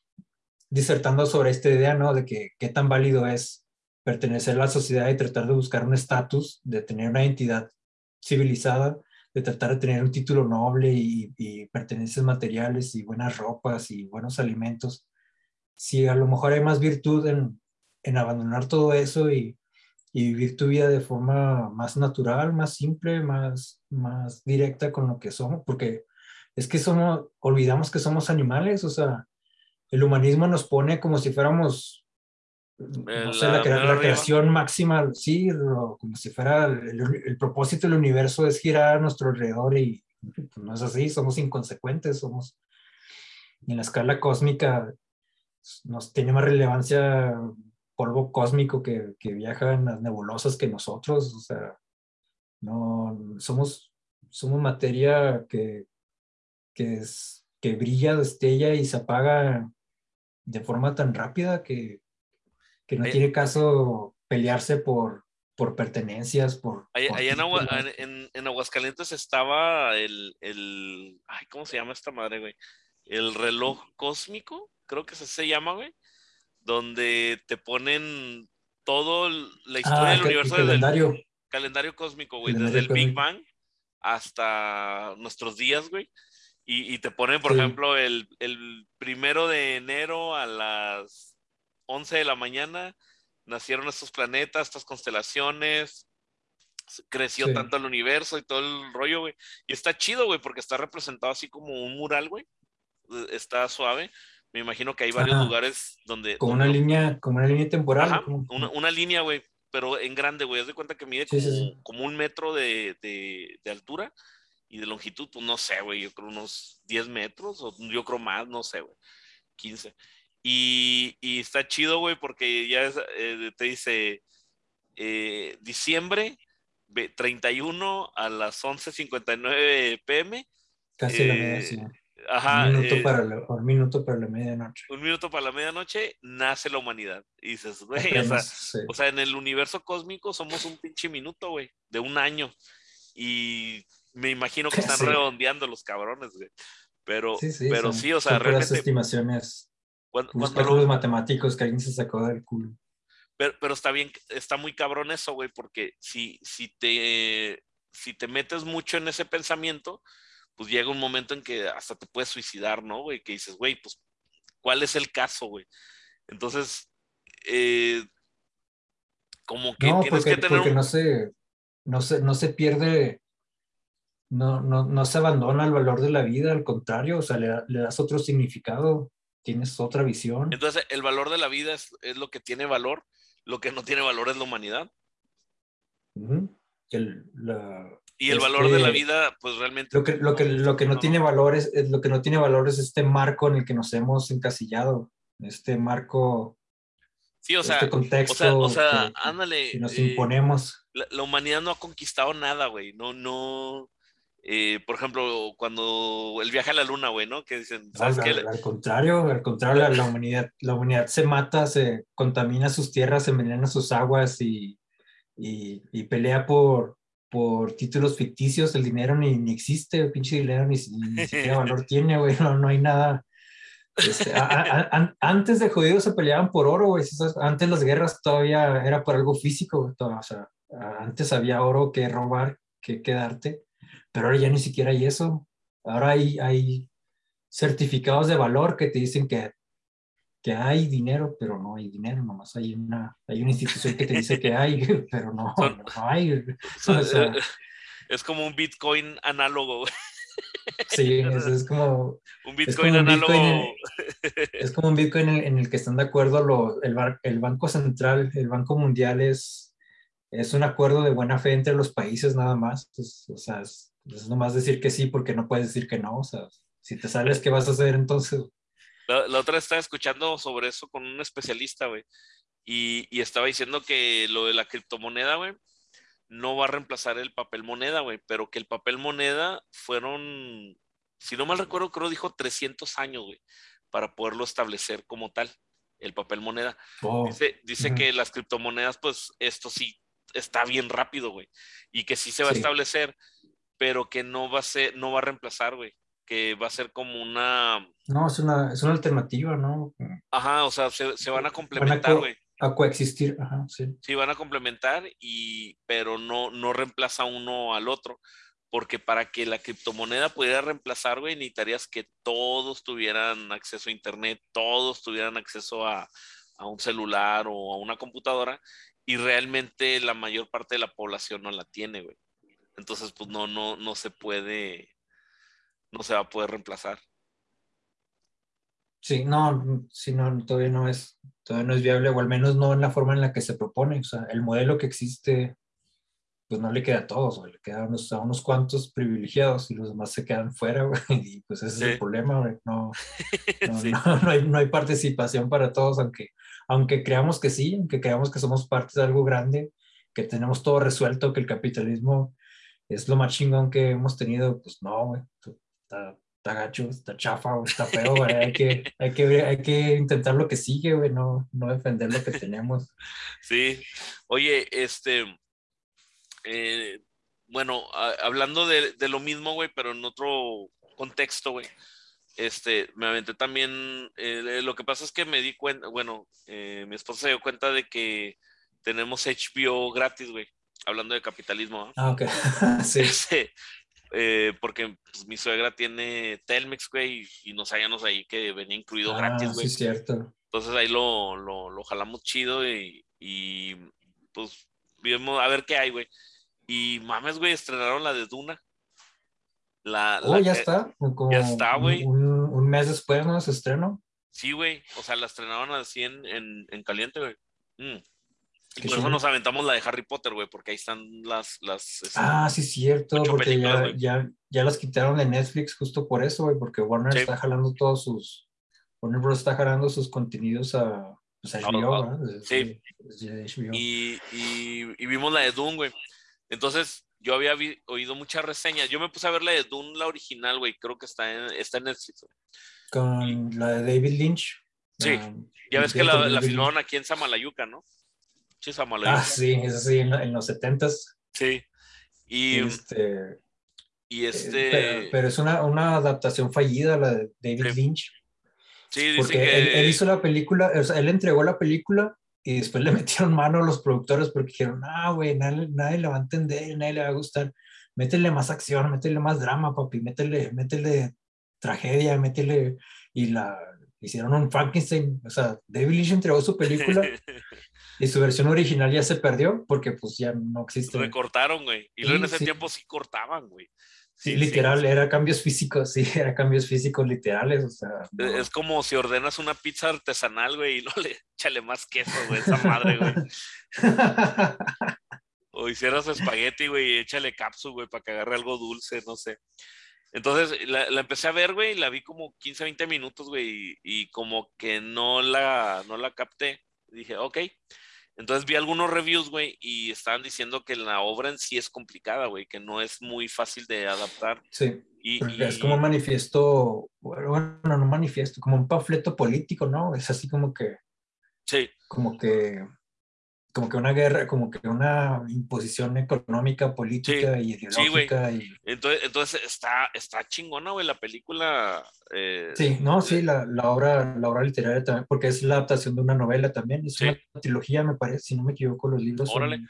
disertando sobre esta idea, ¿no? De que qué tan válido es pertenecer a la sociedad y tratar de buscar un estatus, de tener una identidad civilizada, de tratar de tener un título noble y, y pertenencias materiales y buenas ropas y buenos alimentos. Si a lo mejor hay más virtud en, en abandonar todo eso y, vivir tu vida de forma más natural, más simple, más, más directa con lo que somos, porque es que somos, olvidamos que somos animales, o sea, el humanismo nos pone como si fuéramos, no sé, la, creación máxima, sí, como si fuera el, propósito del universo es girar a nuestro alrededor y pues, no es así, somos inconsecuentes, somos, en la escala cósmica nos tiene más relevancia polvo cósmico que, que, viaja en las nebulosas que nosotros, o sea, no, somos, somos materia que, que, es, que brilla, destella y se apaga de forma tan rápida que, que no tiene caso pelearse por, por pertenencias, por... Allá, en, en, Aguascalientes estaba el, el, ay, ¿cómo se llama esta madre, güey? El reloj cósmico, creo que se llama, güey donde te ponen todo la historia ah, del universo calendario. Del calendario cósmico, güey, desde el Big Bang hasta nuestros días, güey. Y, te ponen, por ejemplo, el, el, primero de enero a las 11 de la mañana nacieron estos planetas, estas constelaciones, creció tanto el universo y todo el rollo, güey. Y está chido, güey, porque está representado así como un mural, güey. Está suave. Me imagino que hay varios lugares donde... Como una línea, como una línea temporal. una, una, línea, güey, pero en grande, güey. Haz de cuenta que mide como, un metro de, de, de, altura y de longitud, pues no sé, güey, yo creo unos 10 metros, o yo creo más, no sé, güey, 15. Y, y está chido, güey, porque ya eh, te dice eh, diciembre 31 a las 11.59 pm. Casi la media, eh, un minuto, eh, para la, un minuto para la medianoche. Un minuto para la medianoche nace la humanidad. Y dices, güey, o, sea, en el universo cósmico somos un pinche minuto, güey, de un año. Y me imagino que están redondeando los cabrones, güey. Pero sí, pero sí o sea, realmente. estimaciones. Cuando, los matemáticos que alguien se sacó del culo. Pero, pero está bien, está muy cabrón eso, güey, porque si, si, te, si te metes mucho en ese pensamiento, pues llega un momento en que hasta te puedes suicidar, ¿no, güey? Que dices, güey, pues, ¿cuál es el caso, güey? Entonces, eh, como que no, tienes que tener. Porque no, se, no, se, no se pierde, no, no, no se abandona el valor de la vida, al contrario, o sea, le, das otro significado, tienes otra visión. Entonces, el valor de la vida es, es lo que tiene valor, lo que no tiene valor es la humanidad. el, la, y el valor de la este, vida, pues realmente. Lo que, lo que, lo que no, tiene valor es, lo que no tiene valor es este marco en el que nos hemos encasillado. Este marco. Sí, o sea, este contexto o sea, ándale. Que nos imponemos. La, humanidad no ha conquistado nada, güey. No, no. Eh, por ejemplo, cuando el viaje a la luna, güey, ¿no? Que dicen, ¿sabes al, al, contrario, al contrario, la, humanidad, la humanidad se mata, se contamina sus tierras, se envenena sus aguas y, y, y pelea por, por títulos ficticios, el dinero ni, ni existe, el pinche dinero ni, ni siquiera valor tiene, güey, no, no hay nada. Este, antes de jodidos se peleaban por oro, güey. Antes las guerras todavía era por algo físico, o sea, antes había oro que robar, que quedarte pero ahora ya ni siquiera hay eso. Ahora hay, hay certificados de valor que te dicen que, que hay dinero, pero no hay dinero, nomás hay una, hay una institución que te dice que hay, pero no, no hay. Eh, es como un Bitcoin análogo. Sí, es, como... Un Bitcoin análogo. es como un Bitcoin en, el que están de acuerdo el, el Banco Central, el Banco Mundial es, es un acuerdo de buena fe entre los países nada más. o sea, es, es nomás decir que sí porque no puedes decir que no. O sea, si te sales, ¿qué vas a hacer entonces? La, otra vez estaba escuchando sobre eso con un especialista, güey. Y, y, estaba diciendo que lo de la criptomoneda, güey, no va a reemplazar el papel moneda, güey, pero que el papel moneda fueron, si no mal recuerdo, creo dijo 300 años, güey, para poderlo establecer como tal, el papel moneda. Oh. Dice, dice que las criptomonedas, pues esto sí está bien rápido, güey, y que sí se va a establecer, pero que no va a ser, no va a reemplazar, güey, que va a ser como una... No, es una, es una alternativa, ¿no? Ajá, o sea, se, se van a complementar, güey. A coexistir, ajá, sí. Sí, van a complementar, y, pero no, no reemplaza uno al otro, porque para que la criptomoneda pudiera reemplazar, güey, necesitarías que todos tuvieran acceso a Internet, todos tuvieran acceso a, a un celular o a una computadora, y realmente la mayor parte de la población no la tiene, güey. Entonces, pues no, no, no se puede, no se va a poder reemplazar. Sí, no, sí, no, todavía no es, todavía no es viable, o al menos no en la forma en la que se propone. O sea, el modelo que existe, pues no le queda a todos, le queda a unos, a unos cuantos privilegiados y los demás se quedan fuera, güey. Y pues ese es el problema, güey. No, no, no, hay, no hay participación para todos, aunque, aunque creamos que sí, aunque creamos que somos parte de algo grande, que tenemos todo resuelto, que el capitalismo es lo más chingón que hemos tenido, pues no, güey, está, está, gacho, está chafa, está feo, güey. Hay, que, hay, que, hay que intentar lo que sigue, güey, no, no defender lo que tenemos. Sí, oye, este, eh, bueno, hablando de, de, lo mismo, güey, pero en otro contexto, güey. Este, me aventé también, eh, lo que pasa es que me di cuenta, bueno, eh, mi esposa se dio cuenta de que tenemos HBO gratis, güey hablando de capitalismo. Ah, ok. sí. Eh, porque pues, mi suegra tiene Telmex, güey, y, nos hallamos ahí que venía incluido ah, gratis, güey. Sí, cierto. Entonces ahí lo, lo, lo jalamos chido y, y, pues vimos a ver qué hay, güey. Y mames, güey, estrenaron la de Duna. La, oh, ya está. ya está, güey. Un, mes después, ¿no? Se estrenó. Sí, güey. O sea, la estrenaron así en, en, en caliente, güey. Mm. Y por eso nos aventamos la de Harry Potter, güey, porque ahí están las... las este, ah, sí, cierto, porque ya, ya, ya, las quitaron de Netflix justo por eso, güey, porque Warner está jalando todos sus... Warner Bros. está jalando sus contenidos a, pues, HBO, ¿verdad? Sí. Y, y, vimos la de Dune, güey. Entonces, yo había oído muchas reseñas. Yo me puse a ver la de Dune, la original, güey. Creo que está en, está en Netflix. Con la de David Lynch. Sí. ya ves que la, la filmaron aquí en Samalayuca, ¿no? Ah, sí, eso sí, en, los setentas. Sí. Y este. Y eh, este. pero, es una, una, adaptación fallida, la de David Lynch. Sí, dice porque que... él, hizo la película, o sea, él entregó la película y después le metieron mano a los productores porque dijeron, ah, güey, nadie, nadie, le va a entender, nadie le va a gustar. Métele más acción, métele más drama, papi, métele, métele tragedia, métele. Y la hicieron un Frankenstein. O sea, David Lynch entregó su película Y su versión original ya se perdió porque pues ya no existe. Recortaron, güey. Y luego en ese tiempo sí cortaban, güey. Sí, literal, era cambios físicos, sí, era cambios físicos literales, o sea. E, es como si ordenas una pizza artesanal, güey, y no le échale más queso, güey, esa madre, güey. o hicieras espagueti, güey, y échale cápsula, güey, para que agarre algo dulce, no sé. Entonces la, empecé a ver, güey, la vi como 15, 20 minutos, güey, y, y, como que no la, no la capté. Dije, ok, Entonces vi algunos reviews, güey, y estaban diciendo que la obra en sí es complicada, güey, que no es muy fácil de adaptar. Sí. Y, es como un manifiesto, bueno, no manifiesto, como un panfleto político, ¿no? Es así como que. Sí. Como que como que una guerra, como que una imposición económica, política y ideológica. Sí, y... entonces, entonces está, está chingona, güey, la película. Eh, sí, no, sí, la, la, obra, la obra literaria también, porque es la adaptación de una novela también, es una trilogía, me parece, si no me equivoco, los libros. Órale.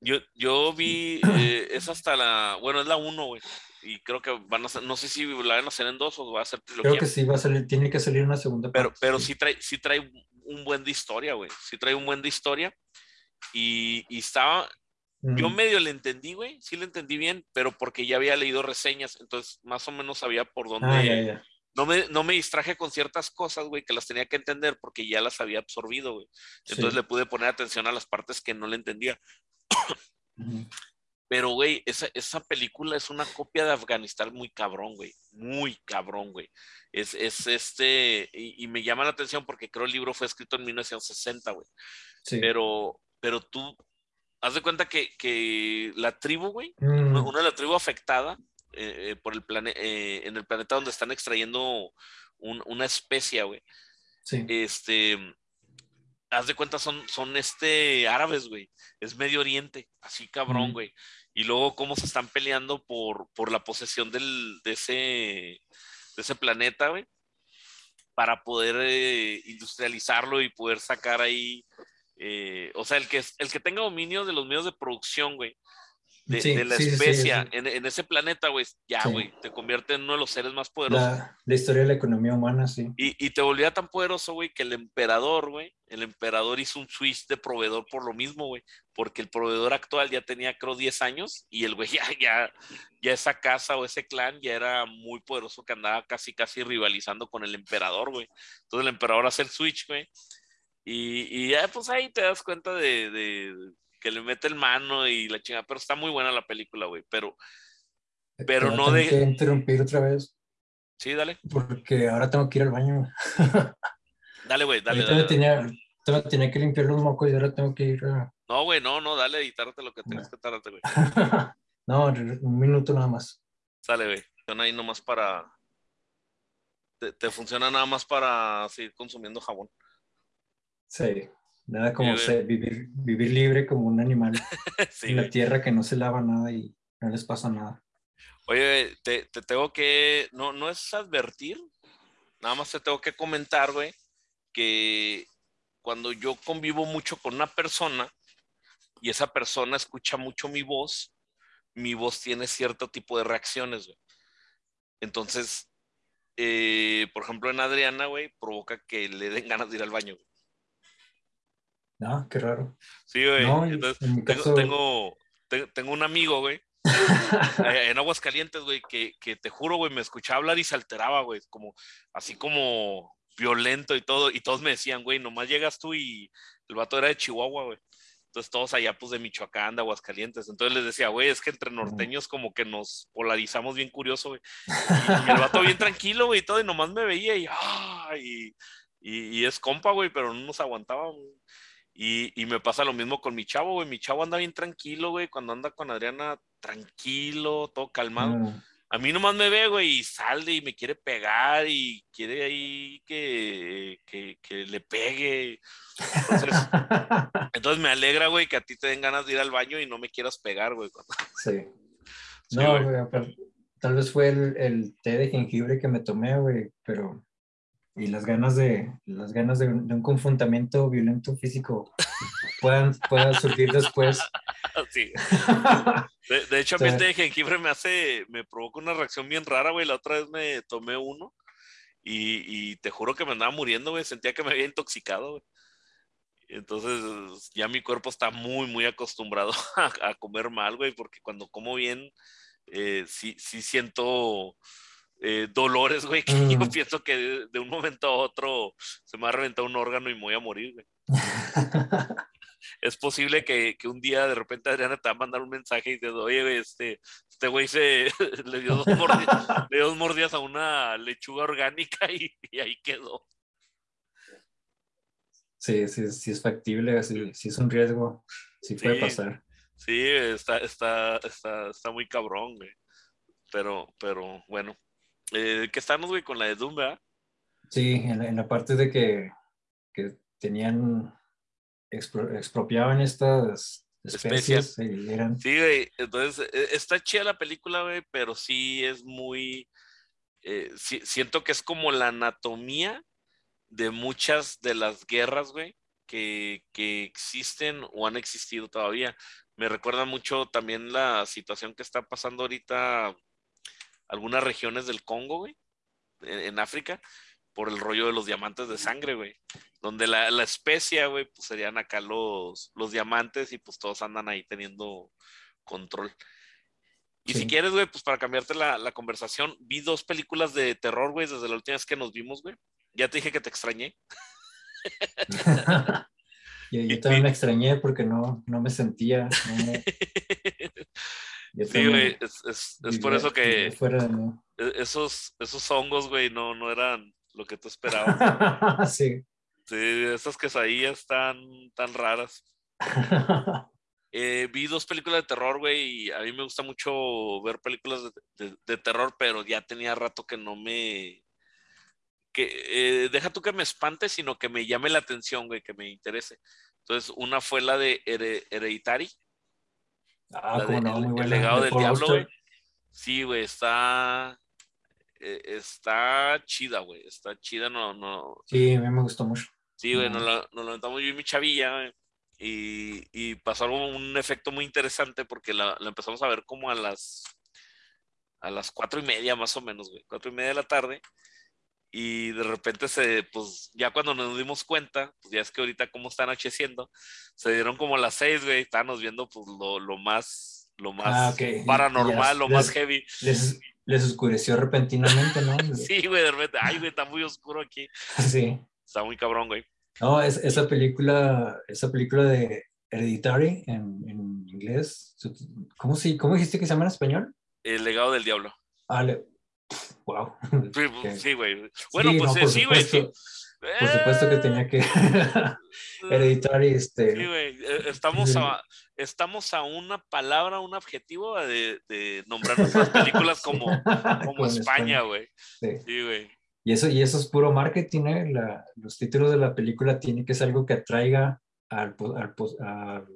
Yo, yo vi, eh, es hasta la, bueno, es la uno, güey. Y creo que van a ser, no sé si la van a hacer en dos o va a ser trilogía. Creo que sí, va a salir, tiene que salir una segunda parte. Pero, pero sí trae, sí trae un buen de historia, güey. Sí trae un buen de historia. Y, y estaba, yo medio le entendí, güey. Sí le entendí bien, pero porque ya había leído reseñas, entonces más o menos sabía por dónde. Ah, no, me, no me distraje con ciertas cosas, güey, que las tenía que entender porque ya las había absorbido, güey. Entonces le pude poner atención a las partes que no le entendía. Pero, güey, esa, esa, película es una copia de Afganistán muy cabrón, güey. Muy cabrón, güey. Es, es este, y, me llama la atención porque creo el libro fue escrito en 1960, güey. Sí. Pero, pero tú, haz de cuenta que, que la tribu, güey, mm. una de la tribu afectada eh, eh, por el planeta, eh, en el planeta donde están extrayendo una especie, güey. Sí. Este, haz de cuenta, son, son este árabes, güey. Es Medio Oriente, así cabrón, güey y luego cómo se están peleando por, por la posesión de, ese, de ese planeta, güey, para poder eh, industrializarlo y poder sacar ahí, eh, o sea, el que, el que tenga dominio de los medios de producción, güey, de, la especie en, ese planeta, güey, ya, güey, te convierte en uno de los seres más poderosos. La, la historia de la economía humana, sí. Y, y te volvía tan poderoso, güey, que el emperador, güey, el emperador hizo un switch de proveedor por lo mismo, güey, porque el proveedor actual ya tenía, creo, 10 años y el güey ya, ya, ya esa casa o ese clan ya era muy poderoso que andaba casi, casi rivalizando con el emperador, güey. Entonces el emperador hace el switch, güey. Y, y ya, pues ahí te das cuenta de, de que le mete el mano y la chingada, pero está muy buena la película, güey, pero, pero no de... que interrumpir otra vez. Sí, dale. Porque ahora tengo que ir al baño. dale, güey, dale. dale, Tenía, tenía, que limpiar los mocos y ahora tengo que ir a... No, güey, no, no, dale, editarte lo que tengas que tardarte, güey. no, un minuto nada más. Sale, güey. Funciona ahí nomás para... Te, te funciona nada más para seguir consumiendo jabón. Sí. Nada como vivir, vivir libre como un animal en la tierra que no se lava nada y no les pasa nada. Oye, te, te, tengo que, no, no es advertir, nada más te tengo que comentar, güey, que cuando yo convivo mucho con una persona y esa persona escucha mucho mi voz, mi voz tiene cierto tipo de reacciones, güey. Entonces, eh, por ejemplo, en Adriana, güey, provoca que le den ganas de ir al baño. Güey. No, qué raro. Sí, güey. tengo, tengo, un amigo, güey, eh, en Aguascalientes, güey, que, que te juro, güey, me escuchaba hablar y se alteraba, güey, como, así como violento y todo, y todos me decían, güey, nomás llegas tú y el vato era de Chihuahua, güey. Entonces todos allá, pues, de Michoacán, de Aguascalientes. Entonces les decía, güey, es que entre norteños como que nos polarizamos bien curioso, güey. Y, el vato bien tranquilo, güey, y todo, y nomás me veía y, ah, y, y, es compa, güey, pero no nos aguantaba, güey. Y, me pasa lo mismo con mi chavo, güey. Mi chavo anda bien tranquilo, güey. Cuando anda con Adriana, tranquilo, todo calmado. Mm. A mí nomás me ve, güey, y sale y me quiere pegar y quiere ahí que, que, le pegue. Entonces, me alegra, güey, que a ti te den ganas de ir al baño y no me quieras pegar, güey. Sí. no, güey, tal vez fue el, el té de jengibre que me tomé, güey, pero y las ganas de las ganas de, un confrontamiento violento físico puedan, puedan surgir después. Sí. De, hecho, a mí este jengibre me hace, me provoca una reacción bien rara, güey. La otra vez me tomé uno y, y te juro que me andaba muriendo, güey. Sentía que me había intoxicado, güey. Entonces, ya mi cuerpo está muy, muy acostumbrado a, comer mal, güey, porque cuando como bien, eh, sí, sí siento eh, dolores, güey, que yo mm. pienso que de, un momento a otro se me ha reventado un órgano y me voy a morir, güey. es posible que, que, un día de repente Adriana te va a mandar un mensaje y te oye, este, este güey se le dio dos mordidas, le dio dos mordidas a una lechuga orgánica y, y ahí quedó. Sí, sí, sí es factible, sí, sí es un riesgo, sí puede pasar. Sí, está, está, está, está muy cabrón, güey. Pero, pero bueno. Eh, ¿Qué estamos, güey, con la de Doom, ¿verdad? Sí, en la, parte de que, que tenían, expropiaban estas especies. Eran... Sí, güey, entonces e, está chida la película, güey, pero sí es muy... Eh, siento que es como la anatomía de muchas de las guerras, güey, que, que, existen o han existido todavía me recuerda mucho también la situación que está pasando ahorita algunas regiones del Congo, güey, en, África, por el rollo de los diamantes de sangre, güey. Donde la, la especia, güey, pues serían acá los, los diamantes y pues todos andan ahí teniendo control. Y si quieres, güey, pues para cambiarte la, la, conversación, vi dos películas de terror, güey, desde la última vez que nos vimos, güey. Ya te dije que te extrañé. Yo, también me extrañé porque no, no me sentía. sí, güey, es, por eso que e, esos, esos hongos, güey, no, no eran lo que tú esperabas. sí. Sí, esas quesadillas están tan raras. Eh, vi dos películas de terror, güey, y a mí me gusta mucho ver películas de, terror, pero ya tenía rato que no me... que eh, Deja tú que me espante, sino que me llame la atención, güey, que me interese. Entonces, una fue la de Hereditary. Ah, como no, muy buena. El legado del diablo, güey. Sí, güey, está. Eh, está chida, güey. Está chida, no, no. Sí, a mí me gustó mucho. Sí, güey, nos, lo, nos lo yo y mi chavilla, güey. Y, y, un efecto muy interesante porque la, la, empezamos a ver como a las a las cuatro y media más o menos, güey, cuatro y media de la tarde y de repente se, pues ya cuando nos dimos cuenta, pues ya es que ahorita como está anocheciendo, se dieron como las seis, güey, estábamos viendo pues lo, lo más, lo más ah, paranormal, lo más heavy. Les, les, oscureció repentinamente, ¿no? sí, güey, de repente, ay, güey, está muy oscuro aquí. Sí. Está muy cabrón, güey. No, es, esa película, esa película de Hereditary en, en inglés, ¿cómo, sí, ¿cómo dijiste que se llama en español? El legado del diablo. Ah, Wow. Sí, güey. Bueno, pues sí, güey. Por supuesto que tenía que hereditar y este. Sí, güey. Eh, estamos a, estamos a una palabra, un adjetivo de, de nombrar nuestras películas como, como España, güey. Sí, güey. Y eso, y eso es puro marketing, ¿eh? La, los títulos de la película tienen que ser algo que atraiga al, al,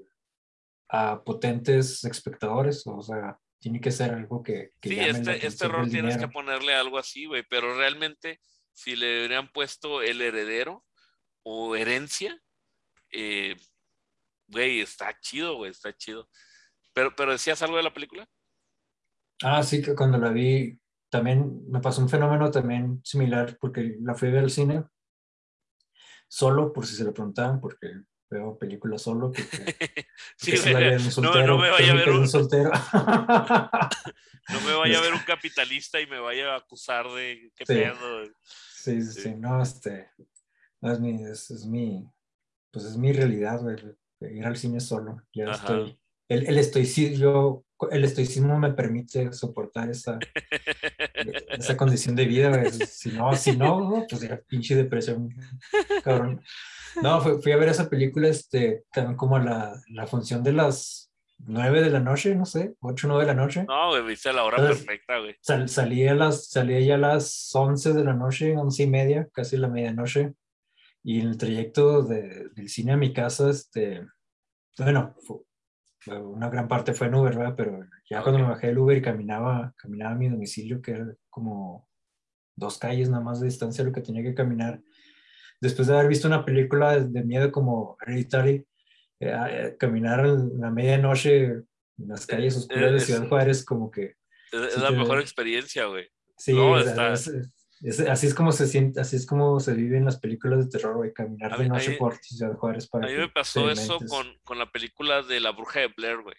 a potentes espectadores, o sea, tiene que ser algo que... sí, este, este rol tienes que ponerle algo así, güey, pero realmente si le hubieran puesto el heredero o herencia, eh, güey, está chido, güey, está chido. Pero, pero decías algo de la película. Ah, sí, que cuando la vi, también me pasó un fenómeno también similar, porque la fui a ver al cine, solo por si se lo preguntaban, porque veo películas solo. sí, no, no, me vaya a ver un, soltero. no me vaya a ver un capitalista y me vaya a acusar de qué sí. pedo. Sí, sí, sí, no, este, no, es mi, es, mi, pues es mi realidad, güey, ir al cine solo. Ya estoy, el, el, estoicismo, el estoicismo me permite soportar esa, esa condición de vida, Si no, si no, pues era pinche depresión, cabrón. No, fui, a ver esa película este, también como la, la función de las 9 de la noche, no sé, 8 o 9 de la noche. No, güey, viste la hora perfecta, güey. Sal, salía, las, salía ya a las 11 de la noche, 11 y media, casi la medianoche. Y en el trayecto de, del cine a mi casa, este, bueno, una gran parte fue en Uber, ¿verdad? Pero ya cuando me bajé del Uber y caminaba, caminaba a mi domicilio, que era como dos calles nada más de distancia lo que tenía que caminar, después de haber visto una película de, miedo como Hereditary, eh, eh, caminar en la medianoche en las calles oscuras de Ciudad Juárez, como que... Es, la mejor experiencia, güey. Sí, así es como se siente, así es como se vive en las películas de terror, güey, caminar de noche por Ciudad Juárez para... A mí me pasó eso con, con, la película de La Bruja de Blair, güey.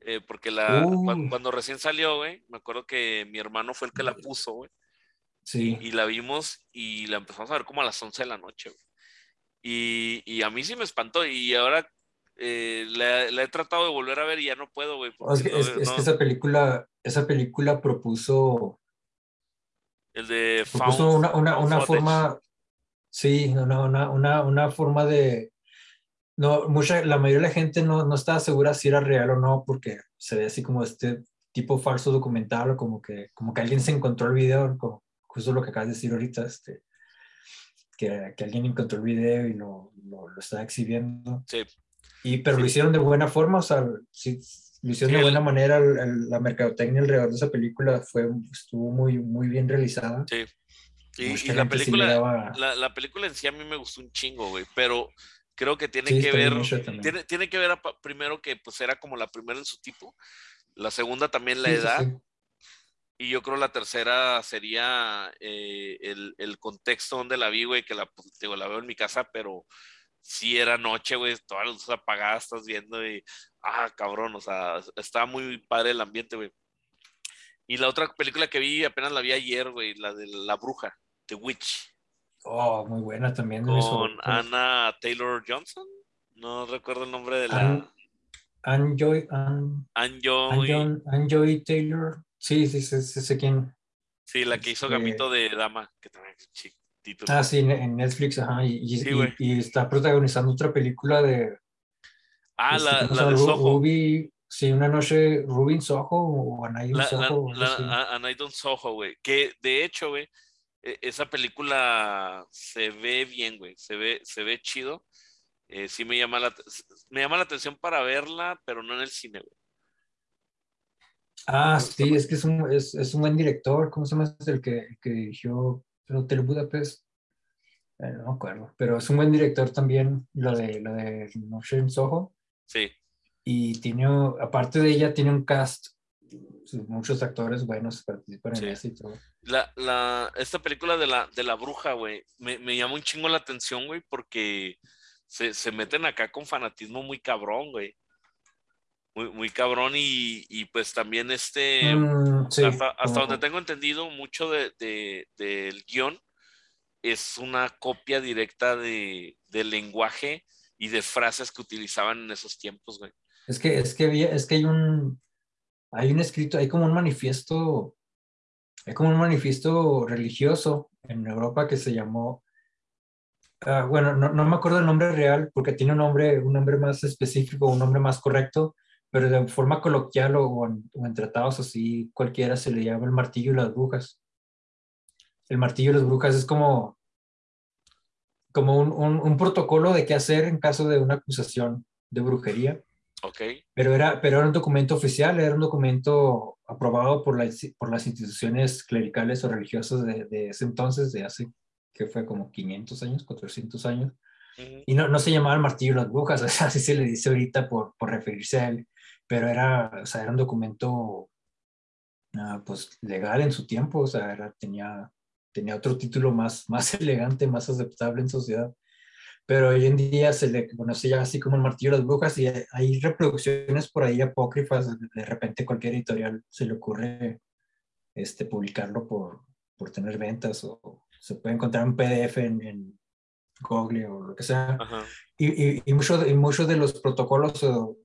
Eh, porque la, uh. cuando, recién salió, güey, me acuerdo que mi hermano fue el que la puso, güey. Y, la vimos y la empezamos a ver como a las 11 de la noche. Y, y, a mí sí me espantó y ahora eh, la, he tratado de volver a ver y ya no puedo, güey. Es, que, es, que, esa película, esa película propuso... El de... Propuso una, una, una forma... Sí, una, una, una, una forma de... No, mucha, la mayoría de la gente no, no estaba segura si era real o no, porque se ve así como este tipo falso documental o como que, como que alguien se encontró el video, como justo lo que acabas de decir ahorita, este, que, que alguien encontró el video y lo, lo, lo está exhibiendo. Sí. Y, pero lo hicieron de buena forma, o sea, sí, lo hicieron de buena manera, la mercadotecnia alrededor de esa película fue, estuvo muy, muy bien realizada. Sí. Y, la película, la, la, película en sí a mí me gustó un chingo, güey, pero creo que tiene que ver, tiene, tiene, que ver primero que pues era como la primera en su tipo, la segunda también la edad, y yo creo la tercera sería eh, el, el, contexto donde la vi, güey, que la, pues, digo, la veo en mi casa, pero sí era noche, güey, todas las luces apagadas, estás viendo y, ah, cabrón, o sea, estaba muy padre el ambiente, güey. Y la otra película que vi, apenas la vi ayer, güey, la de La Bruja, The Witch. Oh, muy buena también. Con Anna Taylor Johnson. No recuerdo el nombre de la. Anjoy. Anjoy. Taylor. Sí, sí, sí, sé quién. Sí, la que hizo este Gamito de Dama, que también título. Ah, sí, en Netflix, ajá. Y, y, está protagonizando otra película de. Ah, este, la, la de Soho. Ruby, sí, una noche, Rubin Soho o Anaidon Soho. Anaidon Soho, güey. Que de hecho, güey, e, esa película se ve bien, güey. Se ve, se ve chido. Eh, sí me llama, la, me llama la atención para verla, pero no en el cine, güey. Ah, sí, es que es un, es, es un buen director. ¿Cómo se llama? Es el que, que dirigió Hotel Budapest. Eh, no me acuerdo, pero es un buen director también, lo de, lo de Noche Soho. Sí. Y tiene, aparte de ella, tiene un cast, muchos actores buenos participan en eso y todo. La, la, esta película de la, de la bruja, güey, me, me llama un chingo la atención, güey, porque se, se meten acá con fanatismo muy cabrón, güey muy, muy cabrón y, y, pues también este, mm, hasta, hasta donde tengo entendido, mucho de, de, del guion es una copia directa de, del lenguaje y de frases que utilizaban en esos tiempos, güey. Es que, es que, es que hay un, hay un escrito, hay como un manifiesto, hay como un manifiesto religioso en Europa que se llamó, uh, bueno, no, no, me acuerdo el nombre real porque tiene un nombre, un nombre más específico, un nombre más correcto, pero de forma coloquial o, en, tratados así, cualquiera se le llama el martillo y las brujas. El martillo y las brujas es como, como un, un, protocolo de qué hacer en caso de una acusación de brujería. Ok. Pero era, pero era un documento oficial, era un documento aprobado por, la, por las instituciones clericales o religiosas de, de, ese entonces, de hace, que fue como 500 años, 400 años. Y no, no se llamaba el martillo y las brujas, o sea, así se le dice ahorita por, por referirse a él pero era, o sea, era un documento uh, pues legal en su tiempo, o sea, era, tenía, tenía otro título más, más elegante, más aceptable en sociedad. Pero hoy en día se le conoce ya así como el martillo de las brujas y hay reproducciones por ahí apócrifas. De repente cualquier editorial se le ocurre este, publicarlo por, por tener ventas o se puede encontrar un PDF en, en Google o lo que sea. Y, y, y muchos y mucho de los protocolos o,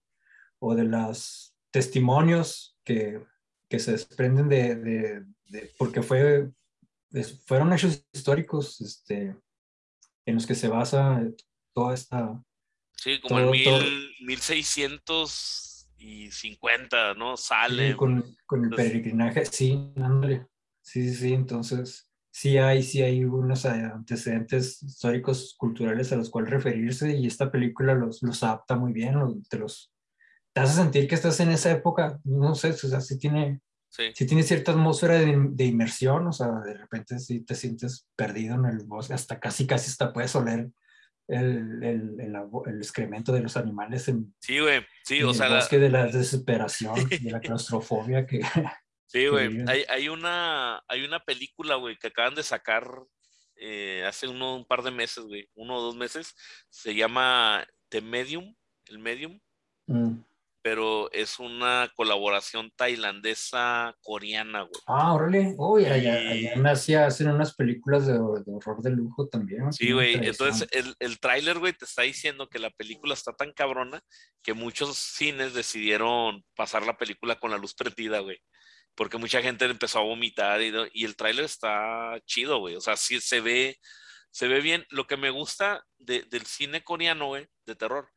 o de los testimonios que, que se desprenden de, de, porque fue, fueron hechos históricos este, en los que se basa toda esta... Sí, como en mil, 1650, ¿no? Sale. con, con, el peregrinaje, sí, ándale. Sí, sí, sí, entonces sí hay, sí hay unos antecedentes históricos, culturales a los cuales referirse y esta película los, los adapta muy bien, te los, te hace sentir que estás en esa época, no sé, o sea, sí tiene, sí. tiene cierta atmósfera de, de, inmersión, o sea, de repente sí te sientes perdido en el bosque, hasta casi, casi hasta puedes oler el, el, el, el excremento de los animales en, sí, güey, sí, o sea, el bosque de la desesperación, de la claustrofobia que... Sí, güey, hay, hay, una, hay una película, güey, que acaban de sacar eh, hace uno, un par de meses, güey, uno o dos meses, se llama The Medium, el Medium. Mm pero es una colaboración tailandesa-coreana, güey. Ah, órale. Uy, allá, allá en Asia hacen unas películas de, horror de lujo también. Sí, güey. Entonces, el, el tráiler, güey, te está diciendo que la película está tan cabrona que muchos cines decidieron pasar la película con la luz prendida, güey. Porque mucha gente empezó a vomitar y, y el tráiler está chido, güey. O sea, sí se ve se ve bien. Lo que me gusta del cine coreano, güey, de terror,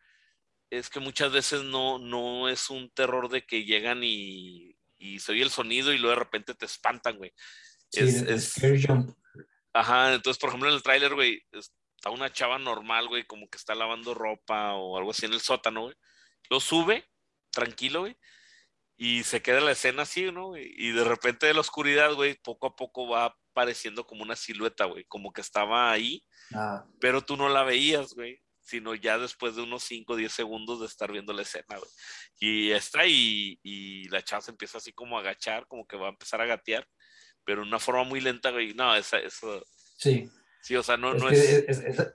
es que muchas veces no, no es un terror de que llegan y, y se oye el sonido y luego de repente te espantan, güey. es, es, jump. Ajá, entonces, por ejemplo, en el tráiler, güey, está una chava normal, güey, como que está lavando ropa o algo así en el sótano, güey. Lo sube, tranquilo, güey, y se queda la escena así, ¿no? Y de repente de la oscuridad, güey, poco a poco va apareciendo como una silueta, güey, como que estaba ahí, ah. pero tú no la veías, güey, sino ya después de unos 5 o 10 segundos de estar viendo la escena, güey. Y está y, y la chava se empieza así como a agachar, como que va a empezar a gatear, pero de una forma muy lenta, güey. No, esa, eso... Sí. Sí, o sea, no es...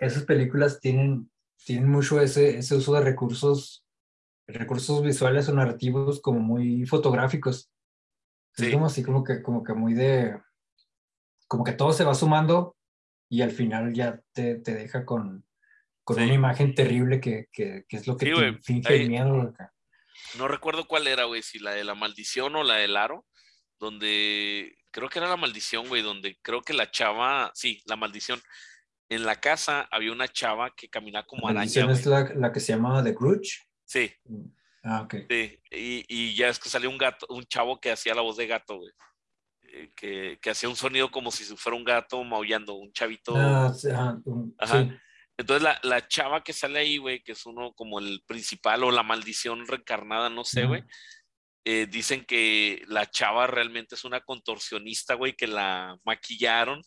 esas películas tienen, tienen mucho ese, ese uso de recursos recursos visuales o narrativos como muy fotográficos. Sí. Es como así como que, como que muy de, como que todo se va sumando y al final ya te, te deja con, con una imagen terrible que, que, que es lo que te finge el miedo. No recuerdo cuál era, güey, si la de la maldición o la del aro, donde creo que era la maldición, güey, donde creo que la chava, sí, la maldición. En la casa había una chava que caminaba como la araña. es la, la, que se llamaba The Grudge? Sí. Ah, ok. Sí, y, y, ya es que salió un gato, un chavo que hacía la voz de gato, güey. Eh, que, que, hacía un sonido como si fuera un gato maullando, un chavito. Ah, ajá. Entonces la, la, chava que sale ahí, güey, que es uno como el principal o la maldición reencarnada, no sé, güey. Eh, dicen que la chava realmente es una contorsionista, güey, que la maquillaron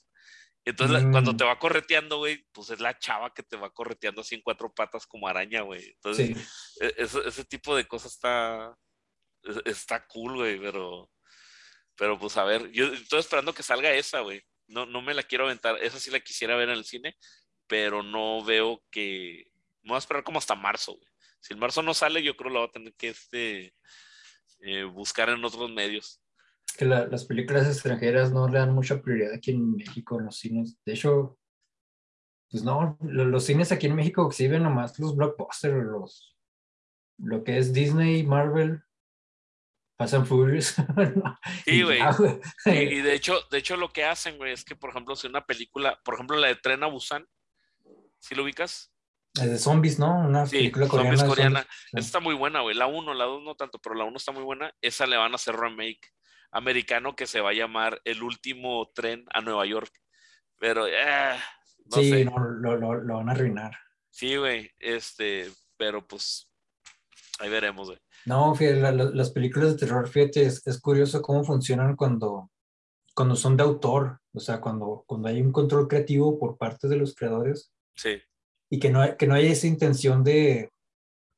entonces, cuando mm. te va correteando, güey, pues es la chava que te va correteando así en cuatro patas como araña, güey. Entonces, e, ese, tipo de cosas está, está cool, güey, pero, pero pues a ver, yo estoy esperando que salga esa, güey. No, no me la quiero aventar, esa sí la quisiera ver en el cine, pero no veo que, me voy a esperar como hasta marzo, güey. Si el marzo no sale, yo creo que la voy a tener que este, eh, buscar en otros medios que las películas extranjeras no le dan mucha prioridad aquí en México en los cines. De hecho, pues no, los, cines aquí en México exhiben nomás los blockbusters, los, lo que es Disney, Marvel, Fast and Furious. sí, güey. y, de hecho, de hecho lo que hacen, güey, es que, por ejemplo, si una película, por ejemplo, la de Tren a Busan, ¿sí lo ubicas? Es de zombies, ¿no? Una película coreana. Zombies coreana. Esa está muy buena, güey. La 1, la 2 no tanto, pero la 1 está muy buena. Esa le van a hacer remake americano que se va a llamar El último tren a Nueva York. Pero, eh, no sí, No, lo, lo, van a arruinar. Sí, güey, este, pero pues ahí veremos, güey. No, fíjate, las películas de terror, fíjate, es, es, curioso cómo funcionan cuando, cuando son de autor, o sea, cuando, cuando hay un control creativo por parte de los creadores. Sí. Y que no, que no hay esa intención de,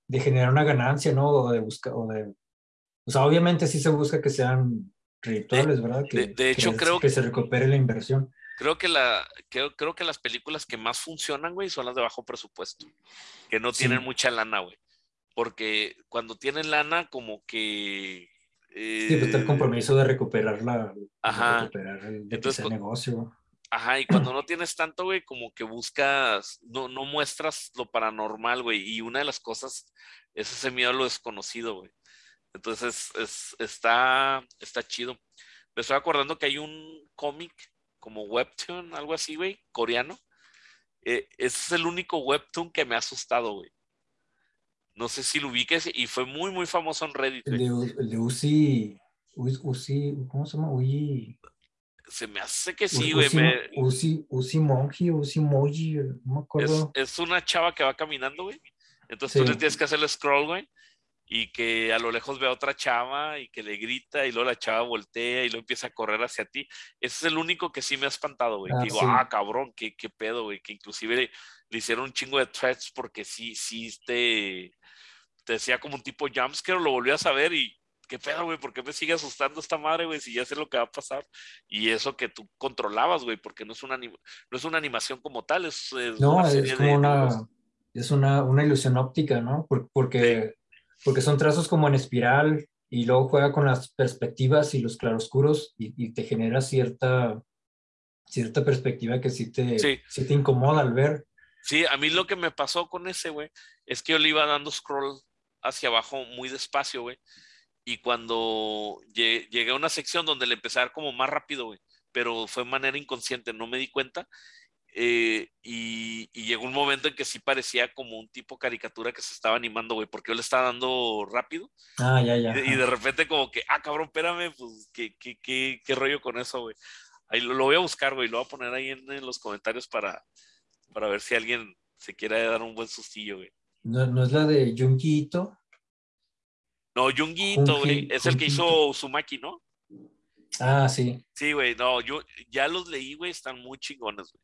de generar una ganancia, ¿no? O de buscar, o de... O sea, obviamente sí se busca que sean rituales, ¿verdad? Que, de, hecho, creo que se recupere la inversión. Creo que, la, creo, creo que las películas que más funcionan, güey, son las de bajo presupuesto, que no tienen mucha lana, güey. Porque cuando tienen lana, como que... sí, pues está el eh, compromiso de recuperar la... Ajá. recuperar el, Entonces, negocio. Ajá, y cuando no tienes tanto, güey, como que buscas, no, no muestras lo paranormal, güey. Y una de las cosas es ese miedo a lo desconocido, güey. Entonces es, está, está chido. Me estoy acordando que hay un cómic como webtoon, algo así, güey, coreano. Eh, ese es el único webtoon que me ha asustado, güey. No sé si lo ubiques y fue muy, muy famoso en Reddit. El de, el de Uzi, Uzi, ¿cómo se llama? Uzi. Se me hace que sí, güey. Uzi, Uzi, Monkey, Uzi Moji, no me acuerdo. Es, una chava que va caminando, güey. Entonces tú le tienes que hacer el scroll, güey y que a lo lejos ve a otra chava y que le grita y luego la chava voltea y luego empieza a correr hacia ti. Ese es el único que sí me ha espantado, güey. que ah, digo, ah, cabrón, qué, qué pedo, güey. Que inclusive le, hicieron un chingo de threats porque sí, sí, te, te decía como un tipo jumpscare, lo volví a saber y qué pedo, güey, ¿por qué me sigue asustando esta madre, güey? Si ya sé lo que va a pasar. Y eso que tú controlabas, güey, porque no es una, no es una animación como tal, es, no, una es como una, es una, una, ilusión óptica, ¿no? Porque porque son trazos como en espiral y luego juega con las perspectivas y los claroscuros y, y te genera cierta, cierta perspectiva que sí te, sí. te incomoda al ver. Sí, a mí lo que me pasó con ese, güey, es que yo le iba dando scroll hacia abajo muy despacio, güey. Y cuando llegué a una sección donde le empecé a dar como más rápido, güey, pero fue de manera inconsciente, no me di cuenta, Eh, y, llegó un momento en que sí parecía como un tipo caricatura que se estaba animando, güey, porque yo le estaba dando rápido. Ah, ya, ya. Y, de repente como que, ah, cabrón, espérame, pues, ¿qué, qué, qué, qué rollo con eso, güey? Ahí lo, voy a buscar, güey, lo voy a poner ahí en, los comentarios para, para ver si alguien se quiere dar un buen sustillo, güey. ¿No, ¿No, es la de Junguito? No, Junguito, güey, es el que hizo Sumaki, ¿no? Ah, sí. Sí, güey, no, yo ya los leí, güey, están muy chingones, güey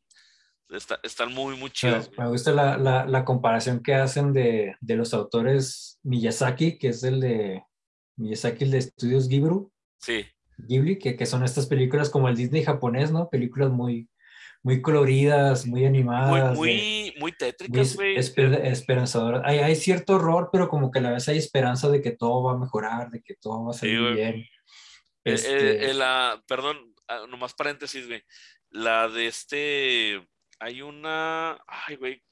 están muy, muy chidos. Me, gusta la, la, la, comparación que hacen de, de, los autores Miyazaki, que es el de Miyazaki, el de estudios Ghibli. Sí. Ghibli, que, que son estas películas como el Disney japonés, ¿no? Películas muy, muy coloridas, muy animadas. Muy, muy, tétricas, güey. esperanzadoras. Hay, hay, cierto horror, pero como que a la vez hay esperanza de que todo va a mejorar, de que todo va a salir bien. Eh, eh, este... Eh, la, perdón, ah, nomás paréntesis, güey. La de este hay una. Ay, güey.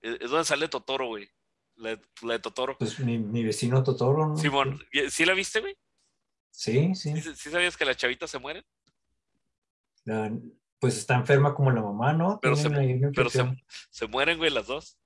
E, es donde sale Totoro, güey. La, de Totoro. Pues mi, mi, vecino Totoro, ¿no? Simón, ¿sí la viste, güey? Sí, sí. ¿Sí, sabías que las chavitas se mueren? Pues está enferma como la mamá, ¿no? Pero, se, pero se, se, mueren, güey, las dos.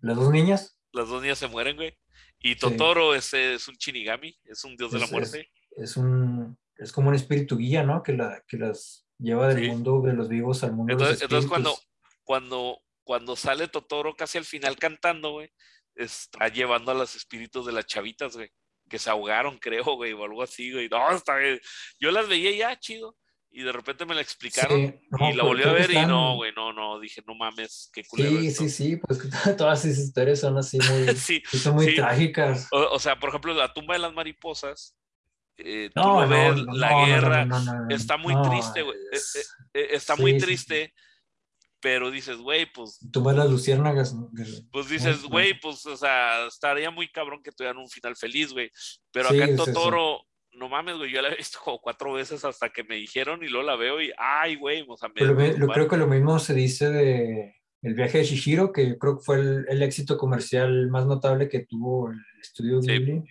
¿Las dos niñas? Las dos niñas se mueren, güey. Y Totoro es, es, un Shinigami, es un dios de la muerte. Es, es, un. Es como un espíritu guía, ¿no? Que, la, que las Lleva del mundo de los vivos al mundo entonces, de los Entonces, cuando, cuando, cuando sale Totoro casi al final cantando, güey, está llevando a los espíritus de las chavitas, güey, que se ahogaron, creo, güey, o algo así, güey. No, está bien. Yo las veía ya, chido. Y de repente me la explicaron y la volví a ver y no, güey, no, no, dije, no mames, qué culero. Sí, sí, sí, pues todas esas historias son así muy, sí, son muy trágicas. O, o, sea, por ejemplo, la tumba de las mariposas, eh, no, la guerra, está muy triste, güey. Eh, eh, está muy triste, pero dices, güey, pues. Tú ves las luciérnagas. Pues dices, güey, pues, o sea, estaría muy cabrón que tuvieran un final feliz, güey. Pero acá en Totoro, no mames, güey, yo la he visto como cuatro veces hasta que me dijeron y luego la veo y, ay, güey, o sea, me. Pero creo que lo mismo se dice de el viaje de Shishiro, que creo que fue el, éxito comercial más notable que tuvo el estudio Ghibli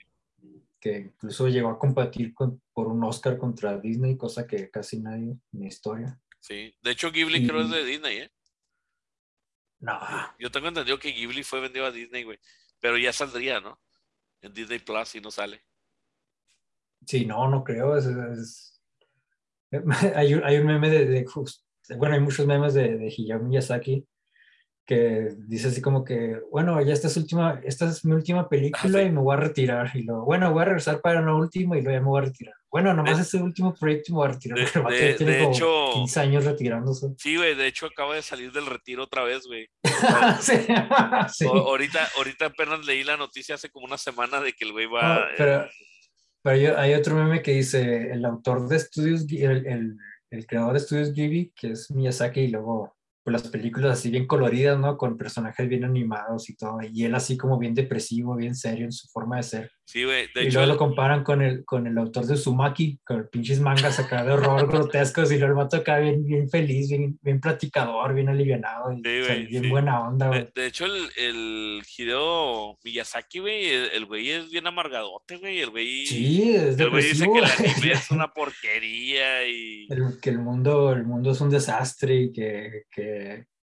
que incluso llegó a competir con, por un Oscar contra Disney, cosa que casi nadie en la historia. Sí, de hecho Ghibli creo es de Disney, ¿eh? No. Yo tengo entendido que Ghibli fue vendido a Disney, güey, pero ya saldría, ¿no? En Disney Plus y no sale. Sí, no, no creo. Hay, un, hay, un meme de, bueno, hay muchos memes de, de Hayao Miyazaki que dice así como que, bueno, ya esta es, última, esta es mi última película y me voy a retirar. Y luego, bueno, voy a regresar para una última y luego ya me voy a retirar. Bueno, nomás este último proyecto me voy a retirar. De, de, hecho, 15 años retirándose. Sí, güey, de hecho acaba de salir del retiro otra vez, güey. sí, ahorita, ahorita apenas leí la noticia hace como una semana de que el güey va... pero, pero hay otro meme que dice, el autor de estudios, el, el, el creador de estudios Ghibli, que es Miyazaki, y luego las películas así bien coloridas, ¿no? Con personajes bien animados y todo. Y él así como bien depresivo, bien serio en su forma de ser. Sí, güey. De y hecho, luego lo comparan con el, con el autor de Sumaki, con pinches mangas acá de horror grotescos. Y luego el mato acá bien, bien feliz, bien, bien platicador, bien alivianado. Y, bien buena onda, güey. De, hecho, el, el Hideo Miyazaki, güey, el güey es bien amargadote, güey. El güey. Sí, es El güey dice que la anime es una porquería y. que el mundo, el mundo es un desastre y que, que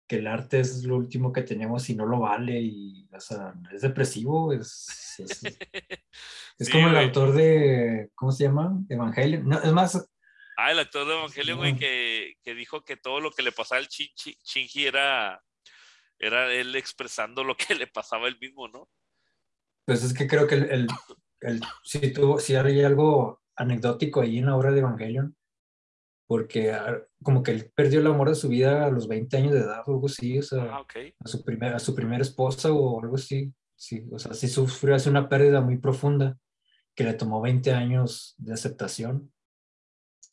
que, el arte es lo último que tenemos y no lo vale y o sea, es depresivo, es, es, como el autor de, ¿cómo se llama? Evangelio. No, es más... Ah, el actor de Evangelio, güey, que, que, dijo que todo lo que le pasaba al Shinji era, era él expresando lo que le pasaba él mismo, ¿no? Pues es que creo que el, el, el si, tuvo, si hay algo anecdótico ahí en la obra de Evangelion, porque ah, como que él perdió el amor de su vida a los 20 años de edad o algo así, o sea, ah, a, su primer, a su primera esposa o algo así, sí, o sea, sí sufrió hace una pérdida muy profunda que le tomó 20 años de aceptación.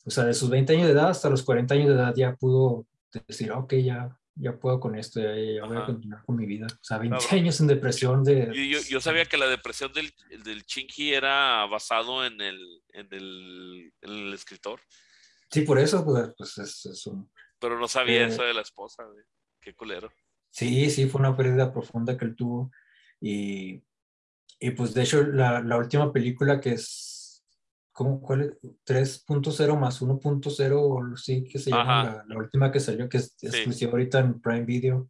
O sea, de sus 20 años de edad hasta los 40 años de edad ya pudo decir, ok, ya, ya puedo con esto, ya, voy a continuar con mi vida. O sea, 20 años en depresión de... Yo, yo, sabía que la depresión del, del Chinky era basado en el, en el, en el escritor. Sí, por eso, pues, pues es, un... Pero no sabía eh, eso de la esposa, güey. Qué culero. Sí, sí, fue una pérdida profunda que él tuvo. Y, y pues de hecho la, la, última película que es, ¿cómo, cuál es? 3.0 más 1.0, sí, que se llama la, última que salió, que es exclusiva ahorita en Prime Video.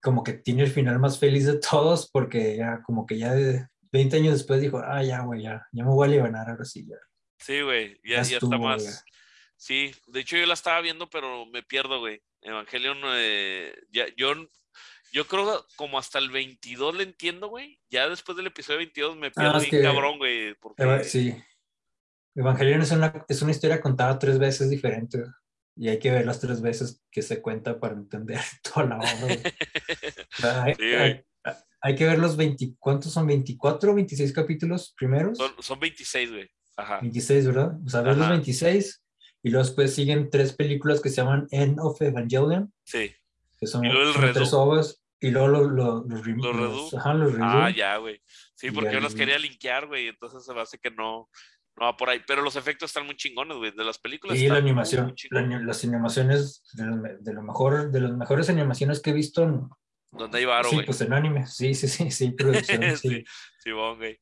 Como que tiene el final más feliz de todos, porque ya, como que ya de 20 años después dijo, ah, ya, güey, ya, ya me voy a liberar ahora sí, ya. Sí, güey, ya, ya, está más. Sí, de hecho yo la estaba viendo, pero me pierdo, güey. Evangelion, eh, ya, yo yo creo como hasta el 22 le entiendo, güey. Ya después del episodio 22 me pierdo ah, bien cabrón, güey. Porque... Sí. Evangelion es una, es una historia contada tres veces diferente. Y hay que ver las tres veces que se cuenta para entender toda la obra. hay, hay, que ver los 20, ¿cuántos son? ¿24 o 26 capítulos primeros? Son, son 26, güey. Ajá. 26, ¿verdad? O sea, ver los 26 y luego después siguen tres películas que se llaman End of Evangelion. Sí que son, y luego el tres ovas, y luego los, los, los, los, ajá, los Ah, ya, güey. Sí, porque yo los quería linkear, güey, entonces se me hace que no, no va por ahí. Pero los efectos están muy chingones, güey, de las películas. Y la animación, las animaciones de, lo mejor, de las mejores animaciones que he visto. En, ¿Dónde hay varo, Sí, pues en anime, sí, sí, sí, sí, producción, sí. sí, sí, güey.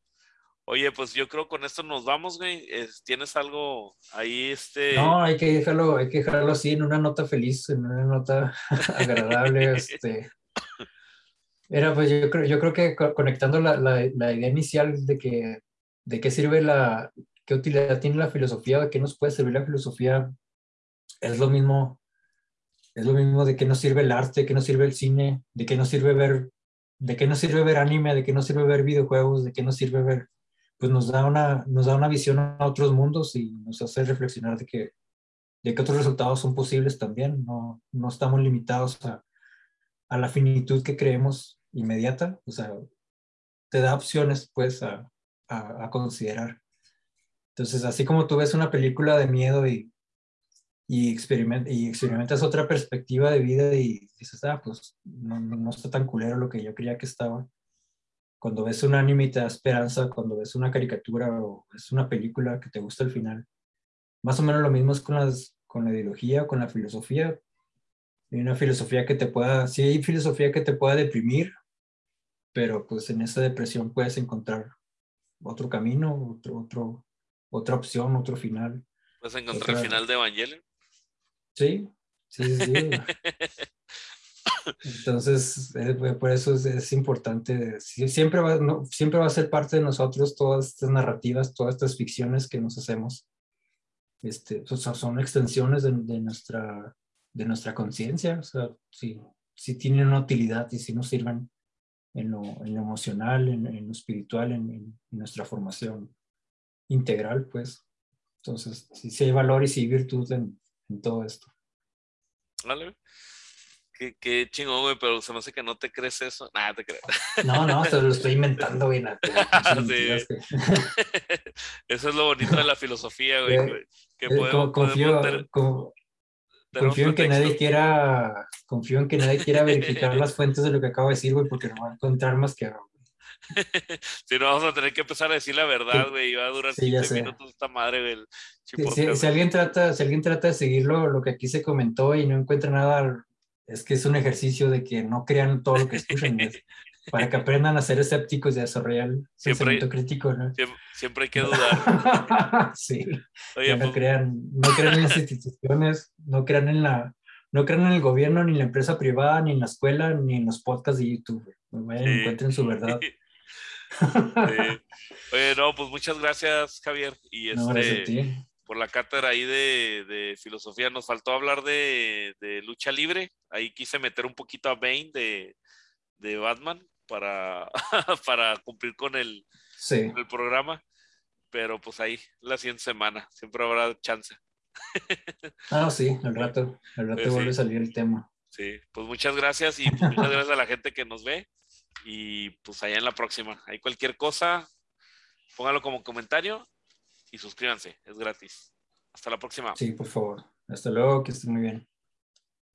Oye, pues yo creo con esto nos vamos, güey. ¿Tienes algo ahí, este? No, hay que dejarlo, hay que dejarlo así en una nota feliz, en una nota agradable, este. Era, pues yo creo, yo creo que conectando la, la, la, idea inicial de que, de qué sirve la, qué utilidad tiene la filosofía, de qué nos puede servir la filosofía, es lo mismo, es lo mismo de qué nos sirve el arte, de qué nos sirve el cine, de qué nos sirve ver, de qué nos sirve ver anime, de qué nos sirve ver videojuegos, de qué nos sirve ver pues nos da una, nos da una visión a otros mundos y nos hace reflexionar de que, de que otros resultados son posibles también. No, no estamos limitados a, a la finitud que creemos inmediata. O sea, te da opciones pues a, a, a considerar. Entonces, así como tú ves una película de miedo y, y, experiment, y experimentas otra perspectiva de vida y dices, ah, pues no, no, está tan culero lo que yo creía que estaba cuando ves un anime y te da esperanza, cuando ves una caricatura o es una película que te gusta el final. Más o menos lo mismo es con, las, con la ideología, con la filosofía. Hay una filosofía que te pueda, sí hay filosofía que te pueda deprimir, pero pues en esa depresión puedes encontrar otro camino, otro, otro, otra opción, otro final. ¿Puedes encontrar el final de Evangelion? Sí, sí, sí. Entonces, eh, por eso es, importante, siempre va, no, siempre va a ser parte de nosotros todas estas narrativas, todas estas ficciones que nos hacemos. Este, son extensiones de, nuestra, de nuestra conciencia, o sea, si, si tienen una utilidad y si nos sirven en lo, en lo emocional, en, en, lo espiritual, en, en, nuestra formación integral, pues. Entonces, si, hay valor y si hay virtud en, todo esto. Vale qué, qué chingón, güey, pero se me hace que no te crees eso. Nada, te crees. No, no, se lo estoy inventando, güey. Eso es lo bonito de la filosofía, güey. Eh, eh, podemos, confío, confío en que nadie quiera, confío en que nadie quiera verificar las fuentes de lo que acabo de decir, güey, porque no va a encontrar más que si no, vamos a tener que empezar a decir la verdad, güey, y va a durar sí, 15 minutos esta madre, güey. Si, si, alguien trata, si alguien trata de seguirlo, lo que aquí se comentó y no encuentra nada es que es un ejercicio de que no crean todo lo que escuchan, para que aprendan a ser escépticos y a desarrollar pensamiento crítico, ¿no? Siempre, hay que dudar. sí. no, pues crean, no crean en las instituciones, no crean en la, no crean en el gobierno, ni en la empresa privada, ni en la escuela, ni en los podcasts de YouTube. Vayan, encuentren su verdad. Oye, no, pues muchas gracias, Javier. Y este, por la cátedra ahí de, filosofía. Nos faltó hablar de, lucha libre. Ahí quise meter un poquito a Bane de, Batman para, para cumplir con el, el programa. Pero pues ahí la siguiente semana. Siempre habrá chance. Ah, sí, al rato. Al rato vuelve a salir el tema. Sí, pues muchas gracias y pues muchas gracias a la gente que nos ve. Y pues allá en la próxima. Hay cualquier cosa, póngalo como comentario y suscríbanse, es gratis. Hasta la próxima. Sí, por favor. Hasta luego, que estén muy bien.